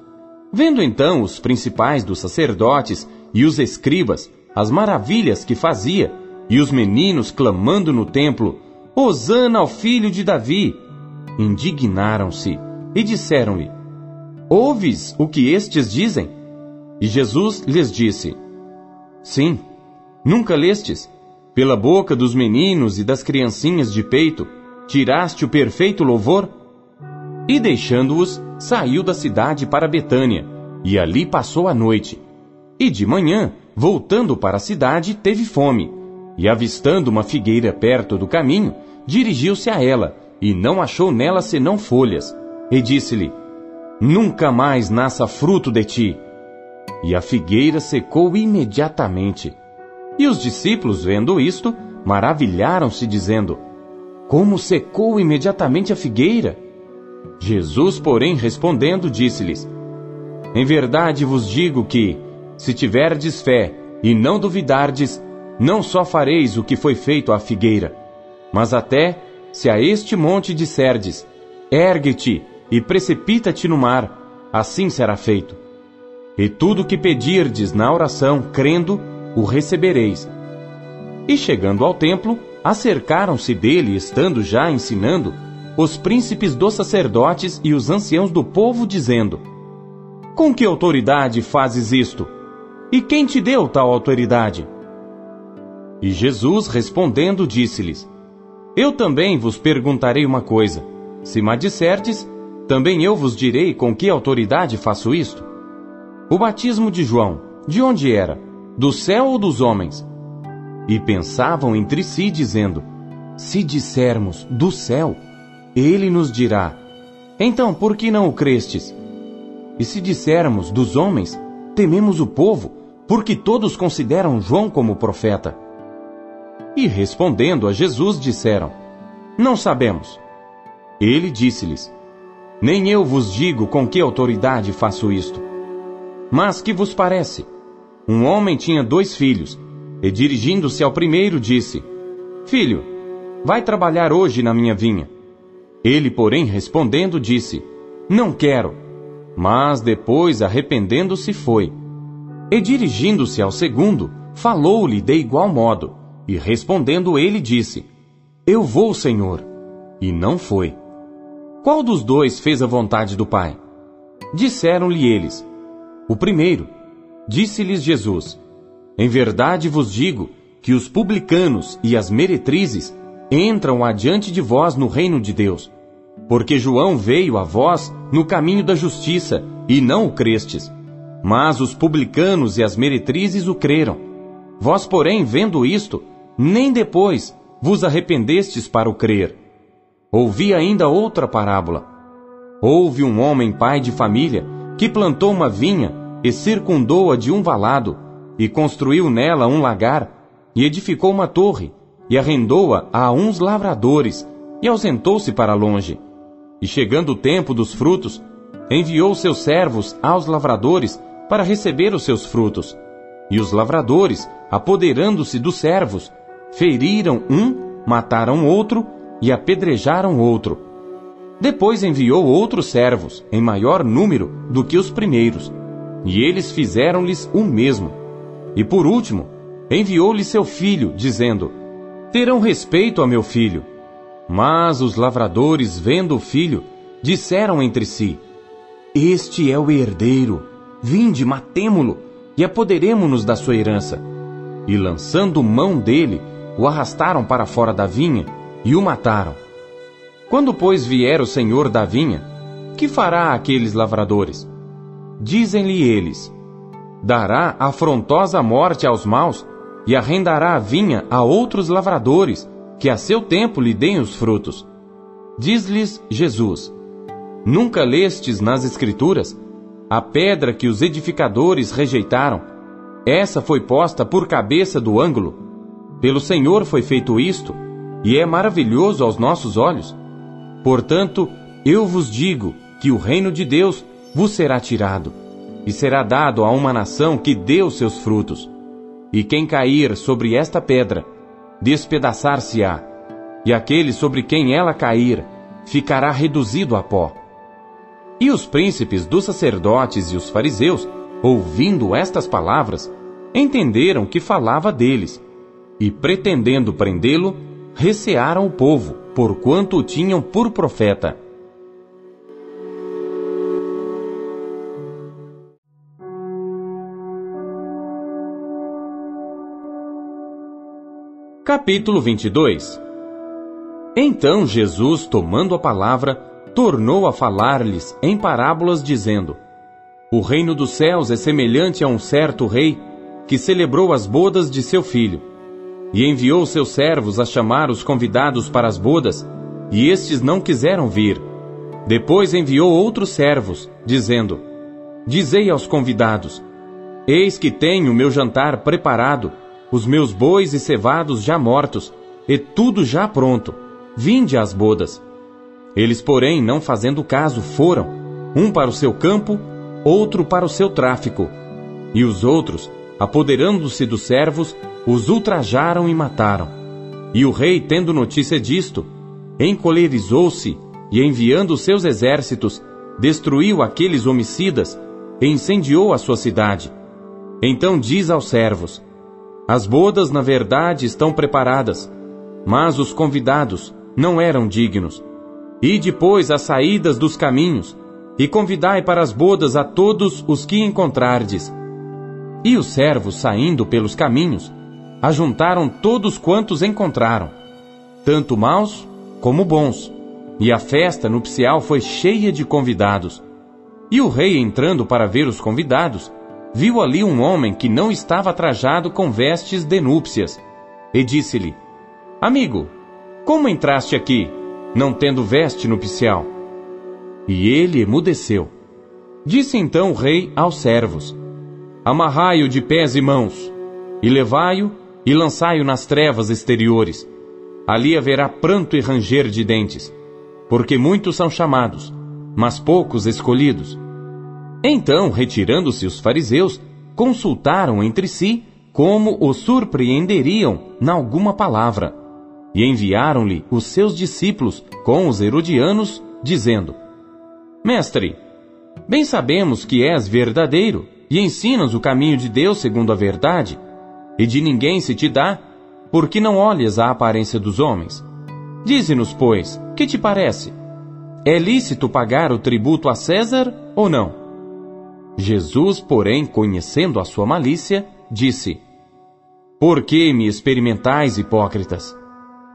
Vendo então os principais dos sacerdotes e os escribas as maravilhas que fazia, e os meninos clamando no templo, Hosana ao filho de Davi. Indignaram-se e disseram-lhe: Ouves o que estes dizem? E Jesus lhes disse: Sim, nunca lestes? Pela boca dos meninos e das criancinhas de peito, tiraste o perfeito louvor? E deixando-os, saiu da cidade para Betânia, e ali passou a noite. E de manhã, voltando para a cidade, teve fome, e avistando uma figueira perto do caminho, dirigiu-se a ela, e não achou nela senão folhas, e disse-lhe: Nunca mais nasça fruto de ti. E a figueira secou imediatamente. E os discípulos, vendo isto, maravilharam-se, dizendo: Como secou imediatamente a figueira? Jesus, porém, respondendo, disse-lhes: Em verdade vos digo que, se tiverdes fé e não duvidardes, não só fareis o que foi feito à figueira, mas até se a este monte disserdes: Ergue-te e precipita-te no mar, assim será feito. E tudo o que pedirdes na oração, crendo, o recebereis. E chegando ao templo, acercaram-se dele, estando já ensinando, os príncipes dos sacerdotes e os anciãos do povo, dizendo: Com que autoridade fazes isto? E quem te deu tal autoridade? E Jesus respondendo disse-lhes: Eu também vos perguntarei uma coisa. Se me disserdes, também eu vos direi com que autoridade faço isto. O batismo de João, de onde era? Do céu ou dos homens? E pensavam entre si, dizendo: Se dissermos do céu, ele nos dirá: Então, por que não o crestes? E se dissermos dos homens, tememos o povo, porque todos consideram João como profeta. E respondendo a Jesus, disseram: Não sabemos. Ele disse-lhes: Nem eu vos digo com que autoridade faço isto. Mas que vos parece? Um homem tinha dois filhos, e dirigindo-se ao primeiro, disse: Filho, vai trabalhar hoje na minha vinha. Ele, porém, respondendo, disse: Não quero. Mas depois, arrependendo-se, foi. E dirigindo-se ao segundo, falou-lhe de igual modo. E respondendo ele, disse: Eu vou, Senhor. E não foi. Qual dos dois fez a vontade do Pai? Disseram-lhe eles: O primeiro. Disse-lhes Jesus: Em verdade vos digo que os publicanos e as meretrizes entram adiante de vós no reino de Deus. Porque João veio a vós no caminho da justiça, e não o crestes. Mas os publicanos e as meretrizes o creram. Vós, porém, vendo isto, nem depois vos arrependestes para o crer. Ouvi ainda outra parábola. Houve um homem pai de família que plantou uma vinha e circundou-a de um valado, e construiu nela um lagar, e edificou uma torre, e arrendou-a a uns lavradores, e ausentou-se para longe. E chegando o tempo dos frutos, enviou seus servos aos lavradores para receber os seus frutos. E os lavradores, apoderando-se dos servos, feriram um, mataram outro e apedrejaram outro. Depois enviou outros servos, em maior número do que os primeiros, e eles fizeram-lhes o mesmo. E por último, enviou-lhe seu filho, dizendo: Terão respeito a meu filho. Mas os lavradores, vendo o filho, disseram entre si: Este é o herdeiro. Vinde, matemo-lo, e apoderemo-nos da sua herança. E lançando mão dele, o arrastaram para fora da vinha e o mataram. Quando, pois, vier o senhor da vinha, que fará aqueles lavradores? Dizem-lhe eles: Dará afrontosa morte aos maus e arrendará a vinha a outros lavradores que a seu tempo lhe deem os frutos. Diz-lhes Jesus: Nunca lestes nas Escrituras a pedra que os edificadores rejeitaram? Essa foi posta por cabeça do ângulo. Pelo Senhor foi feito isto, e é maravilhoso aos nossos olhos. Portanto, eu vos digo que o reino de Deus vos será tirado, e será dado a uma nação que deu seus frutos. E quem cair sobre esta pedra, despedaçar-se-á, e aquele sobre quem ela cair ficará reduzido a pó. E os príncipes dos sacerdotes e os fariseus, ouvindo estas palavras, entenderam que falava deles, e pretendendo prendê-lo, recearam o povo, porquanto o tinham por profeta. Capítulo 22 Então Jesus, tomando a palavra, tornou a falar-lhes em parábolas, dizendo: O reino dos céus é semelhante a um certo rei que celebrou as bodas de seu filho. E enviou seus servos a chamar os convidados para as bodas, e estes não quiseram vir. Depois enviou outros servos, dizendo: Dizei aos convidados: Eis que tenho meu jantar preparado, os meus bois e cevados já mortos, e tudo já pronto. Vinde às bodas. Eles, porém, não fazendo caso, foram, um para o seu campo, outro para o seu tráfico. E os outros, apoderando-se dos servos, os ultrajaram e mataram. E o rei, tendo notícia disto, encolerizou-se e, enviando seus exércitos, destruiu aqueles homicidas e incendiou a sua cidade. Então diz aos servos: As bodas, na verdade, estão preparadas, mas os convidados não eram dignos. E depois as saídas dos caminhos, e convidai para as bodas a todos os que encontrardes. E os servos, saindo pelos caminhos, ajuntaram todos quantos encontraram, tanto maus como bons, e a festa nupcial foi cheia de convidados. E o rei, entrando para ver os convidados, viu ali um homem que não estava trajado com vestes de núpcias, e disse-lhe: Amigo, como entraste aqui, não tendo veste nupcial? E ele emudeceu. Disse então o rei aos servos: Amarrai-o de pés e mãos, e levai-o e lançai-o nas trevas exteriores. Ali haverá pranto e ranger de dentes, porque muitos são chamados, mas poucos escolhidos. Então, retirando-se os fariseus, consultaram entre si como o surpreenderiam na alguma palavra. E enviaram-lhe os seus discípulos com os herodianos, dizendo: Mestre, bem sabemos que és verdadeiro e ensinas o caminho de Deus segundo a verdade, e de ninguém se te dá, porque não olhas a aparência dos homens. Dize-nos, pois, que te parece? É lícito pagar o tributo a César ou não? Jesus, porém, conhecendo a sua malícia, disse: Por que me experimentais, hipócritas?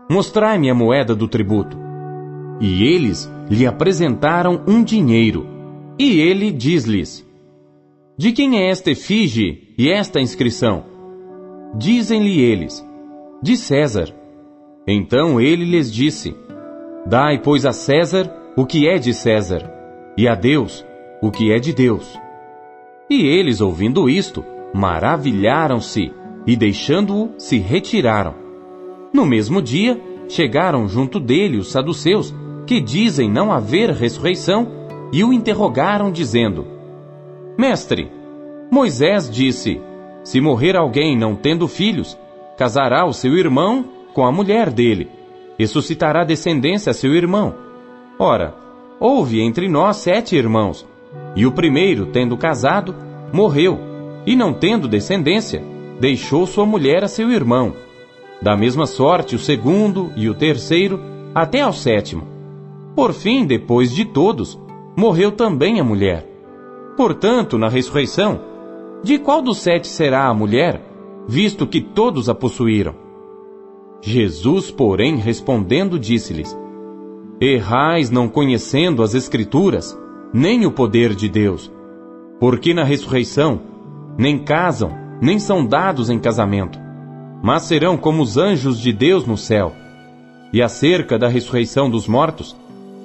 Mostrai-me a moeda do tributo. E eles lhe apresentaram um dinheiro. E ele diz-lhes: De quem é esta efígie e esta inscrição? Dizem-lhe eles: De César. Então ele lhes disse: Dai, pois, a César o que é de César, e a Deus o que é de Deus. E eles, ouvindo isto, maravilharam-se e, deixando-o, se retiraram. No mesmo dia, chegaram junto dele os saduceus, que dizem não haver ressurreição, e o interrogaram, dizendo: Mestre, Moisés disse: Se morrer alguém não tendo filhos, casará o seu irmão com a mulher dele, e suscitará descendência a seu irmão Ora, houve entre nós sete irmãos, e o primeiro, tendo casado, morreu, e não tendo descendência, deixou sua mulher a seu irmão. Da mesma sorte, o segundo e o terceiro, até ao sétimo. Por fim, depois de todos, morreu também a mulher. Portanto, na ressurreição, de qual dos sete será a mulher, visto que todos a possuíram? Jesus, porém, respondendo, disse-lhes: Errais não conhecendo as Escrituras, nem o poder de Deus. Porque na ressurreição, nem casam, nem são dados em casamento, mas serão como os anjos de Deus no céu. E acerca da ressurreição dos mortos,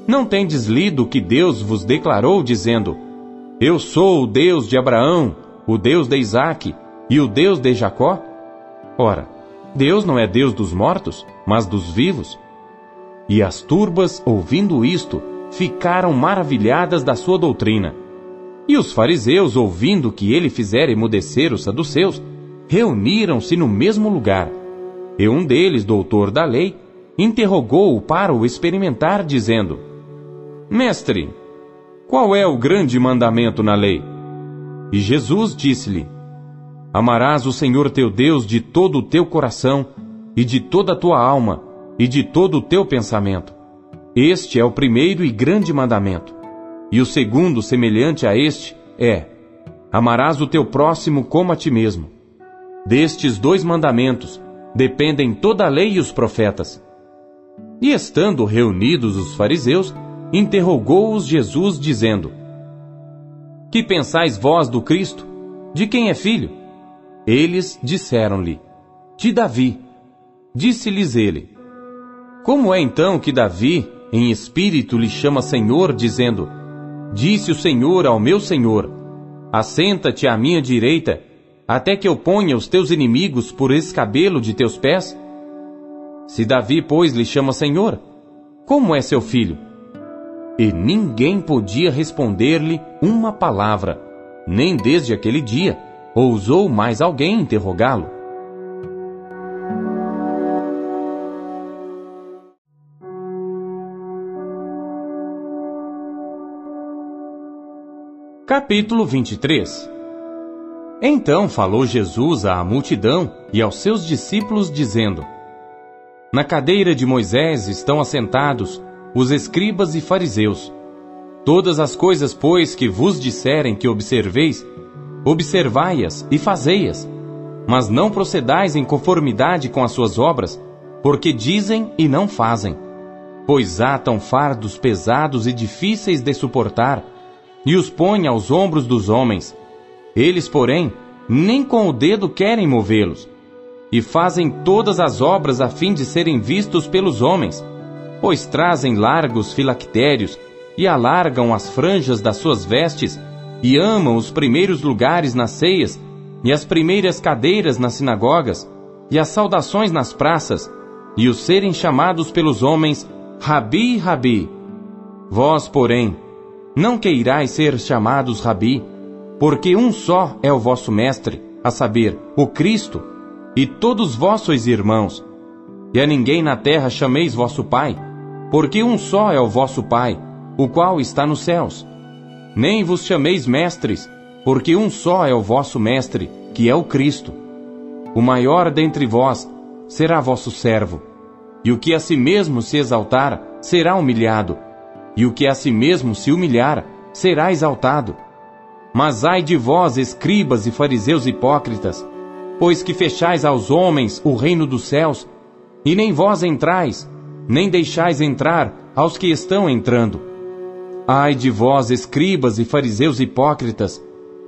não tendes lido o que Deus vos declarou, dizendo: Eu sou o Deus de Abraão, o Deus de Isaque e o Deus de Jacó? Ora, Deus não é Deus dos mortos, mas dos vivos. E as turbas, ouvindo isto, ficaram maravilhadas da sua doutrina. E os fariseus, ouvindo que ele fizera emudecer os saduceus, reuniram-se no mesmo lugar. E um deles, doutor da lei, interrogou-o para o experimentar, dizendo: Mestre, qual é o grande mandamento na lei? E Jesus disse-lhe: Amarás o Senhor teu Deus de todo o teu coração e de toda a tua alma e de todo o teu pensamento. Este é o primeiro e grande mandamento. E o segundo, semelhante a este, é: Amarás o teu próximo como a ti mesmo. Destes dois mandamentos dependem toda a lei e os profetas. E estando reunidos os fariseus, interrogou-os Jesus, dizendo: Que pensais vós do Cristo? De quem é filho? Eles disseram-lhe: De Davi. disse-lhes ele: Como é então que Davi, em espírito, lhe chama Senhor, dizendo: Disse o Senhor ao meu Senhor: Assenta-te à minha direita, até que eu ponha os teus inimigos por escabelo de teus pés? Se Davi, pois, lhe chama Senhor, como é seu filho? E ninguém podia responder-lhe uma palavra, nem desde aquele dia ousou mais alguém interrogá-lo. Capítulo 23 Então falou Jesus à multidão e aos seus discípulos, dizendo: Na cadeira de Moisés estão assentados os escribas e fariseus. Todas as coisas, pois, que vos disserem que observeis, observai-as e fazei-as. Mas não procedais em conformidade com as suas obras, porque dizem e não fazem. Pois atam fardos pesados e difíceis de suportar, e os põe aos ombros dos homens. Eles, porém, nem com o dedo querem movê-los, e fazem todas as obras a fim de serem vistos pelos homens, pois trazem largos filactérios e alargam as franjas das suas vestes, e amam os primeiros lugares nas ceias, e as primeiras cadeiras nas sinagogas, e as saudações nas praças, e os serem chamados pelos homens Rabi, Rabi. Vós, porém, não queirais ser chamados Rabi, porque um só é o vosso mestre, a saber, o Cristo, e todos vós sois irmãos. E a ninguém na terra chameis vosso Pai, porque um só é o vosso Pai, o qual está nos céus. Nem vos chameis mestres, porque um só é o vosso mestre, que é o Cristo. O maior dentre vós será vosso servo, e o que a si mesmo se exaltar será humilhado, e o que a si mesmo se humilhar, será exaltado. Mas ai de vós, escribas e fariseus hipócritas, pois que fechais aos homens o reino dos céus, e nem vós entrais, nem deixais entrar aos que estão entrando. Ai de vós, escribas e fariseus hipócritas,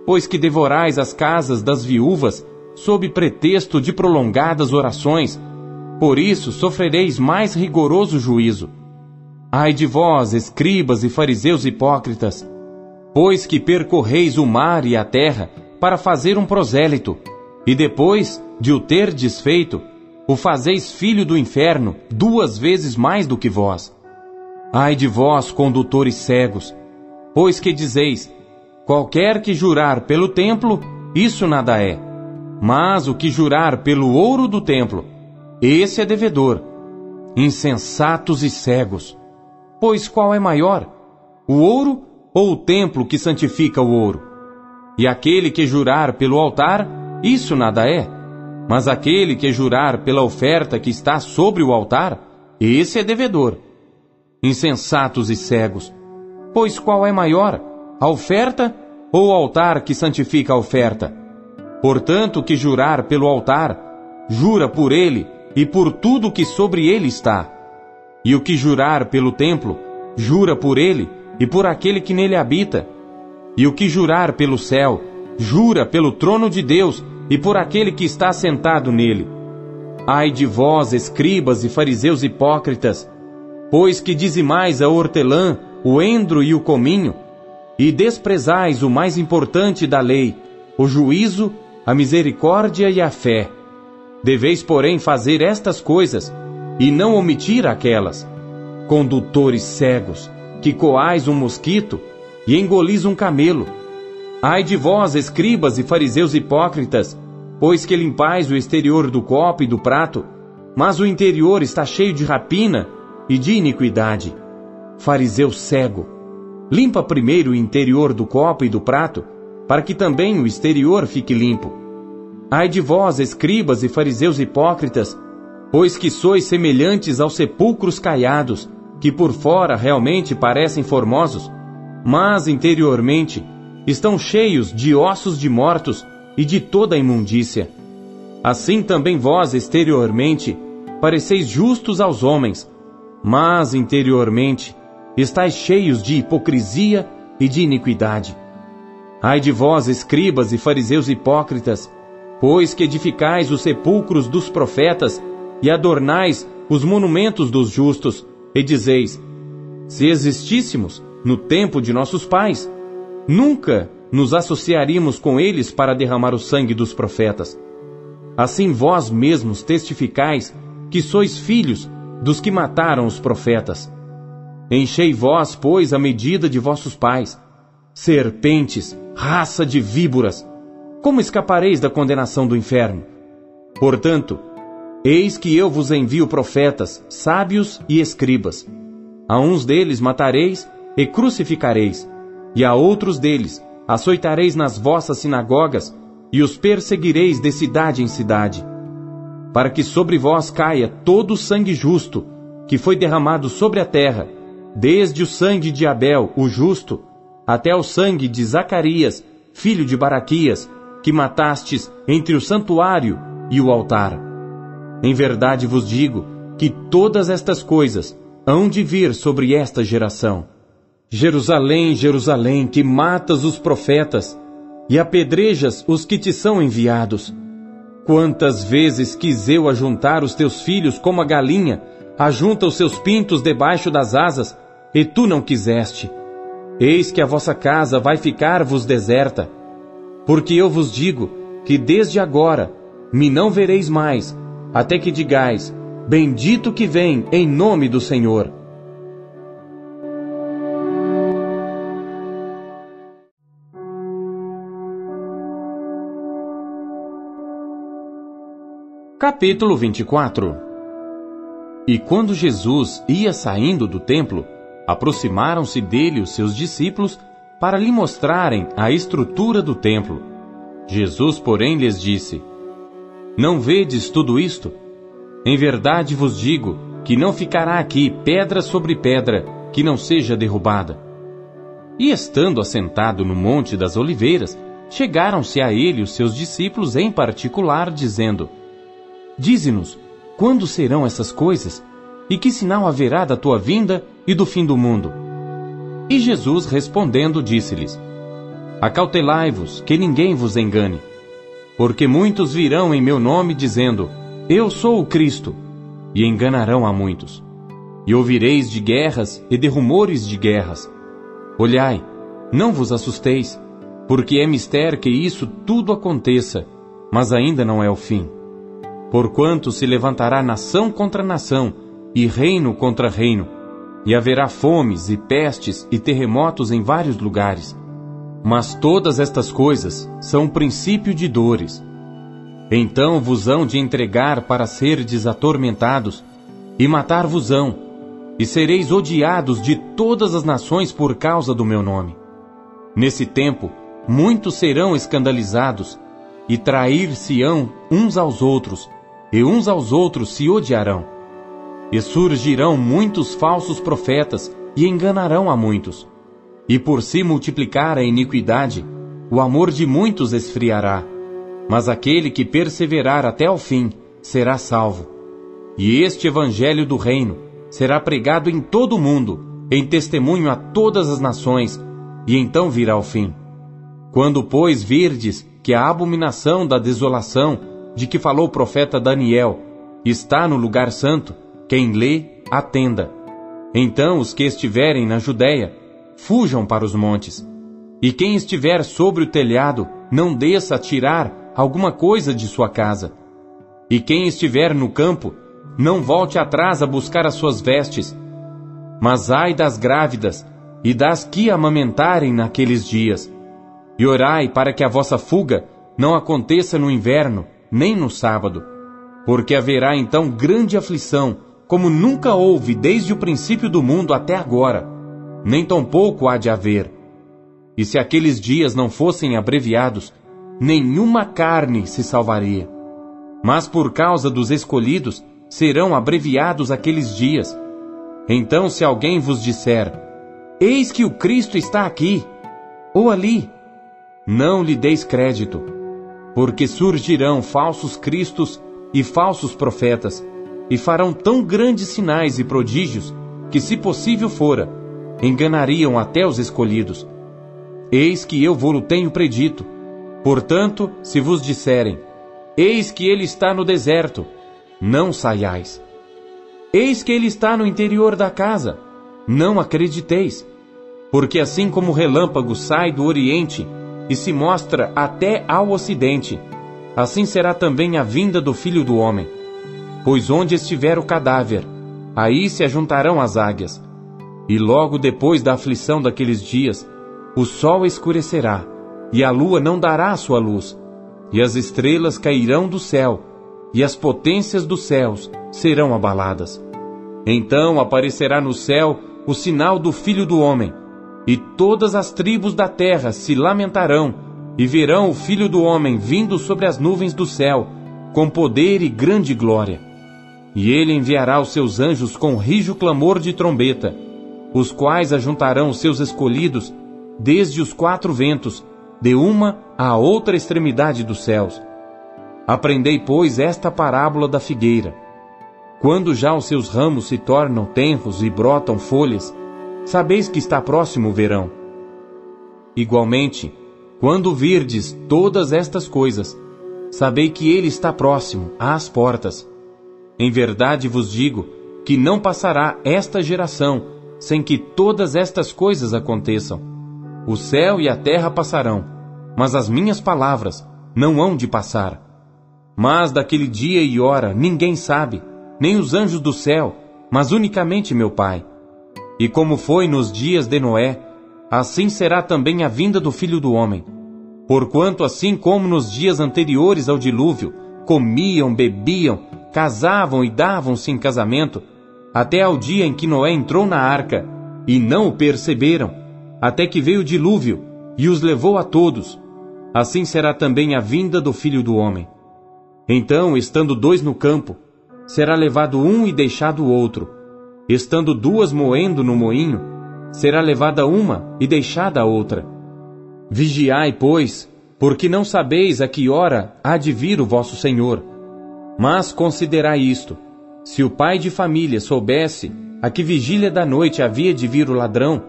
pois que devorais as casas das viúvas, sob pretexto de prolongadas orações, por isso sofrereis mais rigoroso juízo. Ai de vós, escribas e fariseus hipócritas, pois que percorreis o mar e a terra para fazer um prosélito, e depois de o ter desfeito, o fazeis filho do inferno duas vezes mais do que vós. Ai de vós, condutores cegos, pois que dizeis: qualquer que jurar pelo templo, isso nada é. Mas o que jurar pelo ouro do templo, esse é devedor. Insensatos e cegos. Pois qual é maior? O ouro ou o templo que santifica o ouro? E aquele que jurar pelo altar, isso nada é. Mas aquele que jurar pela oferta que está sobre o altar, esse é devedor. Insensatos e cegos. Pois qual é maior? A oferta ou o altar que santifica a oferta? Portanto, que jurar pelo altar, jura por ele e por tudo que sobre ele está e o que jurar pelo templo, jura por ele e por aquele que nele habita. E o que jurar pelo céu, jura pelo trono de Deus e por aquele que está sentado nele. Ai de vós, escribas e fariseus hipócritas, pois que dizimais a hortelã, o endro e o cominho, e desprezais o mais importante da lei, o juízo, a misericórdia e a fé. Deveis, porém, fazer estas coisas, e não omitir aquelas. Condutores cegos, que coais um mosquito e engolis um camelo. Ai de vós, escribas e fariseus hipócritas, pois que limpais o exterior do copo e do prato, mas o interior está cheio de rapina e de iniquidade. Fariseu cego, limpa primeiro o interior do copo e do prato, para que também o exterior fique limpo. Ai de vós, escribas e fariseus hipócritas, Pois que sois semelhantes aos sepulcros caiados, que por fora realmente parecem formosos, mas interiormente estão cheios de ossos de mortos e de toda a imundícia. Assim também vós exteriormente pareceis justos aos homens, mas interiormente estáis cheios de hipocrisia e de iniquidade. Ai de vós, escribas e fariseus hipócritas, pois que edificais os sepulcros dos profetas e adornais os monumentos dos justos, e dizeis: Se existíssemos no tempo de nossos pais, nunca nos associaríamos com eles para derramar o sangue dos profetas. Assim vós mesmos testificais que sois filhos dos que mataram os profetas. Enchei vós, pois, a medida de vossos pais. Serpentes, raça de víboras, como escapareis da condenação do inferno? Portanto, eis que eu vos envio profetas, sábios e escribas. A uns deles matareis e crucificareis, e a outros deles açoitareis nas vossas sinagogas e os perseguireis de cidade em cidade, para que sobre vós caia todo o sangue justo que foi derramado sobre a terra, desde o sangue de Abel, o justo, até o sangue de Zacarias, filho de Baraquias, que matastes entre o santuário e o altar. Em verdade vos digo que todas estas coisas hão de vir sobre esta geração. Jerusalém, Jerusalém, que matas os profetas e apedrejas os que te são enviados. Quantas vezes quis eu ajuntar os teus filhos como a galinha ajunta os seus pintos debaixo das asas, e tu não quiseste. Eis que a vossa casa vai ficar-vos deserta. Porque eu vos digo que desde agora me não vereis mais, até que digais: Bendito que vem em nome do Senhor. Capítulo 24 E quando Jesus ia saindo do templo, aproximaram-se dele os seus discípulos para lhe mostrarem a estrutura do templo. Jesus, porém, lhes disse: Não vedes tudo isto? Em verdade vos digo que não ficará aqui pedra sobre pedra que não seja derrubada. E estando assentado no Monte das Oliveiras, chegaram-se a ele os seus discípulos em particular, dizendo: Dize-nos, quando serão essas coisas? E que sinal haverá da tua vinda e do fim do mundo? E Jesus respondendo disse-lhes: Acautelai-vos, que ninguém vos engane. Porque muitos virão em meu nome dizendo: Eu sou o Cristo, e enganarão a muitos. E ouvireis de guerras e de rumores de guerras. Olhai, não vos assusteis, porque é mistério que isso tudo aconteça, mas ainda não é o fim. Porquanto se levantará nação contra nação, e reino contra reino, e haverá fomes e pestes e terremotos em vários lugares. Mas todas estas coisas são princípio de dores. Então vos hão de entregar para serdes atormentados, e matar-vos-ão, e sereis odiados de todas as nações por causa do meu nome. Nesse tempo, muitos serão escandalizados, e trair-se-ão uns aos outros, e uns aos outros se odiarão. E surgirão muitos falsos profetas e enganarão a muitos. E por se multiplicar a iniquidade, o amor de muitos esfriará. Mas aquele que perseverar até ao fim será salvo. E este evangelho do reino será pregado em todo o mundo, em testemunho a todas as nações, e então virá o fim. Quando, pois, virdes que a abominação da desolação de que falou o profeta Daniel, está no lugar santo, quem lê, atenda. Então os que estiverem na Judéia, fujam para os montes. E quem estiver sobre o telhado, não desça a tirar alguma coisa de sua casa. E quem estiver no campo, não volte atrás a buscar as suas vestes. Mas ai das grávidas e das que amamentarem naqueles dias. E orai para que a vossa fuga não aconteça no inverno, nem no sábado, porque haverá então grande aflição, como nunca houve desde o princípio do mundo até agora, nem tampouco há de haver. E se aqueles dias não fossem abreviados, nenhuma carne se salvaria. Mas por causa dos escolhidos, serão abreviados aqueles dias. Então, se alguém vos disser: Eis que o Cristo está aqui, ou ali, não lhe deis crédito porque surgirão falsos cristos e falsos profetas, e farão tão grandes sinais e prodígios que, se possível fora, enganariam até os escolhidos. Eis que eu vou-lo tenho predito. Portanto, se vos disserem, eis que ele está no deserto, não saiais. Eis que ele está no interior da casa, não acrediteis. Porque assim como o relâmpago sai do oriente e se mostra até ao ocidente, assim será também a vinda do filho do homem. Pois onde estiver o cadáver, aí se ajuntarão as águias. E logo depois da aflição daqueles dias, o sol escurecerá, e a lua não dará sua luz, e as estrelas cairão do céu, e as potências dos céus serão abaladas. Então aparecerá no céu o sinal do Filho do Homem, e todas as tribos da terra se lamentarão, e verão o Filho do Homem vindo sobre as nuvens do céu, com poder e grande glória. E ele enviará os seus anjos com rijo clamor de trombeta, os quais ajuntarão seus escolhidos desde os quatro ventos, de uma à outra extremidade dos céus. Aprendei, pois, esta parábola da figueira. Quando já os seus ramos se tornam tenros e brotam folhas, sabeis que está próximo o verão. Igualmente, quando virdes todas estas coisas, sabei que ele está próximo, às portas. Em verdade vos digo que não passará esta geração sem que todas estas coisas aconteçam. O céu e a terra passarão, mas as minhas palavras não hão de passar. Mas daquele dia e hora ninguém sabe, nem os anjos do céu, mas unicamente meu Pai. E como foi nos dias de Noé, assim será também a vinda do Filho do Homem. Porquanto, assim como nos dias anteriores ao dilúvio, comiam, bebiam, casavam e davam-se em casamento, até ao dia em que Noé entrou na arca, e não o perceberam, até que veio o dilúvio e os levou a todos. Assim será também a vinda do Filho do Homem. Então, estando dois no campo, será levado um e deixado o outro. Estando duas moendo no moinho, será levada uma e deixada a outra. Vigiai, pois, porque não sabeis a que hora há de vir o vosso Senhor. Mas considerai isto: se o pai de família soubesse a que vigília da noite havia de vir o ladrão,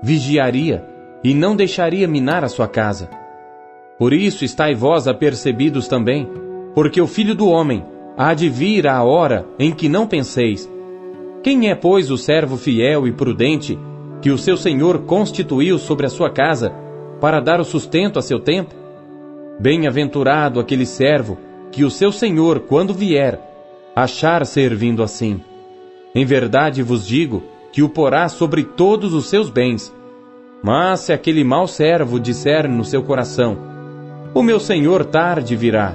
vigiaria e não deixaria minar a sua casa. Por isso estai vós apercebidos também, porque o Filho do Homem há de vir à hora em que não penseis. Quem é, pois, o servo fiel e prudente que o seu senhor constituiu sobre a sua casa para dar o sustento a seu tempo? Bem-aventurado aquele servo que o seu senhor, quando vier, achar servindo assim. Em verdade vos digo que o porá sobre todos os seus bens. Mas se aquele mau servo disser no seu coração: O meu senhor tarde virá,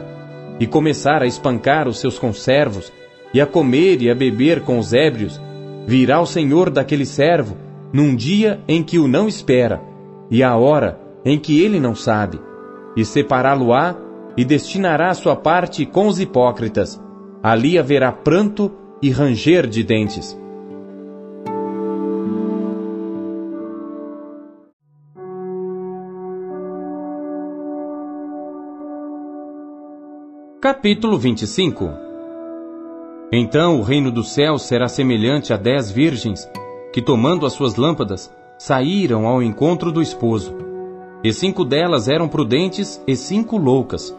e começar a espancar os seus conservos, e a comer e a beber com os ébrios, virá o senhor daquele servo num dia em que o não espera, e a hora em que ele não sabe, e separá-lo-á e destinará sua parte com os hipócritas. Ali haverá pranto e ranger de dentes. Capítulo 25 Então o reino dos céus será semelhante a dez virgens, que tomando as suas lâmpadas, saíram ao encontro do esposo. E cinco delas eram prudentes e cinco loucas.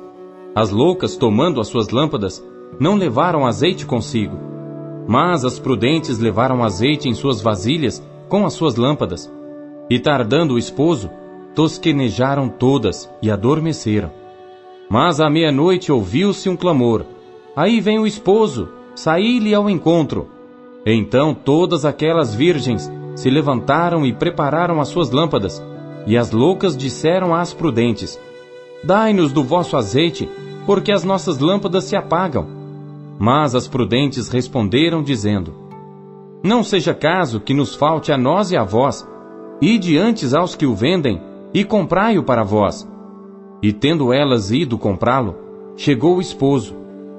As loucas, tomando as suas lâmpadas, não levaram azeite consigo. Mas as prudentes levaram azeite em suas vasilhas com as suas lâmpadas. E tardando o esposo, tosquenejaram todas e adormeceram. Mas à meia-noite ouviu-se um clamor: Aí vem o esposo, saí-lhe ao encontro. Então todas aquelas virgens se levantaram e prepararam as suas lâmpadas. E as loucas disseram às prudentes: Dai-nos do vosso azeite, porque as nossas lâmpadas se apagam. Mas as prudentes responderam, dizendo: Não seja caso que nos falte a nós e a vós. Ide antes aos que o vendem e comprai-o para vós. E tendo elas ido comprá-lo, chegou o esposo,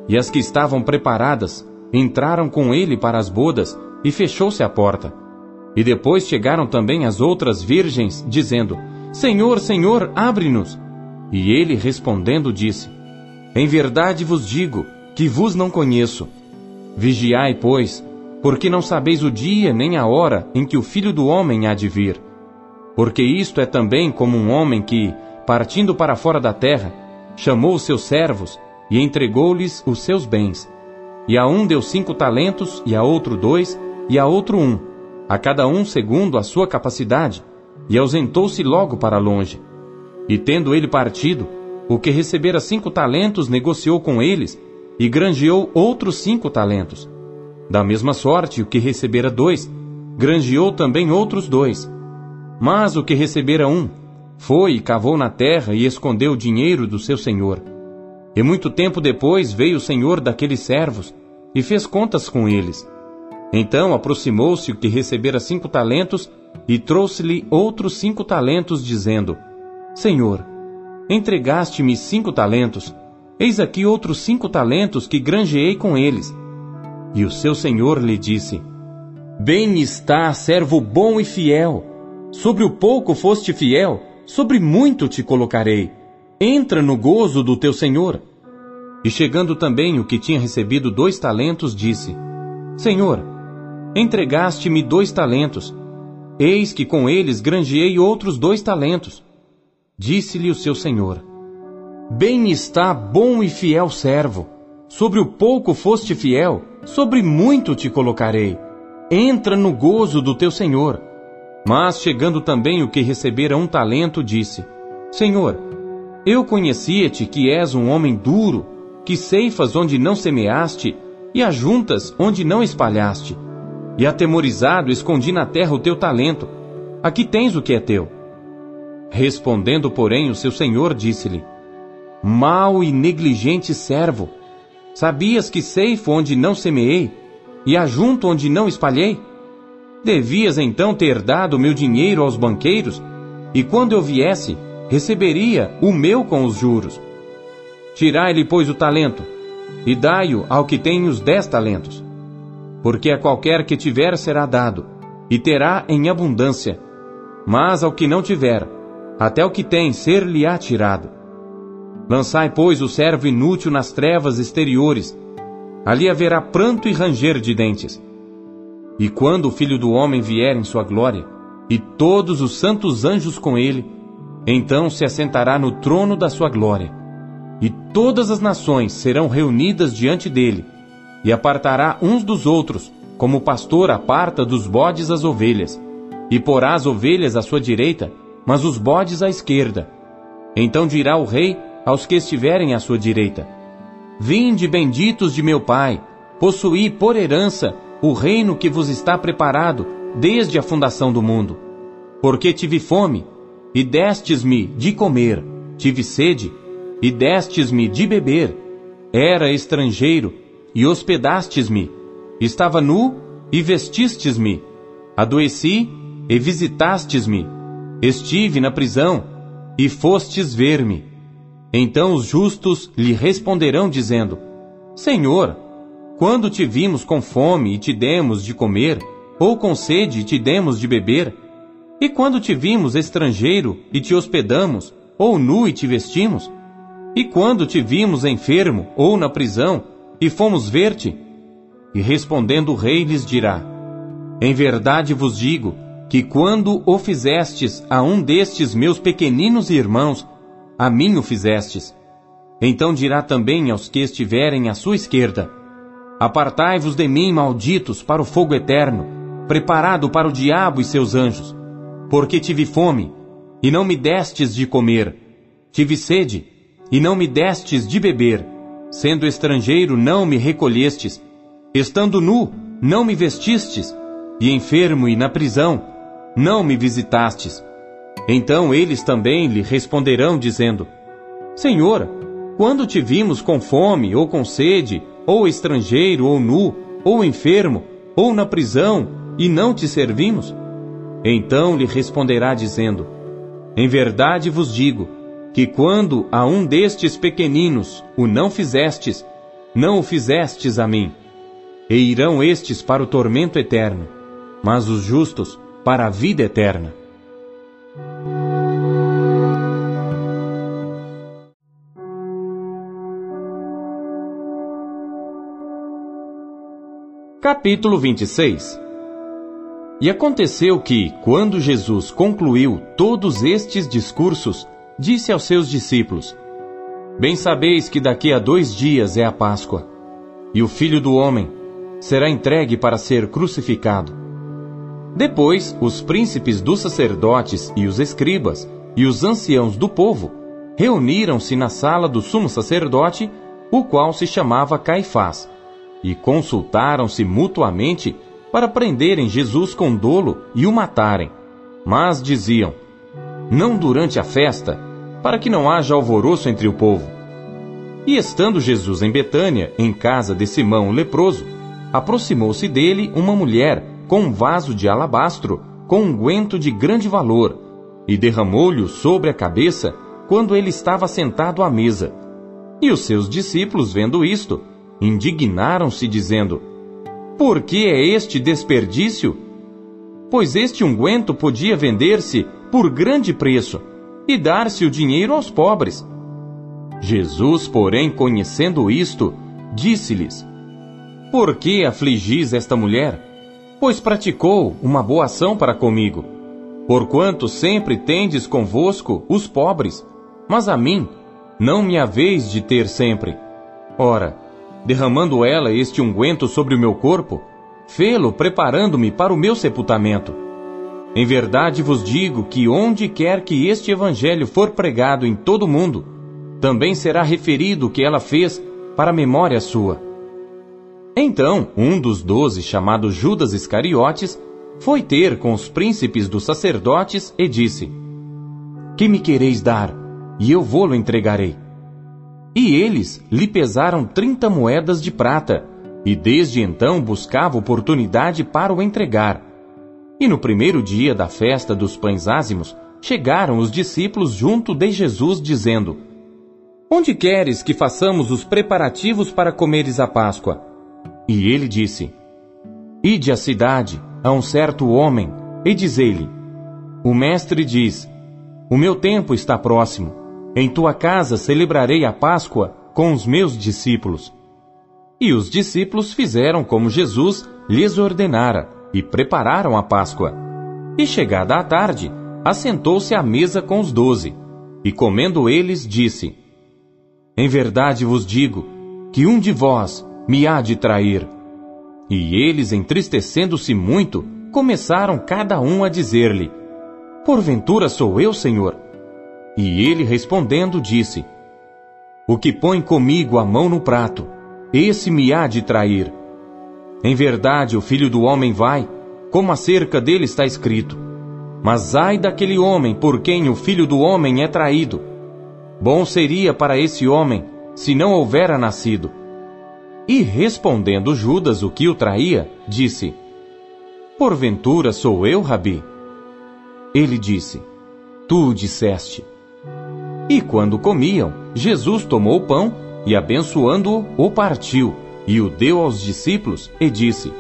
e as que estavam preparadas entraram com ele para as bodas, e fechou-se a porta. E depois chegaram também as outras virgens, dizendo: Senhor, Senhor, abre-nos. E ele respondendo disse: Em verdade vos digo que vos não conheço. Vigiai, pois, porque não sabeis o dia nem a hora em que o filho do homem há de vir. Porque isto é também como um homem que, partindo para fora da terra, chamou os seus servos e entregou-lhes os seus bens. E a um deu cinco talentos, e a outro dois, e a outro um, a cada um segundo a sua capacidade, e ausentou-se logo para longe. E tendo ele partido, o que recebera cinco talentos negociou com eles, e granjeou outros cinco talentos. Da mesma sorte, o que recebera dois, granjeou também outros dois. Mas o que recebera um, foi e cavou na terra e escondeu o dinheiro do seu senhor. E muito tempo depois veio o senhor daqueles servos e fez contas com eles. Então aproximou-se o que recebera cinco talentos e trouxe-lhe outros cinco talentos, dizendo: Senhor, entregaste-me cinco talentos, eis aqui outros cinco talentos que granjeei com eles. E o seu senhor lhe disse: Bem está, servo bom e fiel. Sobre o pouco foste fiel, sobre muito te colocarei. Entra no gozo do teu senhor. E chegando também o que tinha recebido dois talentos, disse: Senhor, entregaste-me dois talentos. Eis que com eles granjeei outros dois talentos. Disse-lhe o seu senhor: Bem está, bom e fiel servo. Sobre o pouco foste fiel, sobre muito te colocarei. Entra no gozo do teu senhor. Mas chegando também o que recebera um talento, disse: Senhor, eu conhecia-te que és um homem duro, que ceifas onde não semeaste e ajuntas onde não espalhaste. E atemorizado escondi na terra o teu talento. Aqui tens o que é teu. Respondendo, porém, o seu senhor disse-lhe: Mal e negligente servo, sabias que ceifo onde não semeei e ajunto onde não espalhei? Devias então ter dado meu dinheiro aos banqueiros, e quando eu viesse, receberia o meu com os juros. Tirai-lhe, pois, o talento, e dai-o ao que tem os dez talentos. Porque a qualquer que tiver será dado, e terá em abundância. Mas ao que não tiver, até o que tem ser-lhe-á tirado. Lançai, pois, o servo inútil nas trevas exteriores, ali haverá pranto e ranger de dentes. E quando o Filho do Homem vier em sua glória, e todos os santos anjos com ele, então se assentará no trono da sua glória. E todas as nações serão reunidas diante dele, e apartará uns dos outros, como o pastor aparta dos bodes as ovelhas, e porá as ovelhas à sua direita, mas os bodes à esquerda. Então dirá o rei aos que estiverem à sua direita: Vinde, benditos de meu Pai, possuí por herança o reino que vos está preparado desde a fundação do mundo. Porque tive fome, e destes-me de comer, tive sede, e destes-me de beber, era estrangeiro, e hospedastes-me, estava nu, e vestistes-me, adoeci, e visitastes-me, estive na prisão, e fostes ver-me. Então os justos lhe responderão, dizendo: Senhor, quando te vimos com fome e te demos de comer, ou com sede e te demos de beber? E quando te vimos estrangeiro e te hospedamos, ou nu e te vestimos? E quando te vimos enfermo ou na prisão e fomos ver-te? E respondendo o rei lhes dirá: Em verdade vos digo que quando o fizestes a um destes meus pequeninos irmãos, a mim o fizestes. Então dirá também aos que estiverem à sua esquerda: Apartai-vos de mim, malditos, para o fogo eterno, preparado para o diabo e seus anjos. Porque tive fome, e não me destes de comer. Tive sede, e não me destes de beber. Sendo estrangeiro, não me recolhestes. Estando nu, não me vestistes. E enfermo e na prisão, não me visitastes. Então eles também lhe responderão, dizendo: Senhor, quando te vimos com fome ou com sede, ou estrangeiro, ou nu, ou enfermo, ou na prisão, e não te servimos? Então lhe responderá dizendo: Em verdade vos digo, que quando a um destes pequeninos o não fizestes, não o fizestes a mim. E irão estes para o tormento eterno, mas os justos para a vida eterna. Capítulo 26 E aconteceu que, quando Jesus concluiu todos estes discursos, disse aos seus discípulos: Bem sabeis que daqui a dois dias é a Páscoa. e o filho do homem será entregue para ser crucificado. Depois, os príncipes dos sacerdotes e os escribas e os anciãos do povo reuniram-se na sala do sumo sacerdote, o qual se chamava Caifás, e consultaram-se mutuamente para prenderem Jesus com dolo e o matarem. Mas diziam: Não durante a festa, para que não haja alvoroço entre o povo. E estando Jesus em Betânia, em casa de Simão o leproso, aproximou-se dele uma mulher com um vaso de alabastro com um guento de grande valor, e derramou-lhe sobre a cabeça quando ele estava sentado à mesa. E os seus discípulos, vendo isto, indignaram-se, dizendo: Por que é este desperdício? Pois este unguento podia vender-se por grande preço e dar-se o dinheiro aos pobres. Jesus, porém, conhecendo isto, disse-lhes: Por que afligis esta mulher? Pois praticou uma boa ação para comigo. Porquanto sempre tendes convosco os pobres, mas a mim não me haveis de ter sempre. Ora, derramando ela este unguento sobre o meu corpo, fê-lo preparando-me para o meu sepultamento. Em verdade vos digo que onde quer que este evangelho for pregado em todo o mundo, também será referido o que ela fez para memória sua. Então, um dos doze, chamado Judas Iscariotes, foi ter com os príncipes dos sacerdotes e disse: Que me quereis dar? E eu vou-lo entregarei. E eles lhe pesaram trinta moedas de prata, e desde então buscava oportunidade para o entregar. E no primeiro dia da festa dos pães ázimos, chegaram os discípulos junto de Jesus, dizendo: Onde queres que façamos os preparativos para comeres a Páscoa? E ele disse: Ide à cidade, a um certo homem, e dizei-lhe: O mestre diz: O meu tempo está próximo. Em tua casa celebrarei a Páscoa com os meus discípulos. E os discípulos fizeram como Jesus lhes ordenara e prepararam a Páscoa. E chegada a tarde, assentou-se à mesa com os doze, e comendo eles, disse: Em verdade vos digo que um de vós me há de trair. E eles, entristecendo-se muito, começaram cada um a dizer-lhe: Porventura sou eu, Senhor? E ele respondendo disse: O que põe comigo a mão no prato, esse me há de trair. Em verdade, o filho do homem vai, como acerca dele está escrito. Mas ai daquele homem por quem o filho do homem é traído. Bom seria para esse homem se não houvera nascido. E respondendo Judas o que o traía, disse: Porventura sou eu, Rabi? Ele disse: Tu o disseste. E quando comiam, Jesus tomou o pão e, abençoando-o, o partiu e o deu aos discípulos e disse: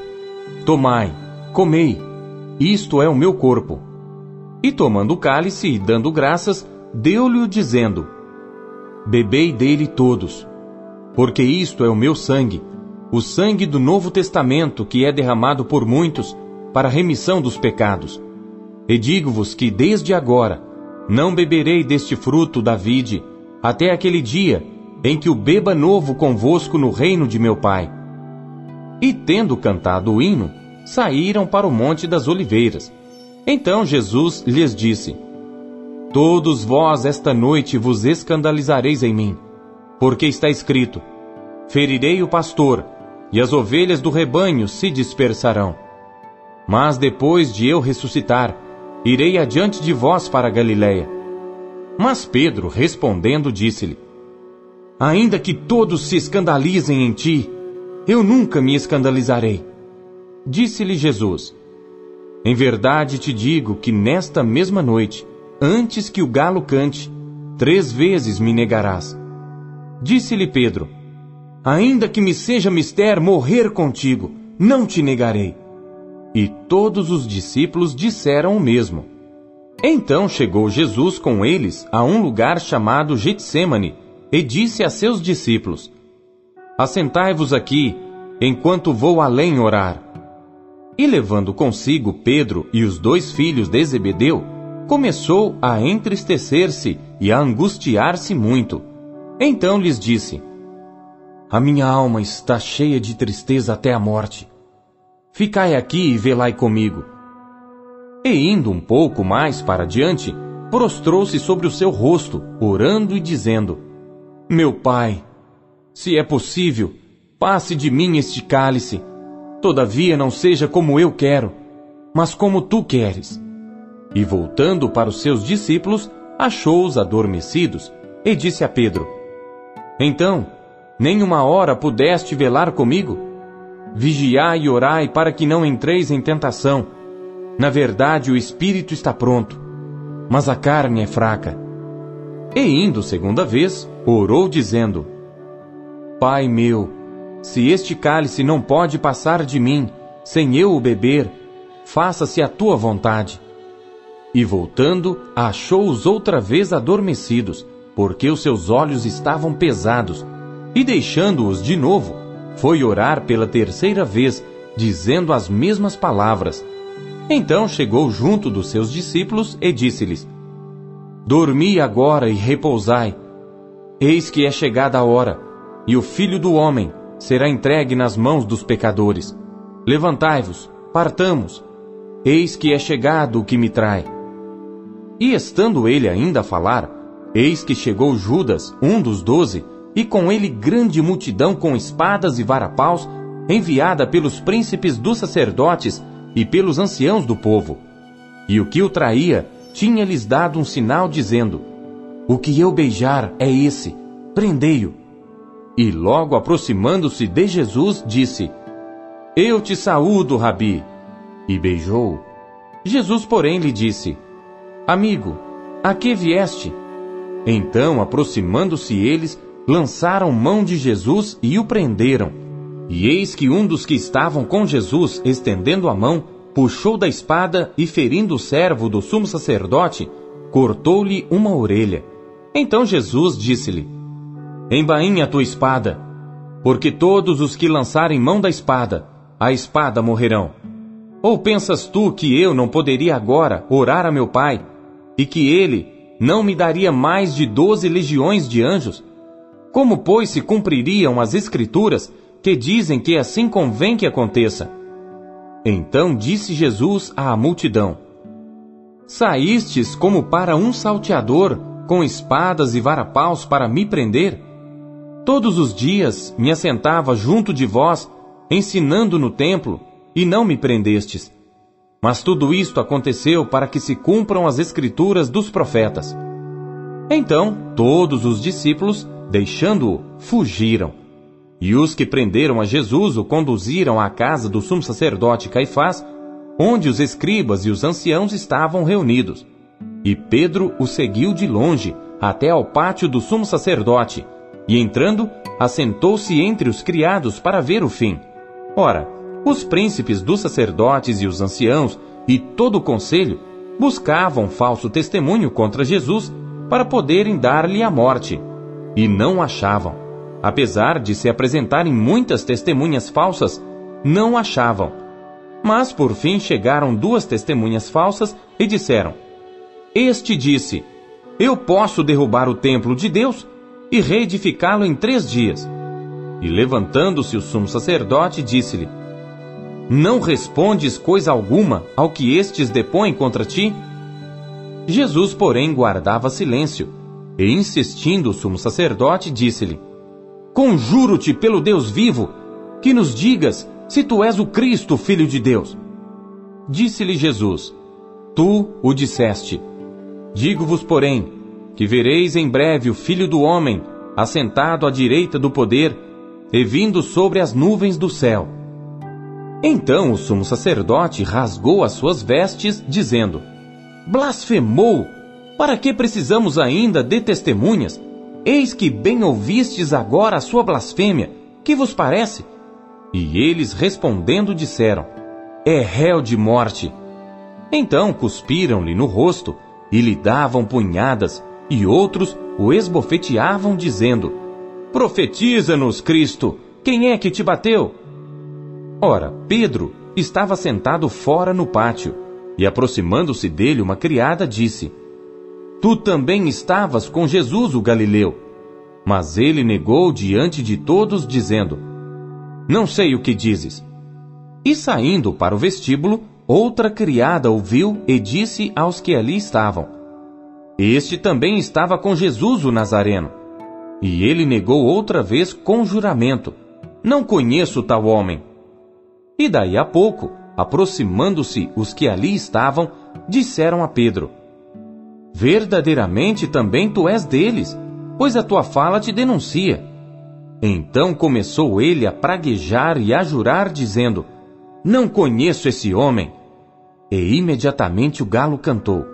Tomai, comei, isto é o meu corpo. E tomando o cálice e dando graças, deu-lhe dizendo: Bebei dele todos, porque isto é o meu sangue, o sangue do Novo Testamento que é derramado por muitos para a remissão dos pecados. E digo-vos que desde agora não beberei deste fruto da vide até aquele dia em que o beba novo convosco no reino de meu Pai. E tendo cantado o hino, saíram para o Monte das Oliveiras. Então Jesus lhes disse: Todos vós esta noite vos escandalizareis em mim, porque está escrito: Ferirei o pastor, e as ovelhas do rebanho se dispersarão. Mas depois de eu ressuscitar, irei adiante de vós para Galiléia. Mas Pedro, respondendo, disse-lhe: Ainda que todos se escandalizem em ti, eu nunca me escandalizarei. Disse-lhe Jesus: Em verdade te digo que nesta mesma noite, antes que o galo cante, três vezes me negarás. Disse-lhe Pedro: Ainda que me seja mister morrer contigo, não te negarei. E todos os discípulos disseram o mesmo. Então chegou Jesus com eles a um lugar chamado Getsemane e disse a seus discípulos: Assentai-vos aqui, enquanto vou além orar. E levando consigo Pedro e os dois filhos de Zebedeu, começou a entristecer-se e a angustiar-se muito. Então lhes disse: a minha alma está cheia de tristeza até a morte. Ficai aqui e velai comigo. E indo um pouco mais para diante, prostrou-se sobre o seu rosto, orando e dizendo: Meu pai, se é possível, passe de mim este cálice. Todavia não seja como eu quero, mas como tu queres. E voltando para os seus discípulos, achou-os adormecidos, e disse a Pedro: Então, nem uma hora pudeste velar comigo? Vigiai e orai para que não entreis em tentação. Na verdade, o espírito está pronto, mas a carne é fraca. E indo segunda vez, orou dizendo: Pai meu, se este cálice não pode passar de mim, sem eu o beber, faça-se a tua vontade. E voltando, achou-os outra vez adormecidos, porque os seus olhos estavam pesados, e deixando-os de novo, foi orar pela terceira vez, dizendo as mesmas palavras. Então chegou junto dos seus discípulos e disse-lhes: Dormi agora e repousai. Eis que é chegada a hora, e o filho do homem será entregue nas mãos dos pecadores. Levantai-vos, partamos. Eis que é chegado o que me trai. E estando ele ainda a falar, eis que chegou Judas, um dos doze, e com ele grande multidão com espadas e varapaus, enviada pelos príncipes dos sacerdotes e pelos anciãos do povo. E o que o traía tinha-lhes dado um sinal, dizendo: O que eu beijar é esse, prendei-o. E logo aproximando-se de Jesus, disse: Eu te saúdo, Rabi. E beijou-o. Jesus, porém, lhe disse: Amigo, a que vieste? Então, aproximando-se eles, lançaram mão de Jesus e o prenderam. E eis que um dos que estavam com Jesus, estendendo a mão, puxou da espada e, ferindo o servo do sumo sacerdote, cortou-lhe uma orelha. Então Jesus disse-lhe: Embainha a tua espada, porque todos os que lançarem mão da espada, a espada morrerão. Ou pensas tu que eu não poderia agora orar a meu Pai, e que ele não me daria mais de doze legiões de anjos? Como, pois, se cumpririam as Escrituras que dizem que assim convém que aconteça? Então disse Jesus à multidão: Saístes como para um salteador, com espadas e varapaus para me prender? Todos os dias me assentava junto de vós, ensinando no templo, e não me prendestes. Mas tudo isto aconteceu para que se cumpram as escrituras dos profetas. Então todos os discípulos deixando-o, fugiram. E os que prenderam a Jesus o conduziram à casa do sumo sacerdote Caifás, onde os escribas e os anciãos estavam reunidos. E Pedro o seguiu de longe até ao pátio do sumo sacerdote, e entrando, assentou-se entre os criados para ver o fim. Ora, os príncipes dos sacerdotes e os anciãos e todo o conselho buscavam falso testemunho contra Jesus para poderem dar-lhe a morte e não achavam. Apesar de se apresentarem muitas testemunhas falsas, não achavam. Mas por fim chegaram duas testemunhas falsas e disseram: Este disse: Eu posso derrubar o templo de Deus e reedificá-lo em três dias. E levantando-se o sumo sacerdote, disse-lhe: Não respondes coisa alguma ao que estes depõem contra ti? Jesus, porém, guardava silêncio e insistindo o sumo sacerdote, disse-lhe: Conjuro-te pelo Deus vivo, que nos digas se tu és o Cristo, filho de Deus. Disse-lhe Jesus: Tu o disseste. Digo-vos, porém, que vereis em breve o Filho do Homem assentado à direita do poder e vindo sobre as nuvens do céu. Então o sumo sacerdote rasgou as suas vestes, dizendo: Blasfemou! Para que precisamos ainda de testemunhas? Eis que bem ouvistes agora a sua blasfêmia. Que vos parece? E eles respondendo disseram: É réu de morte. Então cuspiram-lhe no rosto e lhe davam punhadas, e outros o esbofeteavam, dizendo: Profetiza-nos, Cristo, quem é que te bateu? Ora, Pedro estava sentado fora no pátio, e aproximando-se dele uma criada disse: Tu também estavas com Jesus o Galileu. Mas ele negou diante de todos, dizendo: Não sei o que dizes. E saindo para o vestíbulo, outra criada ouviu e disse aos que ali estavam: Este também estava com Jesus o Nazareno. E ele negou outra vez com juramento: Não conheço tal homem. E daí a pouco, aproximando-se os que ali estavam, disseram a Pedro: Verdadeiramente também tu és deles, pois a tua fala te denuncia. Então começou ele a praguejar e a jurar, dizendo: Não conheço esse homem. E imediatamente o galo cantou.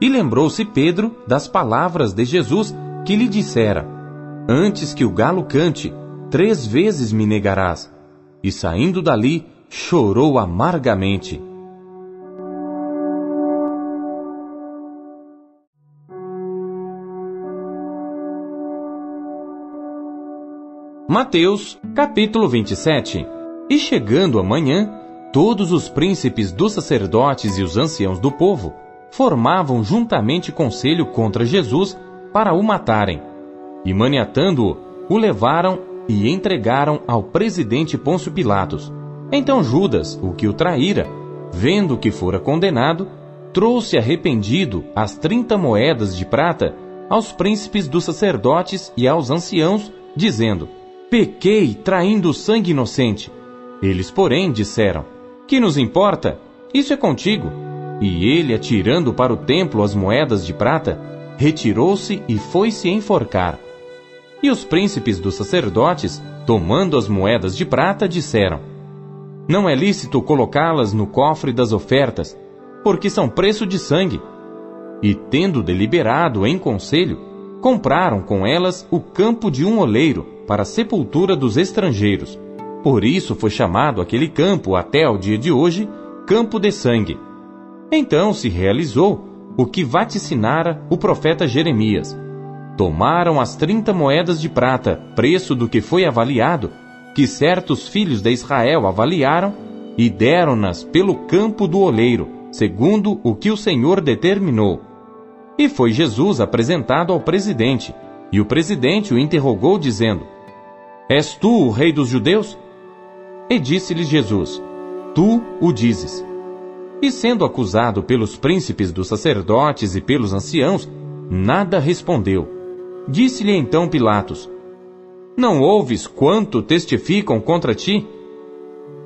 E lembrou-se Pedro das palavras de Jesus que lhe dissera: Antes que o galo cante, três vezes me negarás. E saindo dali, chorou amargamente. Mateus, capítulo 27 E chegando amanhã, todos os príncipes dos sacerdotes e os anciãos do povo formavam juntamente conselho contra Jesus para o matarem. E maniatando-o, o levaram e entregaram ao presidente Pôncio Pilatos. Então Judas, o que o traíra, vendo que fora condenado, trouxe arrependido as trinta moedas de prata aos príncipes dos sacerdotes e aos anciãos, dizendo: Pequei traindo sangue inocente. Eles, porém, disseram: Que nos importa? Isso é contigo. E ele, atirando para o templo as moedas de prata, retirou-se e foi-se enforcar. E os príncipes dos sacerdotes, tomando as moedas de prata, disseram: Não é lícito colocá-las no cofre das ofertas, porque são preço de sangue. E tendo deliberado em conselho, compraram com elas o campo de um oleiro para a sepultura dos estrangeiros. Por isso foi chamado aquele campo até ao dia de hoje Campo de Sangue. Então se realizou o que vaticinara o profeta Jeremias. Tomaram as trinta moedas de prata, preço do que foi avaliado, que certos filhos de Israel avaliaram, e deram-nas pelo campo do oleiro, segundo o que o Senhor determinou. E foi Jesus apresentado ao presidente, e o presidente o interrogou, dizendo: És tu o rei dos judeus? E disse-lhe Jesus: Tu o dizes. E sendo acusado pelos príncipes dos sacerdotes e pelos anciãos, nada respondeu. Disse-lhe então Pilatos: Não ouves quanto testificam contra ti?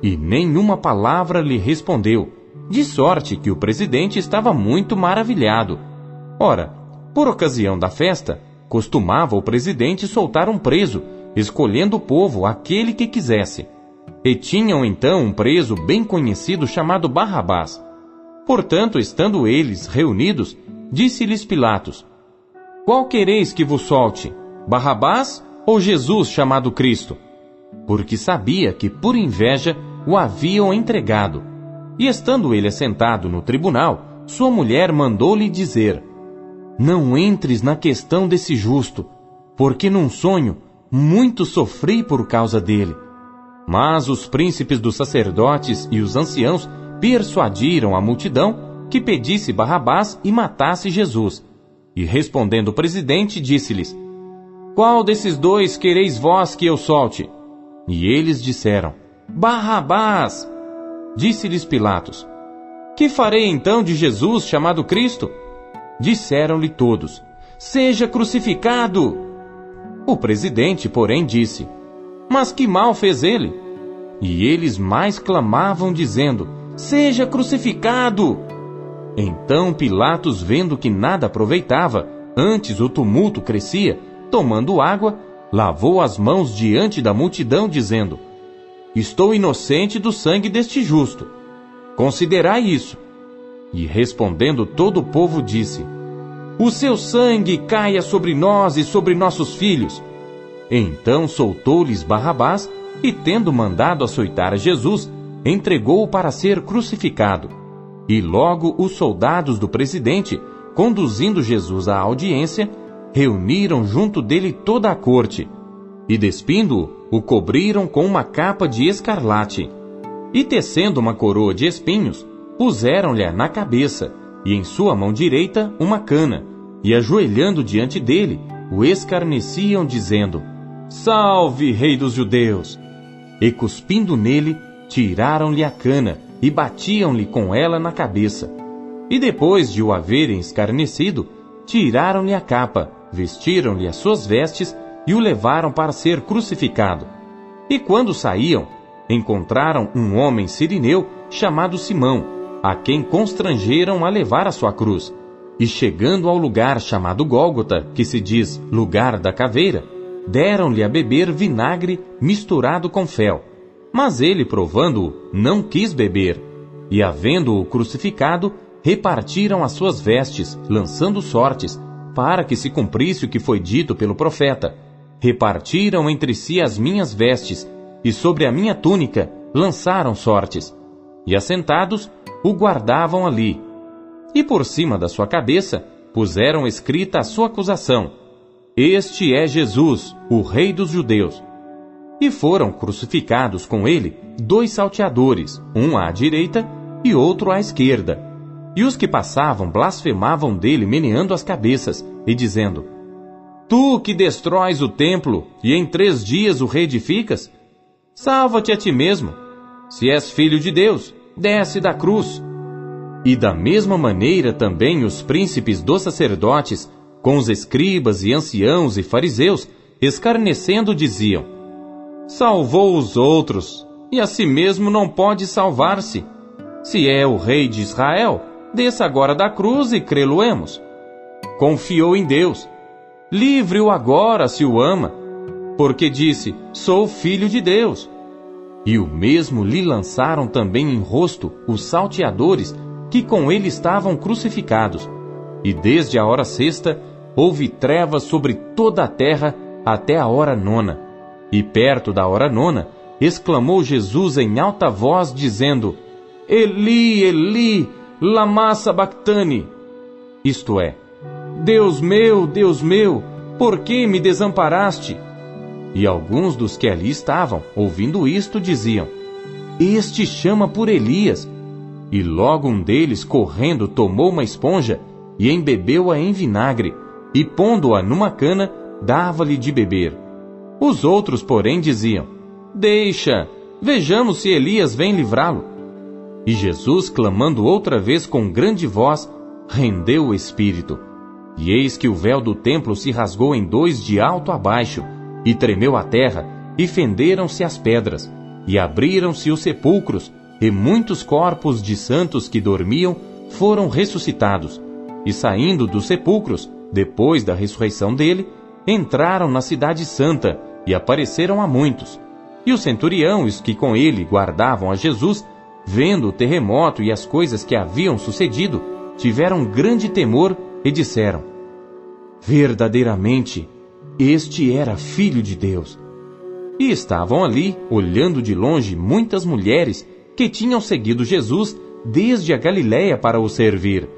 E nenhuma palavra lhe respondeu, de sorte que o presidente estava muito maravilhado. Ora, por ocasião da festa, costumava o presidente soltar um preso escolhendo o povo aquele que quisesse. E tinham então um preso bem conhecido chamado Barrabás. Portanto, estando eles reunidos, disse-lhes Pilatos: Qual quereis que vos solte, Barrabás ou Jesus chamado Cristo? Porque sabia que por inveja o haviam entregado. E estando ele assentado no tribunal, sua mulher mandou-lhe dizer: Não entres na questão desse justo, porque num sonho muito sofri por causa dele. Mas os príncipes dos sacerdotes e os anciãos persuadiram a multidão que pedisse Barrabás e matasse Jesus. E respondendo o presidente, disse-lhes: Qual desses dois quereis vós que eu solte? E eles disseram: Barrabás! Disse-lhes Pilatos: Que farei então de Jesus chamado Cristo? Disseram-lhe todos: Seja crucificado! O presidente, porém, disse: Mas que mal fez ele? E eles mais clamavam, dizendo: Seja crucificado! Então Pilatos, vendo que nada aproveitava, antes o tumulto crescia, tomando água, lavou as mãos diante da multidão, dizendo: Estou inocente do sangue deste justo. Considerai isso. E respondendo todo o povo, disse: o seu sangue caia sobre nós e sobre nossos filhos. Então soltou-lhes Barrabás e, tendo mandado açoitar a Jesus, entregou-o para ser crucificado. E logo os soldados do presidente, conduzindo Jesus à audiência, reuniram junto dele toda a corte. E despindo-o, o cobriram com uma capa de escarlate. E tecendo uma coroa de espinhos, puseram-lhe na cabeça, e em sua mão direita uma cana, e ajoelhando diante dele, o escarneciam, dizendo: Salve, Rei dos Judeus! E cuspindo nele, tiraram-lhe a cana e batiam-lhe com ela na cabeça. E depois de o haverem escarnecido, tiraram-lhe a capa, vestiram-lhe as suas vestes e o levaram para ser crucificado. E quando saíam, encontraram um homem sirineu chamado Simão, a quem constrangeram a levar a sua cruz. E chegando ao lugar chamado Gólgota, que se diz lugar da caveira, deram-lhe a beber vinagre misturado com fel. Mas ele, provando-o, não quis beber. E havendo-o crucificado, repartiram as suas vestes, lançando sortes, para que se cumprisse o que foi dito pelo profeta. Repartiram entre si as minhas vestes, e sobre a minha túnica lançaram sortes. E assentados, o guardavam ali, e por cima da sua cabeça puseram escrita a sua acusação: Este é Jesus, o Rei dos Judeus. E foram crucificados com ele dois salteadores, um à direita e outro à esquerda. E os que passavam blasfemavam dele, meneando as cabeças e dizendo: Tu que destróis o templo e em três dias o reedificas, salva-te a ti mesmo. Se és filho de Deus, desce da cruz. E da mesma maneira também os príncipes dos sacerdotes, com os escribas e anciãos e fariseus, escarnecendo diziam: Salvou os outros, e a si mesmo não pode salvar-se. Se é o rei de Israel, desça agora da cruz e crê-lo-emos. Confiou em Deus. Livre-o agora se o ama, porque disse: Sou filho de Deus. E o mesmo lhe lançaram também em rosto os salteadores que com ele estavam crucificados. E desde a hora sexta houve trevas sobre toda a terra até a hora nona. E perto da hora nona, exclamou Jesus em alta voz, dizendo: Eli, Eli, lama sabachthani. Isto é, Deus meu, Deus meu, por que me desamparaste? E alguns dos que ali estavam, ouvindo isto, diziam: Este chama por Elias. E logo um deles, correndo, tomou uma esponja e embebeu-a em vinagre, e pondo-a numa cana, dava-lhe de beber. Os outros, porém, diziam: Deixa, vejamos se Elias vem livrá-lo. E Jesus, clamando outra vez com grande voz, rendeu o espírito. E eis que o véu do templo se rasgou em dois de alto a baixo, e tremeu a terra, e fenderam-se as pedras, e abriram-se os sepulcros, e muitos corpos de santos que dormiam foram ressuscitados, e saindo dos sepulcros, depois da ressurreição dele, entraram na cidade santa e apareceram a muitos. E os que com ele guardavam a Jesus, vendo o terremoto e as coisas que haviam sucedido, tiveram grande temor e disseram: Verdadeiramente, este era filho de Deus. E estavam ali, olhando de longe, muitas mulheres que tinham seguido Jesus desde a Galiléia para o servir,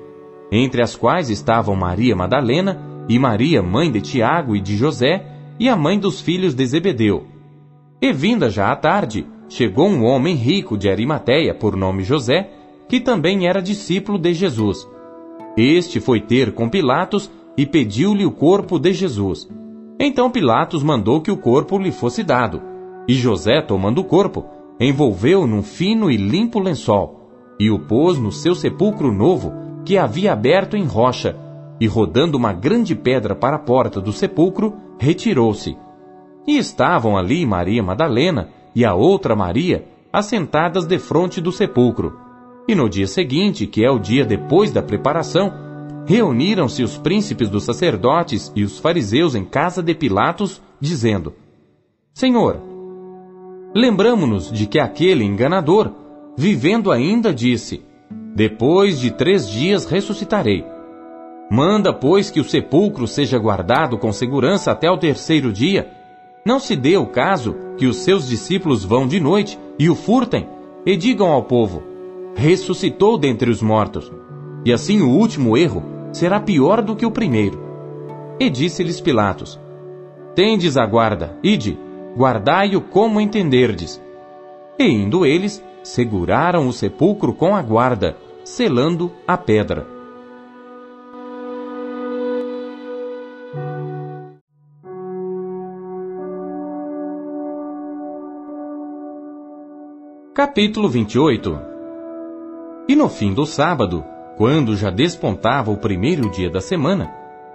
entre as quais estavam Maria Madalena e Maria, mãe de Tiago e de José, e a mãe dos filhos de Zebedeu. E vinda já a tarde, chegou um homem rico de Arimateia, por nome José, que também era discípulo de Jesus. Este foi ter com Pilatos e pediu-lhe o corpo de Jesus. Então Pilatos mandou que o corpo lhe fosse dado. E José, tomando o corpo, envolveu num fino e limpo lençol, e o pôs no seu sepulcro novo, que havia aberto em rocha, e rodando uma grande pedra para a porta do sepulcro, retirou-se. E estavam ali Maria Madalena e a outra Maria, assentadas defronte do sepulcro. E no dia seguinte, que é o dia depois da preparação, reuniram-se os príncipes dos sacerdotes e os fariseus em casa de Pilatos, dizendo: Senhor, Lembramo-nos de que aquele enganador, vivendo ainda, disse: Depois de três dias ressuscitarei. Manda, pois, que o sepulcro seja guardado com segurança até o terceiro dia. Não se dê o caso que os seus discípulos vão de noite e o furtem e digam ao povo: Ressuscitou dentre os mortos. E assim o último erro será pior do que o primeiro. E disse-lhes Pilatos: Tendes a guarda, ide, guardai-o como entenderdes. E indo eles, seguraram o sepulcro com a guarda, selando a pedra. Capítulo 28 E no fim do sábado, quando já despontava o primeiro dia da semana,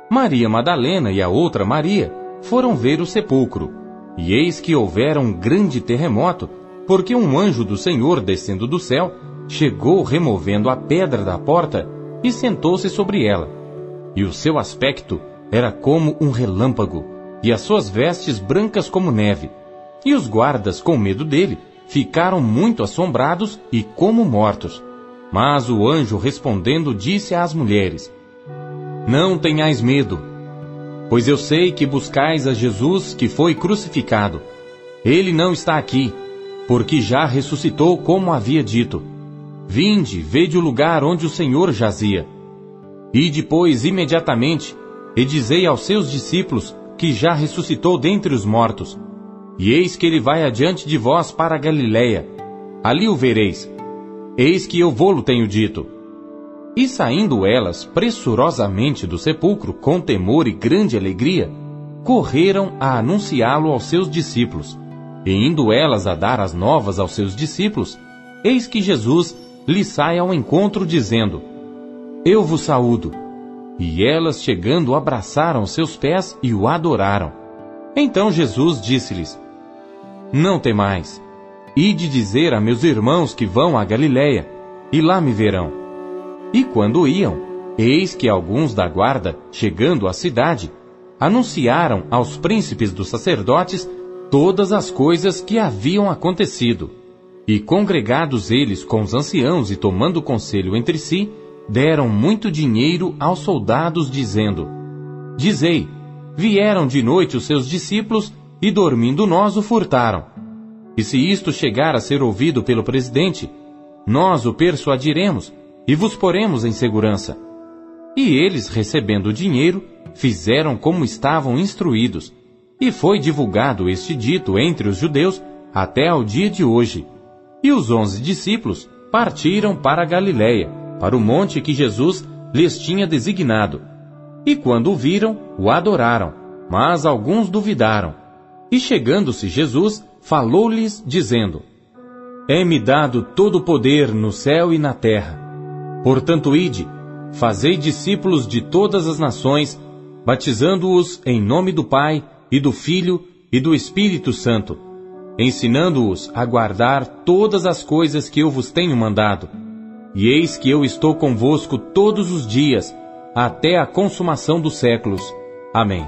Maria Madalena e a outra Maria foram ver o sepulcro. E eis que houvera um grande terremoto, porque um anjo do Senhor descendo do céu chegou removendo a pedra da porta e sentou-se sobre ela. E o seu aspecto era como um relâmpago, e as suas vestes brancas como neve. E os guardas, com medo dele, ficaram muito assombrados e como mortos. Mas o anjo respondendo disse às mulheres: Não tenhais medo, pois eu sei que buscais a Jesus que foi crucificado. Ele não está aqui, porque já ressuscitou como havia dito. Vinde, vede o lugar onde o Senhor jazia. E depois, imediatamente, e dizei aos seus discípulos que já ressuscitou dentre os mortos. E eis que ele vai adiante de vós para a Galiléia. Ali o vereis. Eis que eu vou-lo tenho dito. E saindo elas pressurosamente do sepulcro, com temor e grande alegria, correram a anunciá-lo aos seus discípulos. E indo elas a dar as novas aos seus discípulos, eis que Jesus lhes sai ao encontro, dizendo: Eu vos saúdo. E elas, chegando, abraçaram seus pés e o adoraram. Então Jesus disse-lhes: não temais. Ide dizer a meus irmãos que vão a Galiléia, e lá me verão. E quando iam, eis que alguns da guarda, chegando à cidade, anunciaram aos príncipes dos sacerdotes todas as coisas que haviam acontecido. E congregados eles com os anciãos e tomando conselho entre si, deram muito dinheiro aos soldados, dizendo: Dizei, vieram de noite os seus discípulos e dormindo nós o furtaram. E se isto chegar a ser ouvido pelo presidente, nós o persuadiremos e vos poremos em segurança. E eles, recebendo o dinheiro, fizeram como estavam instruídos, e foi divulgado este dito entre os judeus até ao dia de hoje. E os onze discípulos partiram para a Galiléia, para o monte que Jesus lhes tinha designado. E quando o viram, o adoraram, mas alguns duvidaram. E chegando-se Jesus, falou-lhes, dizendo: É-me dado todo o poder no céu e na terra. Portanto, ide, fazei discípulos de todas as nações, batizando-os em nome do Pai, e do Filho, e do Espírito Santo, ensinando-os a guardar todas as coisas que eu vos tenho mandado. E eis que eu estou convosco todos os dias, até a consumação dos séculos. Amém.